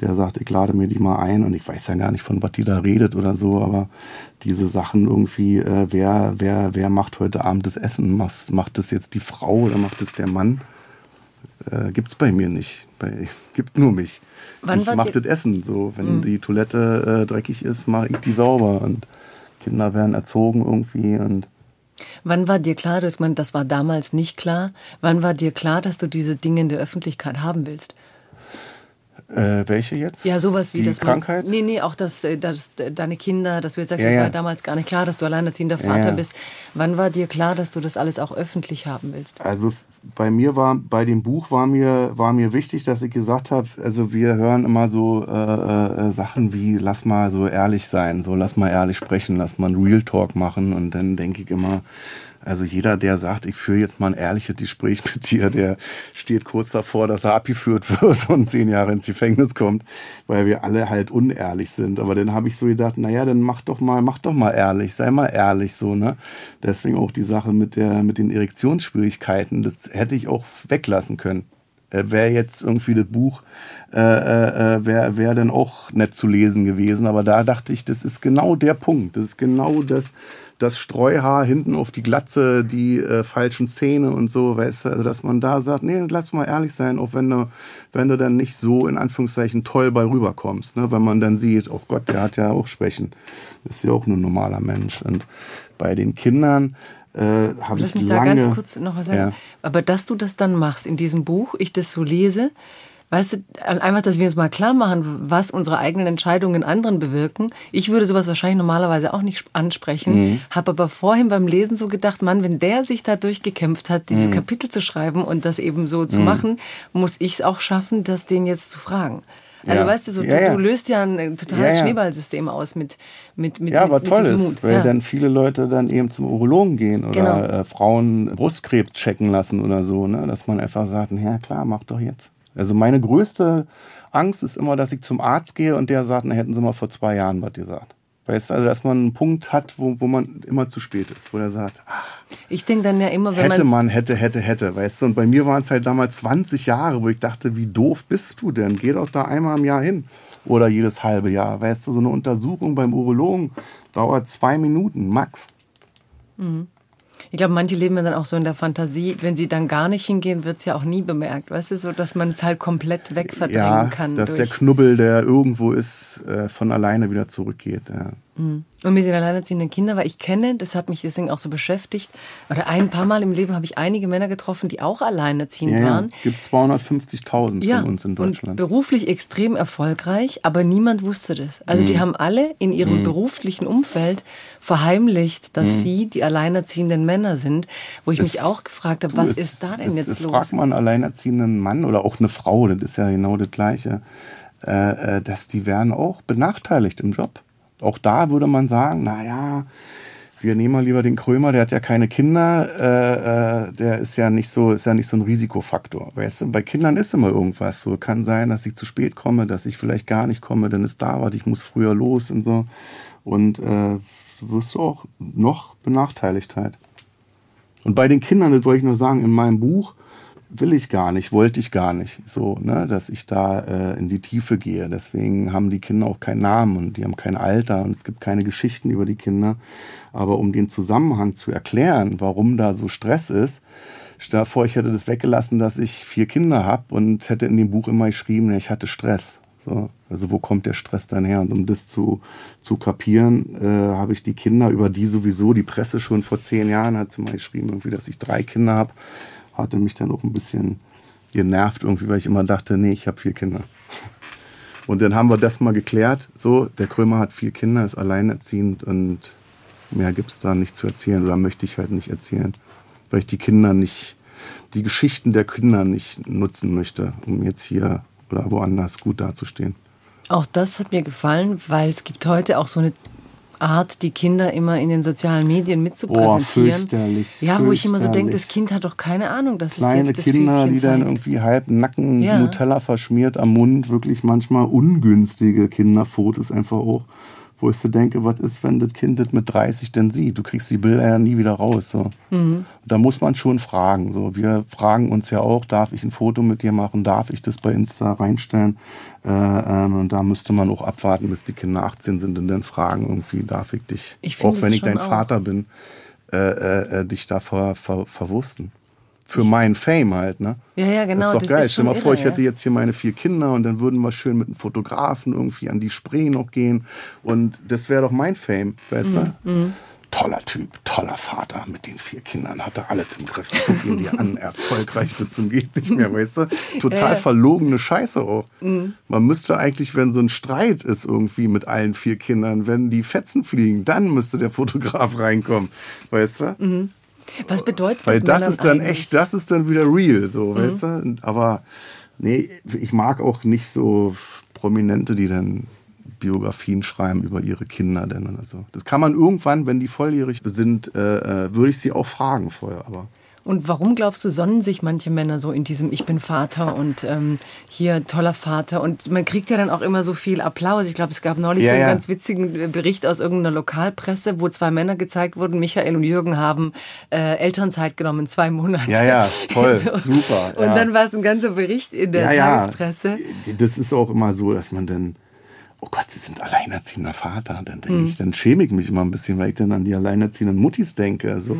der sagt, ich lade mir die mal ein und ich weiß ja gar nicht, von was die da redet oder so, aber diese Sachen irgendwie, äh, wer, wer, wer macht heute Abend das Essen? Macht, macht das jetzt die Frau oder macht das der Mann? Äh, es bei mir nicht. Bei, gibt nur mich. Wann ich mache das Essen. So, wenn mhm. die Toilette äh, dreckig ist, mache ich die sauber. Und Kinder werden erzogen irgendwie. Und Wann war dir klar, dass man, das war damals nicht klar, wann war dir klar, dass du diese Dinge in der Öffentlichkeit haben willst? Äh, welche jetzt? Ja, sowas wie die das. Krankheit? Nee, nee, auch das, äh, das, deine Kinder, dass du jetzt sagst, Ja, es ja. war damals gar nicht klar, dass du alleinerziehender Vater ja. bist. Wann war dir klar, dass du das alles auch öffentlich haben willst? Also bei mir war, bei dem Buch war mir, war mir wichtig, dass ich gesagt habe, also wir hören immer so äh, äh, Sachen wie, lass mal so ehrlich sein, so lass mal ehrlich sprechen, lass mal einen Real Talk machen und dann denke ich immer, also jeder, der sagt, ich führe jetzt mal ein ehrliches Gespräch mit dir, der steht kurz davor, dass er abgeführt wird und zehn Jahre ins Gefängnis kommt, weil wir alle halt unehrlich sind. Aber dann habe ich so gedacht, naja, dann mach doch mal, mach doch mal ehrlich, sei mal ehrlich so, ne? Deswegen auch die Sache mit der, mit den Erektionsschwierigkeiten, das hätte ich auch weglassen können. Äh, wäre jetzt irgendwie das Buch, äh, äh, wäre wär dann auch nett zu lesen gewesen. Aber da dachte ich, das ist genau der Punkt. Das ist genau das, das Streuhaar hinten auf die Glatze, die äh, falschen Zähne und so, weißt du, also dass man da sagt, nee, lass mal ehrlich sein, auch wenn du, wenn du dann nicht so in Anführungszeichen toll bei rüberkommst, ne? wenn man dann sieht, oh Gott, der hat ja auch Schwächen. Ist ja auch nur ein normaler Mensch. Und bei den Kindern äh, habe ich Lass mich lange... da ganz kurz noch was sagen. Ja. Aber dass du das dann machst in diesem Buch, ich das so lese, weißt du, einfach, dass wir uns mal klar machen, was unsere eigenen Entscheidungen in anderen bewirken. Ich würde sowas wahrscheinlich normalerweise auch nicht ansprechen, Mhm. habe aber vorhin beim Lesen so gedacht, Mann, wenn der sich da durchgekämpft hat, dieses Mhm. Kapitel zu schreiben und das eben so zu machen, muss ich es auch schaffen, das den jetzt zu fragen. Also Ja. weißt du, so, Ja, du, ja. du löst ja ein äh, totales. Schneeballsystem aus mit, mit, mit, Ja, mit, aber mit toll diesem ist, Mut. weil dann viele Leute dann eben zum Urologen gehen oder Genau. äh, Frauen Brustkrebs checken lassen oder so, ne? dass man einfach sagt, ja klar, mach doch jetzt. Also meine größte Angst ist immer, dass ich zum Arzt gehe und der sagt, na, hätten sie mal vor zwei Jahren was gesagt. Weißt du, also dass man einen Punkt hat, wo, wo man immer zu spät ist, wo der sagt, ach, Ich denke dann ja immer, wenn hätte man hätte, hätte, hätte, weißt du. Und bei mir waren es halt damals 20 Jahre, wo ich dachte, wie doof bist du denn? Geh doch da einmal im Jahr hin. Oder jedes halbe Jahr. Weißt du, so eine Untersuchung beim Urologen dauert zwei Minuten, max. Ich glaube, manche leben ja dann auch so in der Fantasie, wenn sie dann gar nicht hingehen, wird es ja auch nie bemerkt. Weißt du, so, dass man es halt komplett wegverdrängen Ja, kann. dass der Knubbel, der irgendwo ist, äh, von alleine wieder zurückgeht. Ja. Und mit den alleinerziehenden Kindern, weil ich kenne, das hat mich deswegen auch so beschäftigt, oder ein paar Mal im Leben habe ich einige Männer getroffen, die auch alleinerziehend Ja, ja. waren. gibt 250.000 Ja, von uns in und Deutschland. beruflich extrem erfolgreich, aber niemand wusste das. Also Mhm. die haben alle in ihrem beruflichen Umfeld verheimlicht, dass sie die alleinerziehenden Männer sind, wo ich Mhm. Es- mich auch gefragt habe, was es- ist da denn es- jetzt es los? Fragt man einen alleinerziehenden Mann oder auch eine Frau, das ist ja genau das Gleiche, äh, äh, dass die werden auch benachteiligt im Job. Auch da würde man sagen, naja, wir nehmen mal lieber den Krömer, der hat ja keine Kinder, äh, äh, der ist ja nicht so, ist ja nicht so ein Risikofaktor. Weißt du, bei Kindern ist immer irgendwas. So kann sein, dass ich zu spät komme, dass ich vielleicht gar nicht komme, dann ist da was, ich muss früher los und so. Und äh, wirst du auch noch benachteiligt halt. Und bei den Kindern, das wollte ich nur sagen, in meinem Buch will ich gar nicht, wollte ich gar nicht, so, ne, dass ich da äh, in die Tiefe gehe. Deswegen haben die Kinder auch keinen Namen und die haben kein Alter und es gibt keine Geschichten über die Kinder. Aber um den Zusammenhang zu erklären, warum da so Stress ist, stell vor, ich hätte das weggelassen, dass ich vier Kinder habe und hätte in dem Buch immer geschrieben, ich hatte Stress. So, also wo kommt der Stress dann her? Und um das zu, zu kapieren, äh, habe ich die Kinder, über die sowieso die Presse schon vor zehn Jahren hat sie mal geschrieben, irgendwie, dass ich drei Kinder habe, hatte mich dann auch ein bisschen genervt irgendwie, weil ich immer dachte, nee, ich habe vier Kinder. Und dann haben wir das mal geklärt. So, der Krömer hat vier Kinder, ist alleinerziehend und mehr gibt es da nicht zu erzählen oder möchte ich halt nicht erzählen, weil ich die Kinder nicht, die Geschichten der Kinder nicht nutzen möchte, um jetzt hier oder woanders gut dazustehen. Auch das hat mir gefallen, weil es gibt heute auch so eine Art, die Kinder immer in den sozialen Medien mitzupräsentieren. fürchterlich, ja, wo ich immer so denke, das. Kind hat doch keine Ahnung, dass es Kleine jetzt das Kinder, Füßchen die dann zeigt. irgendwie halb Nacken, Ja. Nutella verschmiert am Mund, wirklich manchmal ungünstige Kinderfotos einfach auch, wo ich so denke, was ist, wenn das Kind das mit 30 denn sieht? Du kriegst die Bilder ja nie wieder raus. So. Mhm. Da muss man schon fragen. So. Wir fragen uns ja auch, darf ich ein Foto mit dir machen? Darf ich das bei Insta reinstellen? Äh, ähm, und da müsste man auch abwarten, bis die Kinder 18 sind und dann fragen, irgendwie, darf ich dich, Ich auch wenn ich dein auch. Vater bin, äh, äh, äh, dich da ver, ver, verwursten. Für meinen Fame halt, ne? Ja, ja, genau, Das ist doch das geil. ist Stell mal vor, irre, ich hätte ja. jetzt hier meine vier Kinder und dann würden wir schön mit einem Fotografen irgendwie an die Spree noch gehen. Und das wäre doch mein Fame, weißt Mhm, du? toller Typ, toller Vater mit den vier Kindern, hatte alles im Griff. Guck ihn dir an, erfolgreich bis zum geht nicht mehr, weißt du? Total verlogene Scheiße auch. Mhm. Man müsste eigentlich, wenn so ein Streit ist irgendwie mit allen vier Kindern, wenn die Fetzen fliegen, dann müsste der Fotograf reinkommen, weißt du? Was bedeutet das? Weil das ist dann eigentlich? echt, das ist dann wieder real, so, mhm. weißt du? Aber nee, ich mag auch nicht so Prominente, die dann Biografien schreiben über ihre Kinder denn oder so. Das kann man irgendwann, wenn die volljährig sind, äh, äh, würde ich sie auch fragen vorher, aber. Und warum glaubst du, sonnen sich manche Männer so in diesem Ich bin Vater und ähm, hier toller Vater? Und man kriegt ja dann auch immer so viel Applaus. Ich glaube, es gab neulich ja, so einen ja. ganz witzigen äh, Bericht aus irgendeiner Lokalpresse, wo zwei Männer gezeigt wurden. Michael und Jürgen haben äh, Elternzeit genommen, zwei Monate. Ja, ja, toll, so. super. Und dann war es ein ganzer Bericht in der Tagespresse. Das ist auch immer so, dass man dann oh Gott, sie sind alleinerziehender Vater. Dann denke mhm. ich, dann schäme ich mich immer ein bisschen, weil ich dann an die alleinerziehenden Muttis denke. Also,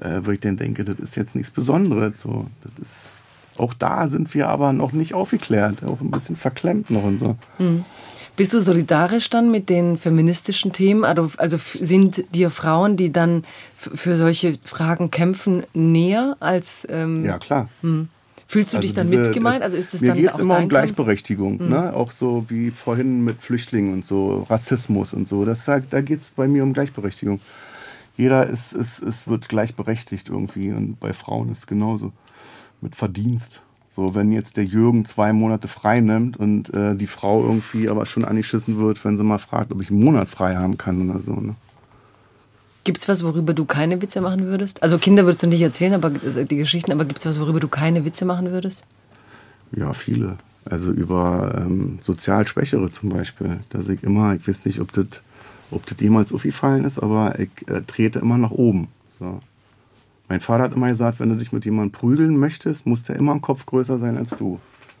äh, wo ich dann denke, das ist jetzt nichts Besonderes. So, das ist, auch da sind wir aber noch nicht aufgeklärt, auch ein bisschen verklemmt noch und so. Mhm. Bist du solidarisch dann mit den feministischen Themen? Also, also sind dir Frauen, die dann für solche Fragen kämpfen, näher als. Ähm, ja, klar. Mh. Fühlst du also dich dann diese, mitgemeint? Also ist das mir geht es immer um Gleichberechtigung, mhm. ne? auch so wie vorhin mit Flüchtlingen und so, Rassismus und so. Das, da geht es bei mir um Gleichberechtigung. Jeder ist, ist, ist, wird gleichberechtigt irgendwie und bei Frauen ist es genauso. Mit Verdienst. So, wenn jetzt der Jürgen zwei Monate frei nimmt und äh, die Frau irgendwie aber schon angeschissen wird, wenn sie mal fragt, ob ich einen Monat frei haben kann oder so. Ne? Gibt es was, worüber du keine Witze machen würdest? Also Kinder würdest du nicht erzählen, aber also die Geschichten, aber gibt es was, worüber du keine Witze machen würdest? Ja, viele. Also über ähm, sozial Schwächere zum Beispiel. Dass ich immer, ich weiß nicht, ob das ob das jemals aufgefallen ist, aber ich äh, trete immer nach oben. So. Mein Vater hat immer gesagt, wenn du dich mit jemandem prügeln möchtest, muss der immer ein Kopf größer sein als du.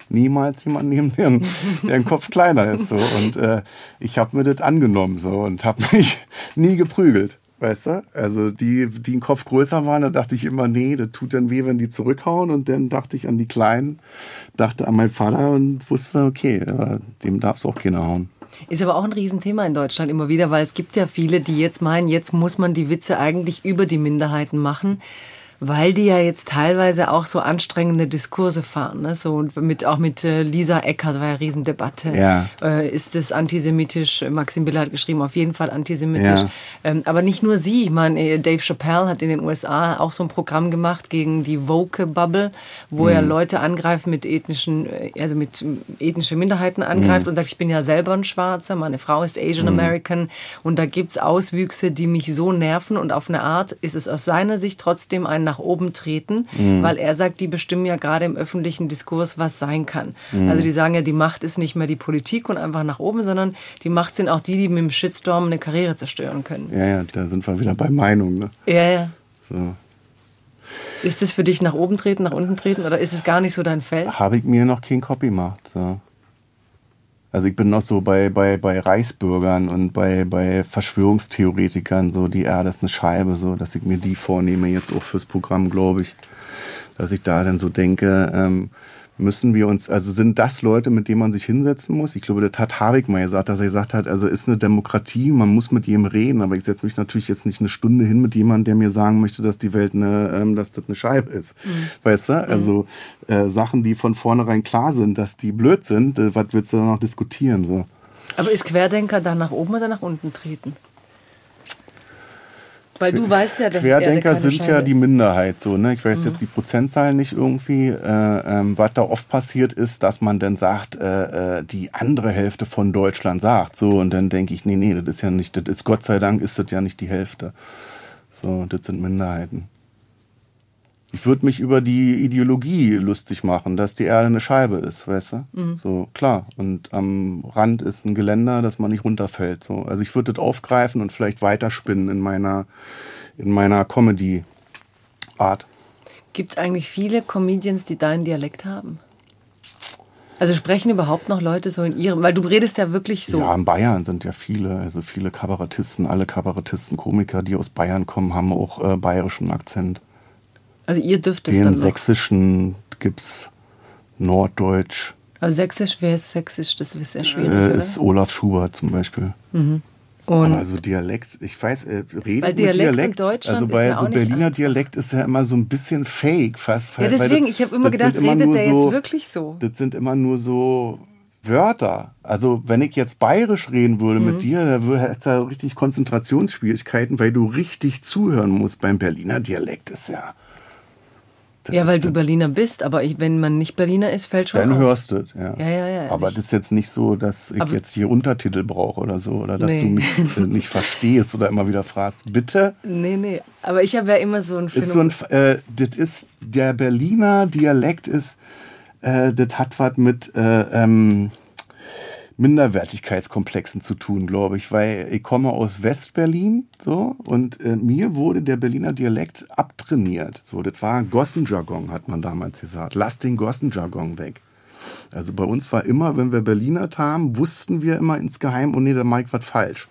Niemals jemand nehmen, der, der ein Kopf kleiner ist. So. Und äh, ich habe mir das angenommen so, und habe mich nie geprügelt. Weißt du? Also die, die einen Kopf größer waren, da dachte ich immer, nee, das tut dann weh, wenn die zurückhauen. Und dann dachte ich an die Kleinen, dachte an meinen Vater und wusste, okay, dem darfst du auch keiner hauen. Ist aber auch ein Riesenthema in Deutschland immer wieder, weil es gibt ja viele, die jetzt meinen, jetzt muss man die Witze eigentlich über die Minderheiten machen weil die ja jetzt teilweise auch so anstrengende Diskurse fahren. Ne? So mit, auch mit äh, Lisa Eckert war ja eine Riesendebatte. Ja. Äh, ist das antisemitisch? Maxim Biller hat geschrieben, auf jeden Fall antisemitisch. Ja. Ähm, aber nicht nur sie. Ich meine, äh, Dave Chappelle hat in den USA auch so ein Programm gemacht gegen die Woke-Bubble, wo mhm. er Leute angreift mit ethnischen, äh, also mit ethnischen Minderheiten angreift mhm. und sagt, ich bin ja selber ein Schwarzer, meine Frau ist Asian American mhm. und da gibt es Auswüchse, die mich so nerven und auf eine Art ist es aus seiner Sicht trotzdem ein nach oben treten, mhm. weil er sagt, die bestimmen ja gerade im öffentlichen Diskurs, was sein kann. Mhm. Also die sagen ja, die Macht ist nicht mehr die Politik und einfach nach oben, sondern die Macht sind auch die, die mit dem Shitstorm eine Karriere zerstören können. Ja, ja, da sind wir wieder bei Meinung. Ne? Ja, ja. So. Ist das für dich nach oben treten, nach unten treten oder ist es gar nicht so dein Feld? Habe ich mir noch kein Copy gemacht. So. Also ich bin noch so bei, bei, bei Reichsbürgern und bei, bei Verschwörungstheoretikern, so die Erde ist eine Scheibe, so dass ich mir die vornehme, jetzt auch fürs Programm, glaube ich. Dass ich da dann so denke, ähm, müssen wir uns, also sind das Leute, mit denen man sich hinsetzen muss? Ich glaube, das hat Habeck mal gesagt, dass er gesagt hat, also ist eine Demokratie, man muss mit jedem reden, aber ich setze mich natürlich jetzt nicht eine Stunde hin mit jemandem, der mir sagen möchte, dass die Welt eine, ähm, dass das eine Scheibe ist. Mhm. Weißt du? Mhm. Also äh, Sachen, die von vornherein klar sind, dass die blöd sind, äh, was willst du da noch diskutieren? So? Aber ist Querdenker dann nach oben oder nach unten treten? Weil du weißt ja, dass Querdenker sind ja die Minderheit. So, ne? Ich weiß mhm. jetzt die Prozentzahlen nicht irgendwie. Äh, ähm, was da oft passiert ist, dass man dann sagt, äh, äh, die andere Hälfte von Deutschland sagt. So, und dann denke ich, nee, nee, das ist ja nicht, das ist Gott sei Dank ist das ja nicht die Hälfte. So, das sind Minderheiten. Ich würde mich über die Ideologie lustig machen, dass die Erde eine Scheibe ist, weißt du? Mhm. So, klar. Und am Rand ist ein Geländer, dass man nicht runterfällt. So. Also ich würde das aufgreifen und vielleicht weiterspinnen in meiner, in meiner Comedy-Art. Gibt es eigentlich viele Comedians, die deinen Dialekt haben? Also sprechen überhaupt noch Leute so in ihrem, weil du redest ja wirklich so. Ja, in Bayern sind ja viele, also viele Kabarettisten, alle Kabarettisten, Komiker, die aus Bayern kommen, haben auch äh, bayerischen Akzent. Also ihr dürft es dann noch. Sächsischen gibt es Norddeutsch. Also Sächsisch, wer ist Sächsisch? Das ist sehr schwierig, äh, Ist Olaf Schubert zum Beispiel. Mhm. Und also Dialekt, ich weiß, äh, redet weil Dialekt, Dialekt Deutschland also bei ja so Berliner Dialekt ist ja immer so ein bisschen fake fast. Ja, deswegen, ich habe immer gedacht, immer redet der so, jetzt wirklich so? Das sind immer nur so Wörter. Also wenn ich jetzt bayerisch reden würde mhm. mit dir, da es ja richtig Konzentrationsschwierigkeiten, weil du richtig zuhören musst. Beim Berliner Dialekt ist ja ja, weil du Berliner bist, aber ich, wenn man nicht Berliner ist, fällt schon Dann auf. hörst du es, ja. Ja, ja, ja. Also aber das ist jetzt nicht so, dass ich jetzt hier Untertitel brauche oder so, oder dass nee. du mich nicht verstehst oder immer wieder fragst, bitte? Nee, nee. Aber ich habe ja immer so ein Phänomen. Ist so ein, äh, das ist, der Berliner Dialekt ist, äh, das hat was mit, äh, ähm, Minderwertigkeitskomplexen zu tun, glaube ich, weil ich komme aus Westberlin so und äh, mir wurde der Berliner Dialekt abtrainiert. So, das war Gossenjargon, hat man damals gesagt. Lass den Gossenjargon weg. Also bei uns war immer, wenn wir Berliner haben, wussten wir immer insgeheim, oh nee, da mache ich was falsch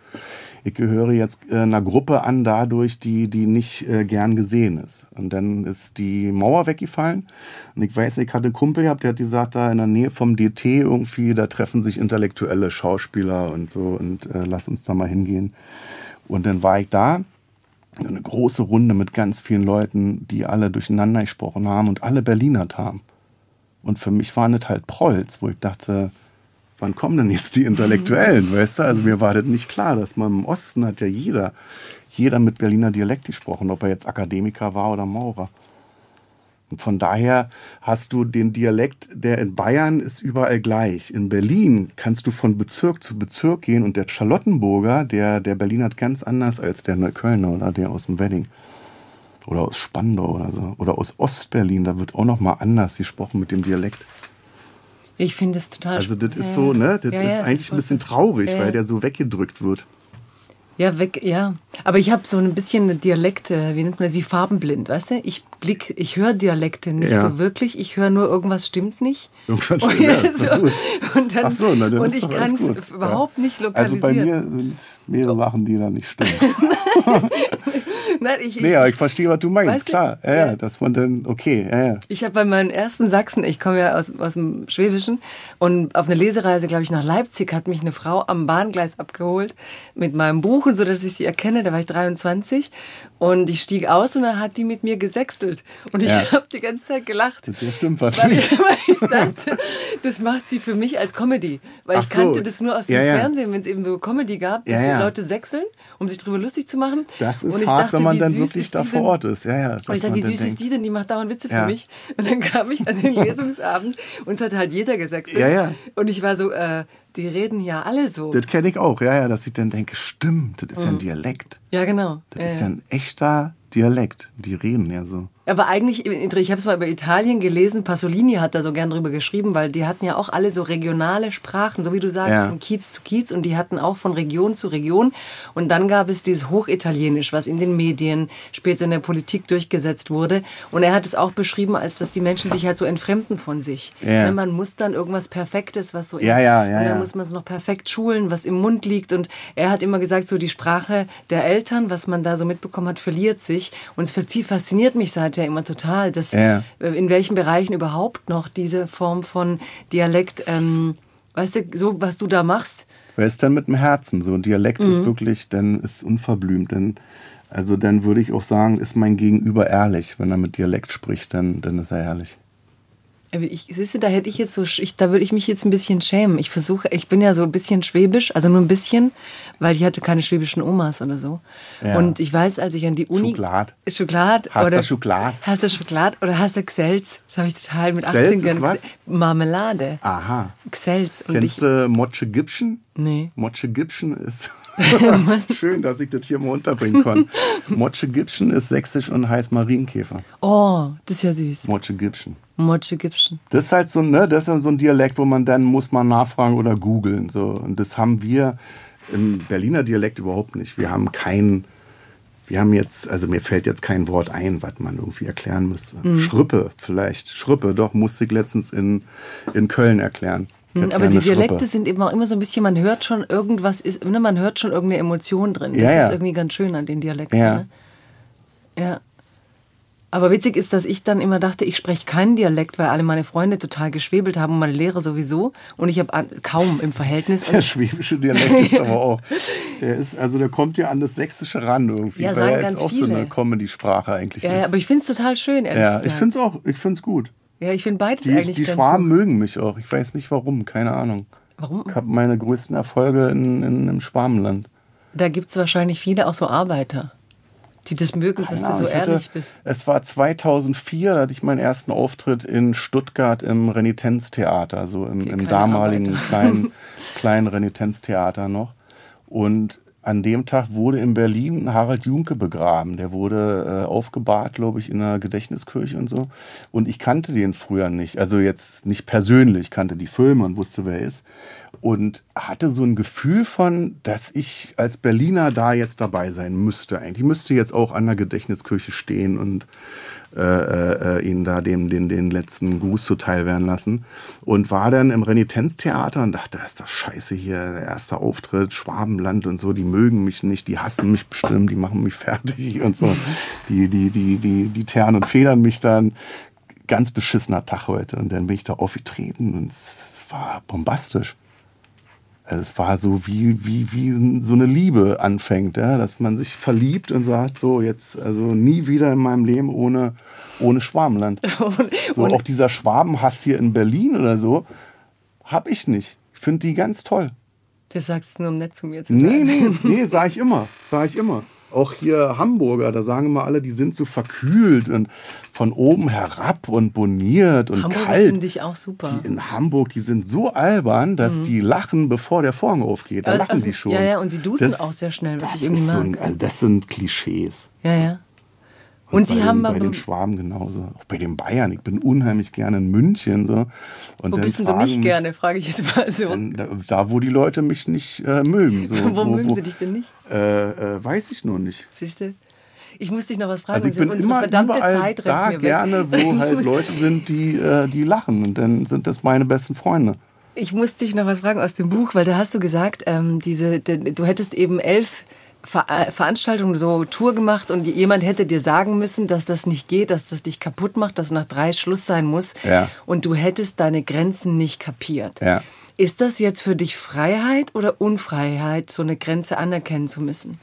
ich gehöre jetzt äh, einer Gruppe an dadurch, die, die nicht äh, gern gesehen ist. Und dann ist die Mauer weggefallen. Und ich weiß, ich hatte einen Kumpel gehabt, der hat gesagt, da in der Nähe vom DT irgendwie, da treffen sich intellektuelle Schauspieler und so und äh, lass uns da mal hingehen. Und dann war ich da eine große Runde mit ganz vielen Leuten, die alle durcheinander gesprochen haben und alle Berliner haben. Und für mich waren das halt Prolls, wo ich dachte, wann kommen denn jetzt die Intellektuellen, weißt du? Also mir war das nicht klar, dass man im Osten hat ja jeder, jeder mit Berliner Dialekt gesprochen, ob er jetzt Akademiker war oder Maurer. Und von daher hast du den Dialekt, der in Bayern ist überall gleich. In Berlin kannst du von Bezirk zu Bezirk gehen und der Charlottenburger, der, der Berliner hat ganz anders als der Neuköllner oder der aus dem Wedding. Oder aus Spandau oder so. Oder aus Ostberlin, da wird auch noch mal anders gesprochen mit dem Dialekt. Ich finde es total Also das ist so, ne? Das ja, ist eigentlich ist ein bisschen traurig, weil der so weggedrückt wird. Ja, weg, ja. Aber ich habe so ein bisschen Dialekte, wie nennt man das, wie farbenblind, weißt du? Ich blick, ich höre Dialekte nicht ja. so wirklich. Ich höre nur, irgendwas stimmt nicht. Irgendwas stimmt, ja, so. Und, dann, so, na, dann und ich kann es überhaupt nicht lokalisieren. Also bei mir sind mehrere Sachen, die da nicht stimmen. Nein, ich, nee, aber ich verstehe, was du meinst, klar. Ja, ja, dass man dann, okay, ja, ja. Ich habe bei meinen ersten Sachsen, ich komme ja aus, aus dem Schwäbischen, und auf einer Lesereise, glaube ich, nach Leipzig hat mich eine Frau am Bahngleis abgeholt mit meinem Buch und so, dass ich sie erkenne. Da war ich 23 und ich stieg aus und dann hat die mit mir gesächselt. Und ich ja. habe die ganze Zeit gelacht. Das stimmt was weil ich, weil ich dachte, das macht sie für mich als Comedy. Weil Ach ich kannte das nur aus dem ja, Fernsehen, wenn es eben so Comedy gab, dass die Leute sächseln, um sich darüber lustig zu machen. Das ist hart, dachte, wenn man dann wirklich da vor Ort ist. Ja, ja, und ich dachte, wie süß ist die denn? Die macht dauernd Witze für mich. Und dann kam ich an den Lesungsabend und es hat halt jeder gesächselt. Ja, ja. Und ich war so, äh, die reden ja alle so. Das kenne ich auch, ja, ja, dass ich dann denke, stimmt, das ist mhm. ja ein mhm. Dialekt. Ja, genau. Das ja, ist ja ein echter Dialekt. Die reden ja so. Aber eigentlich, ich habe es mal über Italien gelesen, Pasolini hat da so gern drüber geschrieben, weil die hatten ja auch alle so regionale Sprachen, so wie du sagst, ja. von Kiez zu Kiez und die hatten auch von Region zu Region. Und dann gab es dieses Hochitalienisch, was in den Medien, später in der Politik durchgesetzt wurde. Und er hat es auch beschrieben, als dass die Menschen sich halt so entfremden von sich. Ja. Ne, man muss dann irgendwas Perfektes, was so ja, ja, ja, und dann muss man es noch perfekt schulen, was im Mund liegt. Und er hat immer gesagt, so die Sprache der Eltern, was man da so mitbekommen hat, verliert sich. Und es fasziniert mich seit ja immer total, dass ja. Äh, in welchen Bereichen überhaupt noch diese Form von Dialekt, ähm, weißt du, so was du da machst. Wer ist denn mit dem Herzen? So ein Dialekt mhm. ist wirklich, dann ist unverblümt. Denn, also dann würde ich auch sagen, ist mein Gegenüber ehrlich. Wenn er mit Dialekt spricht, dann, dann ist er ehrlich. Ich, siehst du, da hätte ich jetzt so, ich, da würde ich mich jetzt ein bisschen schämen. Ich versuche, ich bin ja so ein bisschen schwäbisch, also nur ein bisschen, weil ich hatte keine schwäbischen Omas oder so. Ja. Und ich weiß, als ich an die Uni. Schokolade. Schokolade. Hast du Schokolade? Hast du Schokolade oder hast du Xels? Das habe ich total mit 18 gern. Marmelade. Aha. Xels. Kennst du Motsche Gipschen? Nee. Motsche Gipschen ist. Schön, dass ich das hier mal unterbringen kann. Motsche Gipschen ist sächsisch und heißt Marienkäfer. Oh, das ist ja süß. Motsche Gipschen. Motsche Gipschen. Das ist halt so, ne, das ist so ein Dialekt, wo man dann muss man nachfragen oder googeln. So. Und das haben wir im Berliner Dialekt überhaupt nicht. Wir haben kein, wir haben jetzt, also mir fällt jetzt kein Wort ein, was man irgendwie erklären müsste. Mhm. Schrippe vielleicht. Schrippe, doch, musste ich letztens in, in Köln erklären. Mhm, aber die Dialekte Schrippe. sind eben auch immer so ein bisschen, man hört schon irgendwas, ist, ne, man hört schon irgendeine Emotion drin. Das ja, ja. ist irgendwie ganz schön an den Dialekten. Ja. Ne? ja. Aber witzig ist, dass ich dann immer dachte, ich spreche keinen Dialekt, weil alle meine Freunde total geschwebelt haben und meine Lehrer sowieso. Und ich habe kaum im Verhältnis. Der schwäbische Dialekt ist aber auch, der ist, also der kommt ja an das Sächsische ran irgendwie. Ja, weil er ist auch viele. so eine Comedy-Sprache eigentlich ja, ist. Ja, aber ich finde es total schön, ehrlich ja, gesagt. ich finde es auch, ich finde es gut. Ja, ich finde beides die, eigentlich Die Schwaben so. mögen mich auch. Ich weiß nicht warum, keine Ahnung. Warum? Ich habe meine größten Erfolge in, in, im Schwabenland. Da gibt es wahrscheinlich viele auch so Arbeiter die das mögen, dass du so ehrlich bist. Es war 2004, da hatte ich meinen ersten Auftritt in Stuttgart im Renitenztheater, so im, okay, im damaligen kleinen, kleinen Renitenztheater noch. Und an dem Tag wurde in Berlin Harald Junke begraben. Der wurde äh, aufgebahrt, glaube ich, in einer Gedächtniskirche und so. Und ich kannte den früher nicht. Also jetzt nicht persönlich, kannte die Filme und wusste, wer er ist. Und hatte so ein Gefühl von, dass ich als Berliner da jetzt dabei sein müsste. Eigentlich müsste jetzt auch an der Gedächtniskirche stehen und äh, äh, ihn da dem, den, den letzten Gruß zuteil werden lassen. Und war dann im Renitenztheater und dachte, ist das scheiße hier, der erste Auftritt, Schwabenland und so, die mögen mich nicht, die hassen mich bestimmt, die machen mich fertig und so. Die, die, die, die, die teeren und federn mich dann. Ganz beschissener Tag heute. Und dann bin ich da aufgetreten und es war bombastisch. Es war so wie, wie, wie so eine Liebe anfängt, ja? dass man sich verliebt und sagt, so jetzt, also nie wieder in meinem Leben ohne, ohne Schwabenland. so, auch dieser Schwabenhass hier in Berlin oder so, habe ich nicht. Ich finde die ganz toll. Das sagst du nur, um nett zu mir zu sein. Nee, nee, nee, sag ich immer. Sag ich immer auch hier Hamburger, da sagen immer alle, die sind so verkühlt und von oben herab und boniert und Hamburger kalt. finde ich auch super. Die in Hamburg, die sind so albern, dass mhm. die lachen, bevor der Vorhang aufgeht. Da also, lachen also, die schon. Ja, ja, und sie duzen das, auch sehr schnell, was ich irgendwie mag. So ein, also das sind Klischees. Ja, ja. Und, und sie haben den, bei den Schwaben genauso. Auch bei den Bayern. Ich bin unheimlich gerne in München. So. Und wo bist du nicht mich, gerne, frage ich jetzt mal so. Dann, da, wo die Leute mich nicht äh, mögen. So. wo, wo, mögen sie dich denn nicht? Äh, äh, weiß ich nur nicht. Siehst du? Ich muss dich noch was fragen. Also ich bin immer verdammte Zeit da gerne, wo halt Leute sind, die, äh, die lachen. Und dann sind das meine besten Freunde. Ich muss dich noch was fragen aus dem Buch, weil da hast du gesagt, ähm, diese, du hättest eben elf Ver äh, Veranstaltung, so Tour gemacht und jemand hätte dir sagen müssen, dass das nicht geht, dass das dich kaputt macht, dass nach drei Schluss sein muss ja. und du hättest deine Grenzen nicht kapiert. Ja. Ist das jetzt für dich Freiheit oder Unfreiheit, so eine Grenze anerkennen zu müssen?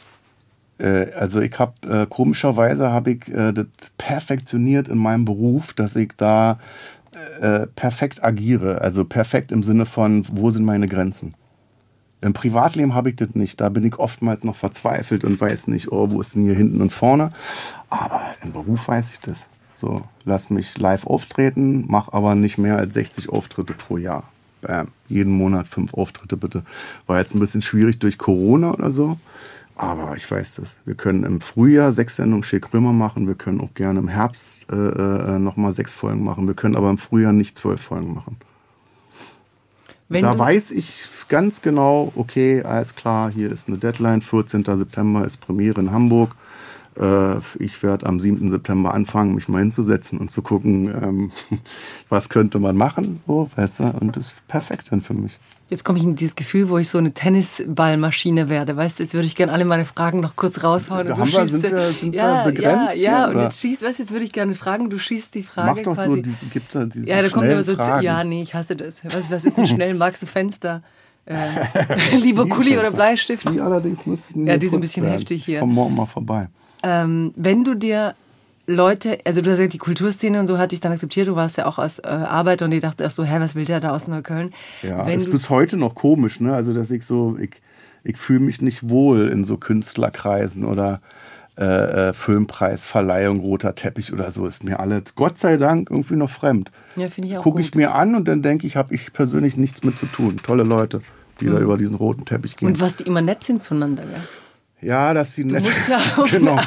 Äh, also ich habe äh, komischerweise habe ich äh, das perfektioniert in meinem Beruf, dass ich da äh, perfekt agiere. Also perfekt im Sinne von, wo sind meine Grenzen? Im Privatleben habe ich das nicht. Da bin ich oftmals noch verzweifelt und weiß nicht, oh, wo ist denn hier hinten und vorne. Aber im Beruf weiß ich das. So, lass mich live auftreten, mach aber nicht mehr als 60 Auftritte pro Jahr. Bam. Jeden Monat fünf Auftritte bitte. War jetzt ein bisschen schwierig durch Corona oder so. Aber ich weiß das. Wir können im Frühjahr sechs Sendungen schick Römer machen. Wir können auch gerne im Herbst äh, äh nochmal sechs Folgen machen. Wir können aber im Frühjahr nicht zwölf Folgen machen. Wenn da weiß ich ganz genau, okay, alles klar, hier ist eine Deadline, 14. September ist Premiere in Hamburg. Äh, ich werde am 7. September anfangen, mich mal hinzusetzen und zu gucken, ähm, was könnte man machen, so, weißt du, und das ist perfekt dann für mich. Jetzt komme ich in dieses Gefühl, wo ich so eine Tennisballmaschine werde. Weißt du, jetzt würde ich gerne alle meine Fragen noch kurz raushauen. Da und du wir, sind wir, sind ja, wir begrenzt. Ja, ja, und jetzt schießt, weißt du, jetzt würde ich gerne fragen, du schießt die Frage. Mach doch quasi. so, diese, gibt da diese Ja, da kommt immer so, Fragen. ja, nee, ich hasse das. Was, was ist denn schnell? Magst du Fenster? Äh, lieber Kuli oder Bleistift? Die allerdings müssen. Ja, die sind ein bisschen werden. heftig hier. Komm morgen mal vorbei. Ähm, wenn du dir Leute, also du hast gesagt, die Kulturszene und so hatte ich dann akzeptiert. Du warst ja auch als äh, Arbeiter und ich dachte erst so, hä, was will der da aus Neukölln? Ja, Wenn ist bis heute noch komisch, ne? Also, dass ich so, ich, ich fühle mich nicht wohl in so Künstlerkreisen oder äh, äh, Filmpreisverleihung, roter Teppich oder so. Ist mir alles, Gott sei Dank, irgendwie noch fremd. Ja, finde ich auch Gucke ich mir an und dann denke ich, habe ich persönlich nichts mit zu tun. Tolle Leute, die mhm. da über diesen roten Teppich gehen. Und was die immer nett sind zueinander, ja? Ja, dass sie nett ja genau.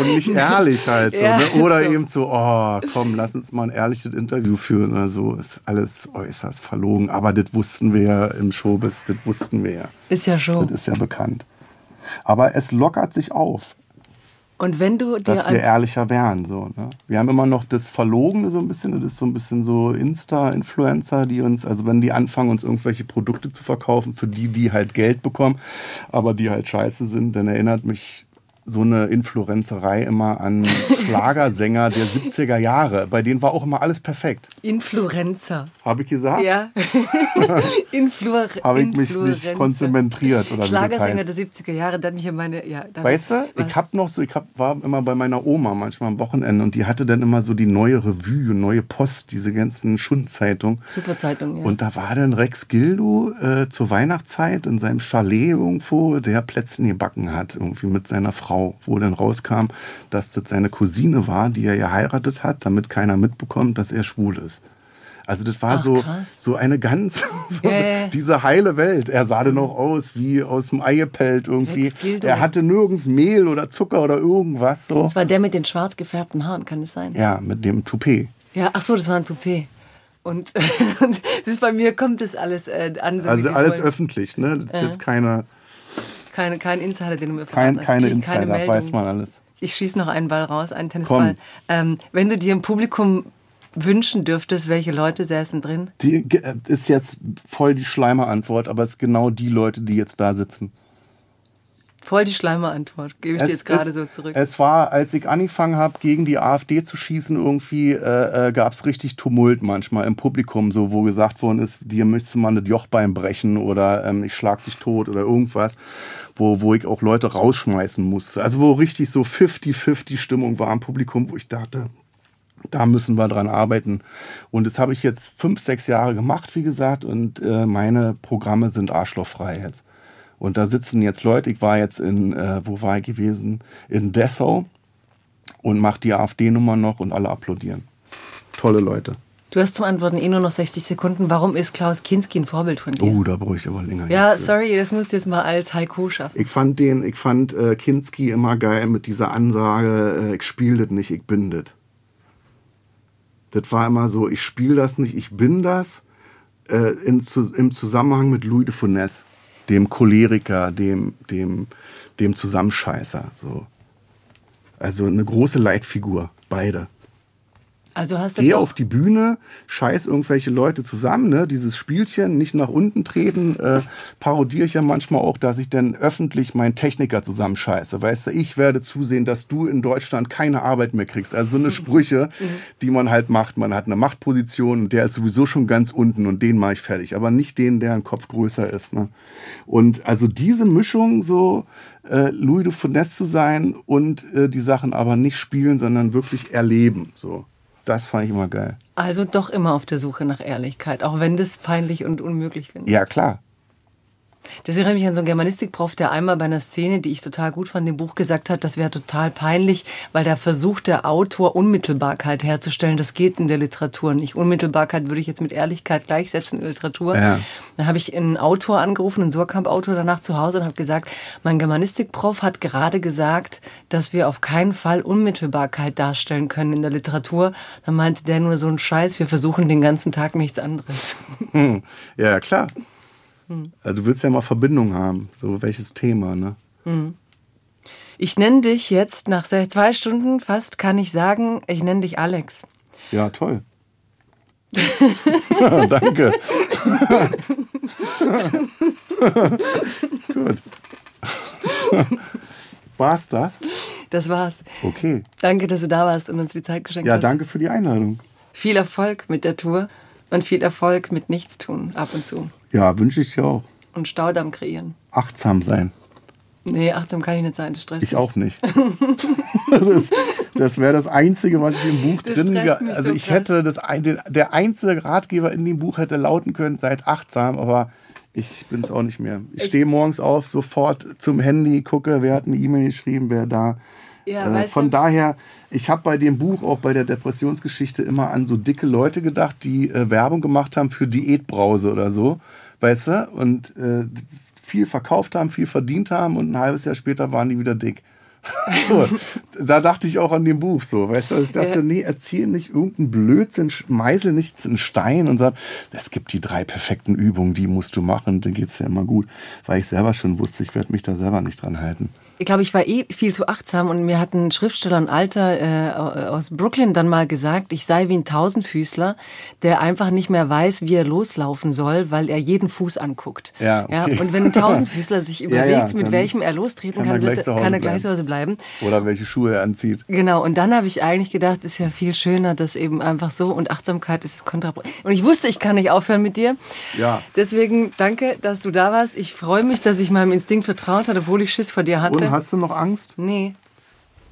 und nicht ehrlich halt so, ja, ne? oder so. eben so, oh, komm, lass uns mal ein ehrliches Interview führen oder so. Ist alles äußerst verlogen, aber das wussten wir ja im Showbiz, das wussten wir ja. Ist ja schon. Das ist ja bekannt. Aber es lockert sich auf. Und wenn du dir dass wir ehrlicher wären, so. Ne? Wir haben immer noch das Verlogene so ein bisschen, das ist so ein bisschen so Insta-Influencer, die uns, also wenn die anfangen, uns irgendwelche Produkte zu verkaufen, für die, die halt Geld bekommen, aber die halt scheiße sind, dann erinnert mich so eine Influenzerei immer an Schlagersänger der 70er Jahre. Bei denen war auch immer alles perfekt. Influencer. Habe ich gesagt? Ja. Influer Habe ich mich nicht konzentriert oder Schlagersänger der 70er Jahre, dann mich an meine. Ja, weißt du, was? ich habe noch so, ich hab, war immer bei meiner Oma manchmal am Wochenende und die hatte dann immer so die neue Revue, neue Post, diese ganzen Schundzeitungen. Super Zeitung, ja. Und da war dann Rex Gildo äh, zur Weihnachtszeit in seinem Chalet irgendwo, der Plätzchen gebacken hat, irgendwie mit seiner Frau. Frau, wo dann rauskam, dass das seine Cousine war, die er geheiratet hat, damit keiner mitbekommt, dass er schwul ist. Also das war Ach, so, so eine ganz, so yeah. diese heile Welt. Er sah dann auch aus wie aus dem Eierpelt irgendwie. Er hatte nirgends Mehl oder Zucker oder irgendwas. So. Das war der mit den schwarz gefärbten Haaren, kann es sein? Ja, mit dem Toupet. Ja, ach so, das war ein Toupet. Und, und das ist bei mir kommt das alles äh, an. So also alles öffentlich, ne? Das ist äh. jetzt keine keine, kein Insider, den du mir verraten kein, Keine Insider, keine weiß man alles. Ich schieße noch einen Ball raus, einen Tennisball. Ähm, wenn du dir im Publikum wünschen dürftest, welche Leute säßen drin? Die äh, ist jetzt voll die Schleimer-Antwort, aber es sind genau die Leute, die jetzt da sitzen. Voll die Schleimer-Antwort, gebe ich es, dir jetzt gerade so zurück. Es war, als ich angefangen habe, gegen die AfD zu schießen, irgendwie äh, äh, gab es richtig Tumult manchmal im Publikum, so wo gesagt worden ist, dir müsste man das Jochbein brechen oder ähm, ich schlag dich tot oder irgendwas, wo, wo ich auch Leute rausschmeißen musste. Also wo richtig so 50-50 Stimmung war im Publikum, wo ich dachte, da müssen wir dran arbeiten. Und das habe ich jetzt fünf, sechs Jahre gemacht, wie gesagt, und äh, meine Programme sind arschlochfrei jetzt. Und da sitzen jetzt Leute, ich war jetzt in, äh, wo war ich gewesen? In Dessau und mache die AfD-Nummer noch und alle applaudieren. Tolle Leute. Du hast zum Antworten eh nur noch 60 Sekunden. Warum ist Klaus Kinski ein Vorbild von dir? Oh, da brauche ich aber länger. Ja, sorry, das musst du jetzt mal als Heiko schaffen. Ich fand den, ich fand äh, Kinski immer geil mit dieser Ansage, äh, ich spiele das nicht, ich bin das. Das war immer so, ich spiele das nicht, ich bin das. Äh, in, zu, Im Zusammenhang mit Louis de Funès dem Choleriker, dem, dem, dem Zusammenscheißer. So. Also eine große Leitfigur, beide. Also hast du Geh auf die Bühne, scheiß irgendwelche Leute zusammen, ne? dieses Spielchen, nicht nach unten treten, äh, parodiere ich ja manchmal auch, dass ich dann öffentlich meinen Techniker zusammenscheiße. Weißt du, ich werde zusehen, dass du in Deutschland keine Arbeit mehr kriegst. Also so eine Sprüche, mhm. die man halt macht. Man hat eine Machtposition, der ist sowieso schon ganz unten und den mache ich fertig. Aber nicht den, der ein Kopf größer ist. Ne? Und also diese Mischung so, äh, Louis de Funès zu sein und äh, die Sachen aber nicht spielen, sondern wirklich erleben. So. Das fand ich immer geil. Also doch immer auf der Suche nach Ehrlichkeit, auch wenn das peinlich und unmöglich findest. Ja, klar. Das erinnert mich an so einen Germanistikprof, der einmal bei einer Szene, die ich total gut fand, im Buch gesagt hat, das wäre total peinlich, weil da versucht der Autor Unmittelbarkeit herzustellen. Das geht in der Literatur nicht. Unmittelbarkeit würde ich jetzt mit Ehrlichkeit gleichsetzen in der Literatur. Ja. Da habe ich einen Autor angerufen, einen Surkamp-Autor danach zu Hause und habe gesagt, mein Germanistikprof hat gerade gesagt, dass wir auf keinen Fall Unmittelbarkeit darstellen können in der Literatur. Dann meinte der nur so ein Scheiß, wir versuchen den ganzen Tag nichts anderes. Hm. Ja, klar. Hm. Also du willst ja mal Verbindung haben, so welches Thema, ne? Hm. Ich nenne dich jetzt nach zwei Stunden fast, kann ich sagen, ich nenne dich Alex. Ja, toll. Danke. Gut. War's das? Das war's. Okay. Danke, dass du da warst und uns die Zeit geschenkt ja, hast. Ja, danke für die Einladung. Viel Erfolg mit der Tour und viel Erfolg mit Nichtstun ab und zu. Ja, wünsche ich dir auch. Und Staudamm kreieren. Achtsam sein. Nee, achtsam kann ich nicht sein, das stresst Ich mich. auch nicht. das das wäre das Einzige, was ich im Buch das drin... Also so ich krass. hätte das... Der einzige Ratgeber in dem Buch hätte lauten können, seid achtsam, aber ich bin es auch nicht mehr. Ich stehe morgens auf, sofort zum Handy, gucke, wer hat eine E-Mail geschrieben, wer da... Ja, äh, von du? daher, ich habe bei dem Buch, auch bei der Depressionsgeschichte, immer an so dicke Leute gedacht, die äh, Werbung gemacht haben für Diätbrause oder so weißt du, und äh, viel verkauft haben, viel verdient haben und ein halbes Jahr später waren die wieder dick. so, da dachte ich auch an dem Buch so, weißt du, ich dachte, nee, erzähl nicht irgendeinen Blödsinn, meißel nichts in Stein und sag, es gibt die drei perfekten Übungen, die musst du machen, dann geht es ja immer gut, weil ich selber schon wusste, ich werde mich da selber nicht dran halten. Ich glaube, ich war eh viel zu achtsam und mir hat ein Schriftsteller, ein Alter äh, aus Brooklyn dann mal gesagt, ich sei wie ein Tausendfüßler, der einfach nicht mehr weiß, wie er loslaufen soll, weil er jeden Fuß anguckt. Ja, okay. ja und wenn ein Tausendfüßler sich überlegt, ja, ja, mit welchem er lostreten kann, kann er wird, kann er gleich zu Hause bleiben. Oder welche Schuhe er anzieht. Genau, und dann habe ich eigentlich gedacht, ist ja viel schöner, dass eben einfach so und Achtsamkeit ist kontraproduktiv. Und ich wusste, ich kann nicht aufhören mit dir. Ja. Deswegen danke, dass du da warst. Ich freue mich, dass ich meinem Instinkt vertraut habe, obwohl ich Schiss vor dir hatte. Und hast du noch Angst? Nee.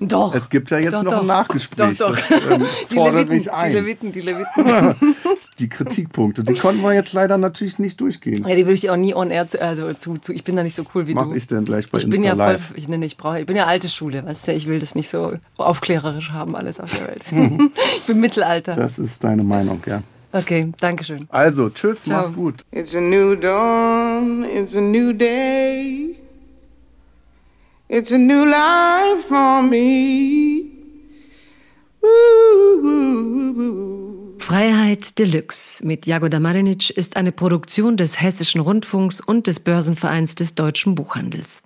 Doch. Es gibt ja jetzt doch, noch doch. ein Nachgespräch. Doch, doch. Das ähm, die fordert Leviten, mich ein. Die Leviten, die Leviten. die Kritikpunkte, die konnten wir jetzt leider natürlich nicht durchgehen. Ja, die würde ich dir auch nie on air zu, also zu, zu, ich bin da nicht so cool wie Mach du. ich denn gleich bei ich Insta bin ja voll, live? ich, nenne, ich, brauche, ich bin ja alte Schule, weißt du, ich will das nicht so aufklärerisch haben, alles auf der Welt. ich bin Mittelalter. Das ist deine Meinung, ja. Okay, danke schön. Also, tschüss, Ciao. mach's gut. It's a new dawn, it's a new day. It's a new life for me. Freiheit Deluxe mit Jagoda Marinic ist eine Produktion des Hessischen Rundfunks und des Börsenvereins des deutschen Buchhandels.